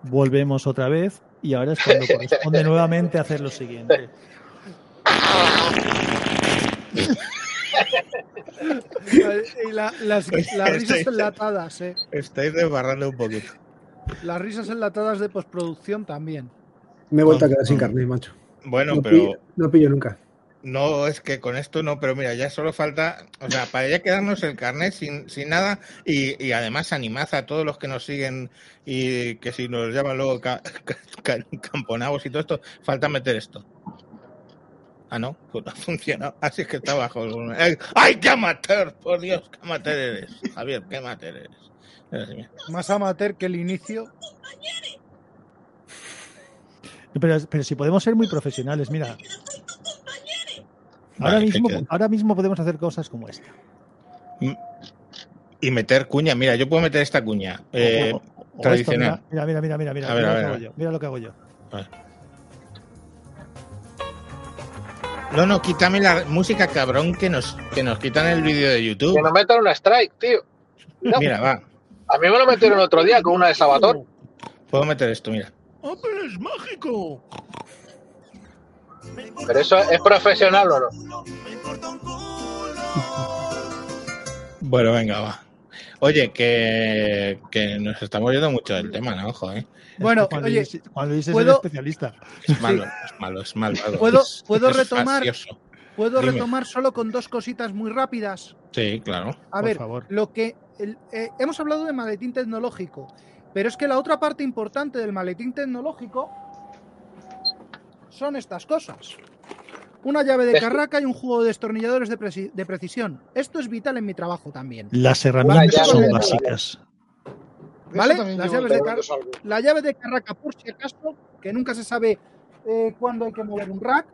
Speaker 5: Volvemos otra vez y ahora es cuando corresponde nuevamente hacer lo siguiente.
Speaker 2: Y la- las, las risas enlatadas, eh.
Speaker 1: Estáis desbarrando un poquito.
Speaker 2: Las risas enlatadas de postproducción también.
Speaker 4: Me he vuelto a
Speaker 1: No,
Speaker 4: quedar sin
Speaker 1: no.
Speaker 4: carne, macho.
Speaker 1: Bueno,
Speaker 4: no,
Speaker 1: pero
Speaker 4: pillo, no pillo nunca.
Speaker 1: No es que con esto no, pero mira, ya solo falta, o sea, para ya quedarnos el carnet sin, sin nada y, y además animad a todos los que nos siguen y que si nos llaman luego ca- ca- ca- camponados y todo esto, falta meter esto. Ah, no, pues no ha funcionado. Así es que está bajo. el- ¡Ay, ¡Ay, qué amateur! Por Dios, qué amateur eres. Javier, qué amateur eres. Mía.
Speaker 2: Más amateur que el inicio.
Speaker 5: Pero, pero si podemos ser muy profesionales, mira. Ahora
Speaker 1: Vale,
Speaker 5: mismo,
Speaker 1: que-
Speaker 5: ahora mismo podemos hacer cosas como esta.
Speaker 1: Y meter cuña. Mira, yo puedo meter esta cuña. eh,
Speaker 5: O- o- o esto,
Speaker 1: tradicional.
Speaker 5: mira, mira, mira, mira, mira,
Speaker 1: A ver,
Speaker 5: mira
Speaker 1: a
Speaker 5: lo que
Speaker 1: ver,
Speaker 5: hago
Speaker 1: a
Speaker 5: yo, mira lo que hago yo.
Speaker 1: No, no, quítame la música cabrón que nos, que nos quitan el vídeo de YouTube.
Speaker 6: Que nos metan una strike, tío. No,
Speaker 1: Mira, va.
Speaker 6: A mí me lo metieron otro día con una de Sabaton.
Speaker 1: Puedo meter esto, mira.
Speaker 7: es mágico!
Speaker 6: Pero eso es profesional o no.
Speaker 1: Bueno, venga, va. Oye, que, que nos estamos yendo mucho del tema, ¿no? Ojo, ¿eh?
Speaker 2: Bueno,
Speaker 5: cuando
Speaker 2: oye,
Speaker 5: dices- cuando dices
Speaker 2: ¿puedo-
Speaker 5: el especialista.
Speaker 1: Es malo, es malo, es malvado.
Speaker 2: ¿Puedo-
Speaker 1: es-
Speaker 2: puedo
Speaker 1: es
Speaker 2: retomar? Puedo
Speaker 1: Dime.
Speaker 2: retomar solo con dos cositas muy rápidas.
Speaker 1: Sí, claro.
Speaker 2: A
Speaker 5: Por
Speaker 2: ver,
Speaker 5: favor.
Speaker 2: lo que el- eh, hemos hablado de maletín tecnológico, pero es que la otra parte importante del maletín tecnológico son estas cosas. Una llave de carraca y un juego de destornilladores de, preci- de precisión. Esto es vital en mi trabajo también.
Speaker 5: Las herramientas son básicas.
Speaker 2: ¿Vale? Las llaves de. La llave de carraca, por si acaso, que nunca se sabe eh, cuándo hay que mover un rack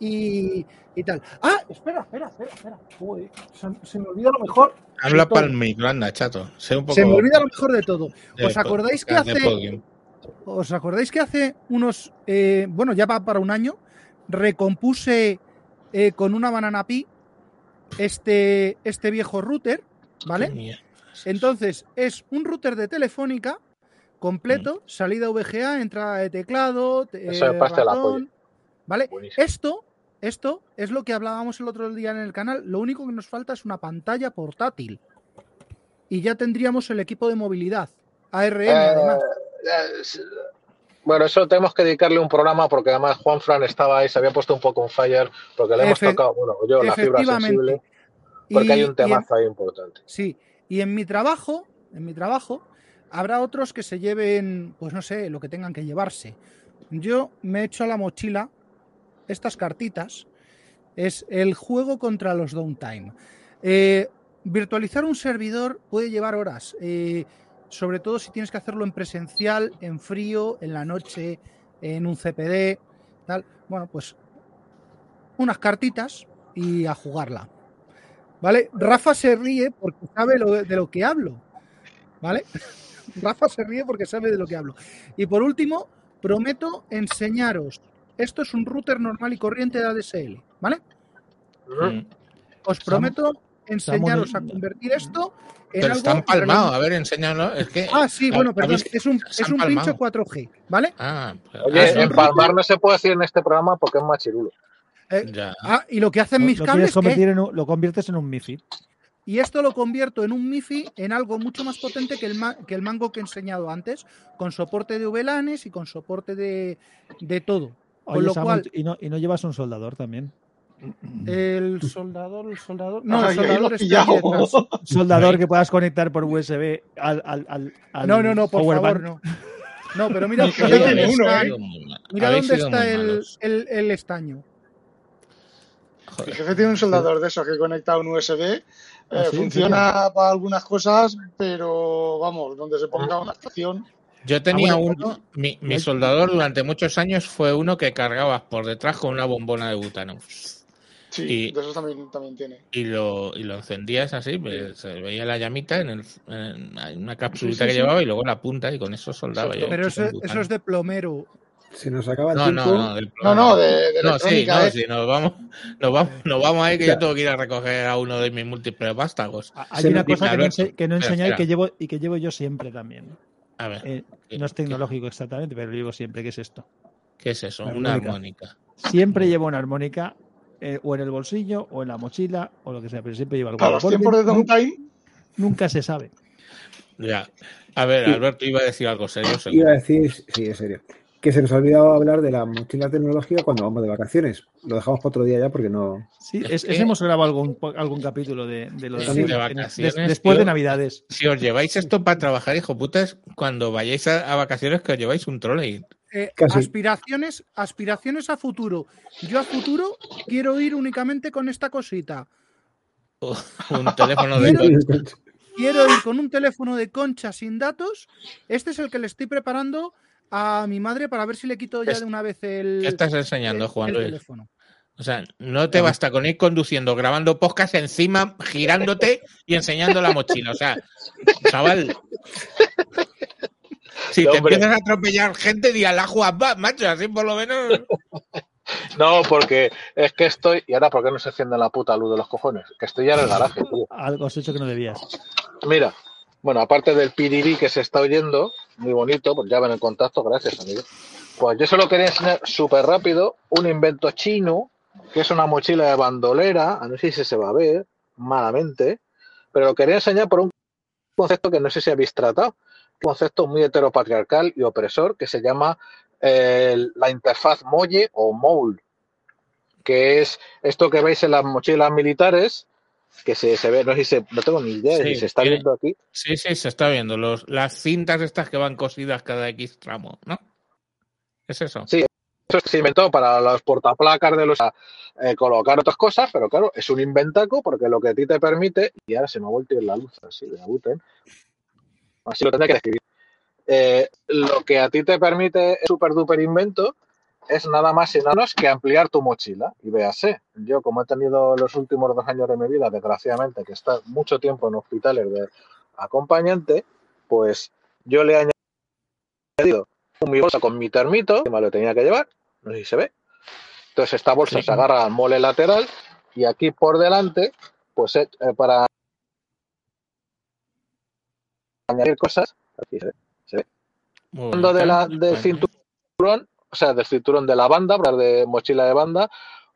Speaker 2: y, y tal. Ah, espera, espera, espera, espera. Se, se me olvida lo mejor.
Speaker 1: Habla para el micro, anda, chato. Sé un poco
Speaker 2: Se me olvida lo mejor de todo. ¿Os acordáis que hace,
Speaker 1: podium.
Speaker 2: ¿Os acordáis que hace unos, eh, bueno, ya va para un año, recompuse eh, con una banana pi este, este viejo router, ¿vale? Entonces, es un router de telefónica completo, salida VGA, entrada de teclado,
Speaker 6: Eso
Speaker 2: ratón, ¿vale?
Speaker 6: Buenísimo.
Speaker 2: Esto, esto es lo que hablábamos el otro día en el canal. Lo único que nos falta es una pantalla portátil. Y ya tendríamos el equipo de movilidad. ARM,
Speaker 6: Eh,
Speaker 2: además.
Speaker 6: Bueno, eso tenemos que dedicarle un programa porque además Juan Fran estaba ahí, se había puesto un poco en fire porque le hemos
Speaker 2: Efe-
Speaker 6: tocado, bueno, yo la fibra sensible, porque
Speaker 2: Y-
Speaker 6: hay un
Speaker 2: en-
Speaker 6: temazo ahí importante.
Speaker 2: Sí, y en mi trabajo, en mi trabajo, habrá otros que se lleven, pues no sé, lo que tengan que llevarse. Yo me he hecho a la mochila estas cartitas. Es el juego contra los downtime. Eh, virtualizar un servidor puede llevar horas. Eh, sobre todo si tienes que hacerlo en presencial, en frío, en la noche, en un CPD, tal. Bueno, pues unas cartitas y a jugarla. ¿Vale? Rafa se ríe porque sabe lo de, de lo que hablo. ¿Vale? Rafa se ríe porque sabe de lo que hablo. Y por último, prometo enseñaros. Esto es un router normal y corriente de ADSL, ¿vale?
Speaker 1: Mm.
Speaker 2: Os prometo enseñaros a convertir esto en
Speaker 1: Pero
Speaker 2: algo
Speaker 1: está empalmado.
Speaker 2: relevante.
Speaker 1: A ver, enséñalo. Es que.
Speaker 2: Ah, sí, bueno, perdón.
Speaker 1: ¿habéis-
Speaker 2: Es un, es un pincho
Speaker 1: palmado?
Speaker 2: 4G, ¿vale?
Speaker 1: Ah, pues-
Speaker 6: Oye,
Speaker 1: ah,
Speaker 6: empalmar no se puede decir en este programa porque es machirulo.
Speaker 2: Eh,
Speaker 1: ya.
Speaker 2: ah, y lo que hacen mis
Speaker 5: lo
Speaker 2: cables
Speaker 5: en un- lo conviertes en un MIFI.
Speaker 2: Y esto lo convierto en un MIFI en algo mucho más potente que el, ma- que el mango que he enseñado antes, con soporte de VLANs y con soporte de, de todo. Con
Speaker 5: Oye,
Speaker 2: lo
Speaker 5: Samuel,
Speaker 2: cual,
Speaker 5: y, no, y no llevas un soldador también.
Speaker 2: El soldador, el soldador. No,
Speaker 3: Ay,
Speaker 2: el soldador está aquí
Speaker 3: pillado.
Speaker 2: detrás.
Speaker 5: Soldador que puedas conectar por USB al. al, al- al
Speaker 2: No, no, no, por
Speaker 5: power
Speaker 2: favor,
Speaker 5: bank.
Speaker 2: no. No, pero mira, mira dónde
Speaker 3: uno,
Speaker 2: está,
Speaker 3: ¿eh?
Speaker 2: mira dónde está el, el- el estaño.
Speaker 3: Mi jefe tiene un soldador de esos que conecta un USB. eh,
Speaker 5: ¿Ah,
Speaker 3: funciona para algunas cosas, pero vamos, donde se ponga una estación.
Speaker 1: Yo tenía
Speaker 5: Ah, bueno,
Speaker 1: uno, mi, mi soldador durante muchos años fue uno que cargabas por detrás con una bombona de butano.
Speaker 3: Sí,
Speaker 1: Y-
Speaker 3: de esos también, también tiene.
Speaker 1: Y lo, y lo encendías así, pues, se veía la llamita en, el, en una capsulita
Speaker 3: Sí, sí,
Speaker 1: que
Speaker 3: sí.
Speaker 1: llevaba y luego la punta y con eso soldaba yo.
Speaker 2: Pero eso, es de plomero.
Speaker 4: Se nos acaba el
Speaker 1: No,
Speaker 4: tiempo.
Speaker 1: no, no,
Speaker 3: No, no, de, de
Speaker 1: No, sí, no,
Speaker 3: ¿eh?
Speaker 1: sí, nos vamos, nos vamos, nos vamos ahí que yo tengo que ir a recoger a uno de mis múltiples vástagos.
Speaker 5: Hay una cosa que no, ense- que no enseñáis que llevo, y que llevo yo siempre también.
Speaker 1: A ver,
Speaker 5: Eh,
Speaker 1: ¿qué-
Speaker 5: no es
Speaker 1: qué-
Speaker 5: tecnológico exactamente, pero lo llevo siempre. ¿Qué es esto?
Speaker 1: ¿Qué es eso? Una
Speaker 5: armónica. Siempre llevo una armónica eh, o en el bolsillo o en la mochila o lo que sea, pero siempre llevo algo.
Speaker 3: Para los tiempos de downtime,
Speaker 5: Nunca se sabe.
Speaker 1: Ya. A ver. Alberto iba a decir algo serio,
Speaker 4: Iba
Speaker 1: seguro.
Speaker 4: a decir, sí, en serio, que se nos ha olvidado hablar de la mochila tecnológica cuando vamos de vacaciones. Lo dejamos para otro día ya porque no.
Speaker 5: Sí,
Speaker 1: Es
Speaker 5: hemos grabado algún, algún capítulo de, de lo de,
Speaker 1: de
Speaker 5: vacaciones,
Speaker 1: vacaciones,
Speaker 5: des- después
Speaker 1: tío.
Speaker 5: de Navidades.
Speaker 1: Si os lleváis esto para trabajar, hijo putas, cuando vayáis a, a vacaciones que os lleváis un trolley.
Speaker 2: Eh, aspiraciones, aspiraciones a futuro. Yo a futuro quiero ir únicamente con esta cosita.
Speaker 1: Un teléfono de
Speaker 2: Quiero-
Speaker 1: concha.
Speaker 2: Quiero ir con un teléfono de concha sin datos. Este es el que le estoy preparando a mi madre para ver si le quito ya
Speaker 1: Es-
Speaker 2: de una vez el,
Speaker 1: ¿Qué estás enseñando,
Speaker 2: el-
Speaker 1: Juan
Speaker 2: el
Speaker 1: Luis?
Speaker 2: teléfono.
Speaker 1: O sea, no te basta con ir conduciendo, grabando podcast encima, girándote y enseñando la mochila. O sea, chaval. Si
Speaker 6: No,
Speaker 1: te
Speaker 6: hombre.
Speaker 1: empiezas a atropellar gente, di a la Juan, macho, así por lo menos.
Speaker 6: No, porque es que estoy. ¿Y ahora por qué no se enciende la puta luz de los cojones? Que estoy ya en el garaje, tío.
Speaker 5: Algo has hecho que no debías.
Speaker 6: Mira, bueno, aparte del pirirí que se está oyendo, muy bonito, pues ya ven el contacto, gracias, amigo. Pues yo solo quería enseñar súper rápido un invento chino, que es una mochila de bandolera, a no sé si se va a ver malamente, pero lo quería enseñar por un concepto que no sé si habéis tratado, un concepto muy heteropatriarcal y opresor que se llama eh, la interfaz Molle o Mole, que es esto que veis en las mochilas militares, que se, se ve, no sé si se, no tengo ni idea de si se está viendo aquí.
Speaker 1: Sí, sí, se está viendo. Los, las cintas estas que van cosidas cada X tramo, ¿no? ¿Es eso?
Speaker 6: Sí. Eso se inventó para los portaplacas de los eh, colocar otras cosas, pero claro, es un inventaco porque lo que a ti te permite, y ahora se me ha vuelto la luz así de Abuten, así lo tendré que describir. Eh, lo que a ti te permite el super duper invento es nada más y nada menos que ampliar tu mochila. Y véase, yo como he tenido los últimos dos años de mi vida, desgraciadamente, que está mucho tiempo en hospitales de acompañante, pues yo le he añadido mi bolsa con mi termito, que me lo tenía que llevar, no sé si se ve. Entonces esta bolsa
Speaker 1: Sí.
Speaker 6: se agarra al mole lateral y aquí por delante, pues eh, para añadir cosas, aquí se ve.
Speaker 1: Muy
Speaker 6: Hablando de la,
Speaker 1: bonita.
Speaker 6: del cinturón, o sea, del cinturón de la banda, de mochila de banda,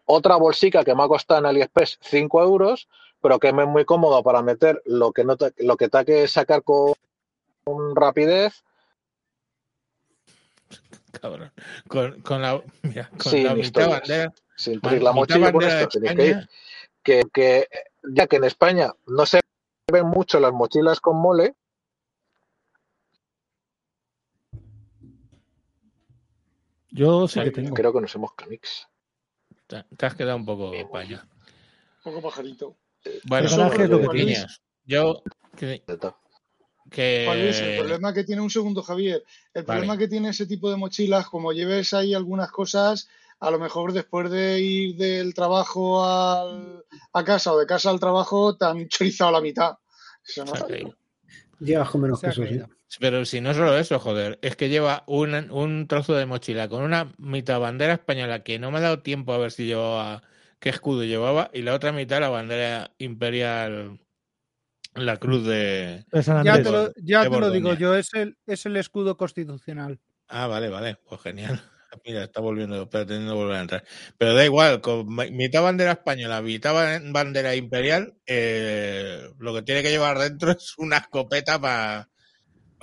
Speaker 6: otra bolsica que me ha costado en AliExpress 5 euros, pero que me es muy cómodo para meter lo que no te, lo que te que sacar con, con rapidez.
Speaker 1: Cabrón. Con, con la, mira, con
Speaker 6: Sin
Speaker 1: la mitad
Speaker 6: historias.
Speaker 1: bandera.
Speaker 6: Sin la mochila con esto ir. Que, que ya que en España no se ven mucho las mochilas con mole,
Speaker 5: Yo sí
Speaker 1: Ay,
Speaker 5: que tengo.
Speaker 6: creo que nos hemos camix.
Speaker 1: Te, te has quedado un poco paña.
Speaker 3: un poco pajarito.
Speaker 1: Bueno,
Speaker 5: El garaje es lo que
Speaker 1: niños, yo que, que...
Speaker 3: ¿Cuál es el problema que tiene un segundo, Javier? El
Speaker 1: Vale.
Speaker 3: problema que tiene ese tipo de mochilas, como lleves ahí algunas cosas, a lo mejor después de ir del trabajo al- a casa o de casa al trabajo, te han chorizado la mitad. Eso no.
Speaker 4: Llegas con menos peso, sí.
Speaker 1: Pero si no solo eso, joder, es que lleva un, un trozo de mochila con una mitad bandera española que no me ha dado tiempo a ver si llevaba qué escudo llevaba y la otra mitad la bandera imperial, la cruz de...
Speaker 5: De San
Speaker 2: Ya
Speaker 5: Andrés.
Speaker 2: te lo, ya
Speaker 1: de
Speaker 2: te lo digo yo, es el, es el escudo constitucional.
Speaker 1: Ah, vale, vale, pues genial. Mira, está volviendo, pretendiendo volver a entrar. Pero da igual, con mitad bandera española, mitad ba- bandera imperial, eh, lo que tiene que llevar dentro es una escopeta para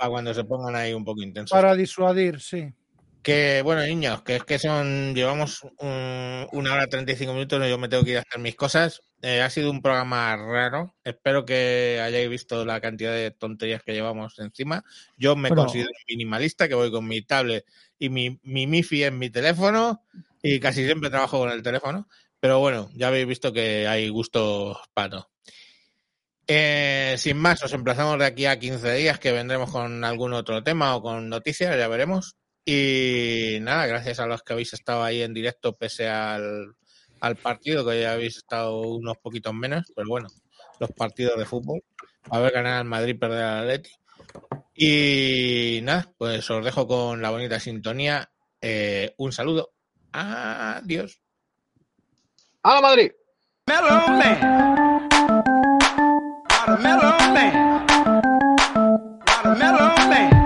Speaker 1: cuando se pongan ahí un poco intensos.
Speaker 2: Para disuadir, sí.
Speaker 1: Que bueno, niños, que es que son, llevamos un- una hora 35 minutos y yo me tengo que ir a hacer mis cosas. Eh, ha sido un programa raro. Espero que hayáis visto la cantidad de tonterías que llevamos encima. Yo me considero minimalista, que voy con mi tablet y mi, mi MIFI en mi teléfono y casi siempre trabajo con el teléfono. Pero bueno, ya habéis visto que hay gustos para todo. Eh, sin más, os emplazamos de aquí a 15 días que vendremos con algún otro tema o con noticias, ya veremos. Y nada, gracias a los que habéis estado ahí en directo pese al, al partido, que ya habéis estado unos poquitos menos, pero bueno, los partidos de fútbol. A ver ganar al Madrid, perder al Atleti. Y nada, pues os dejo con la bonita sintonía. Eh, un saludo. Adiós.
Speaker 6: ¡A la Madrid!
Speaker 8: a mellow man. Not a mellow man.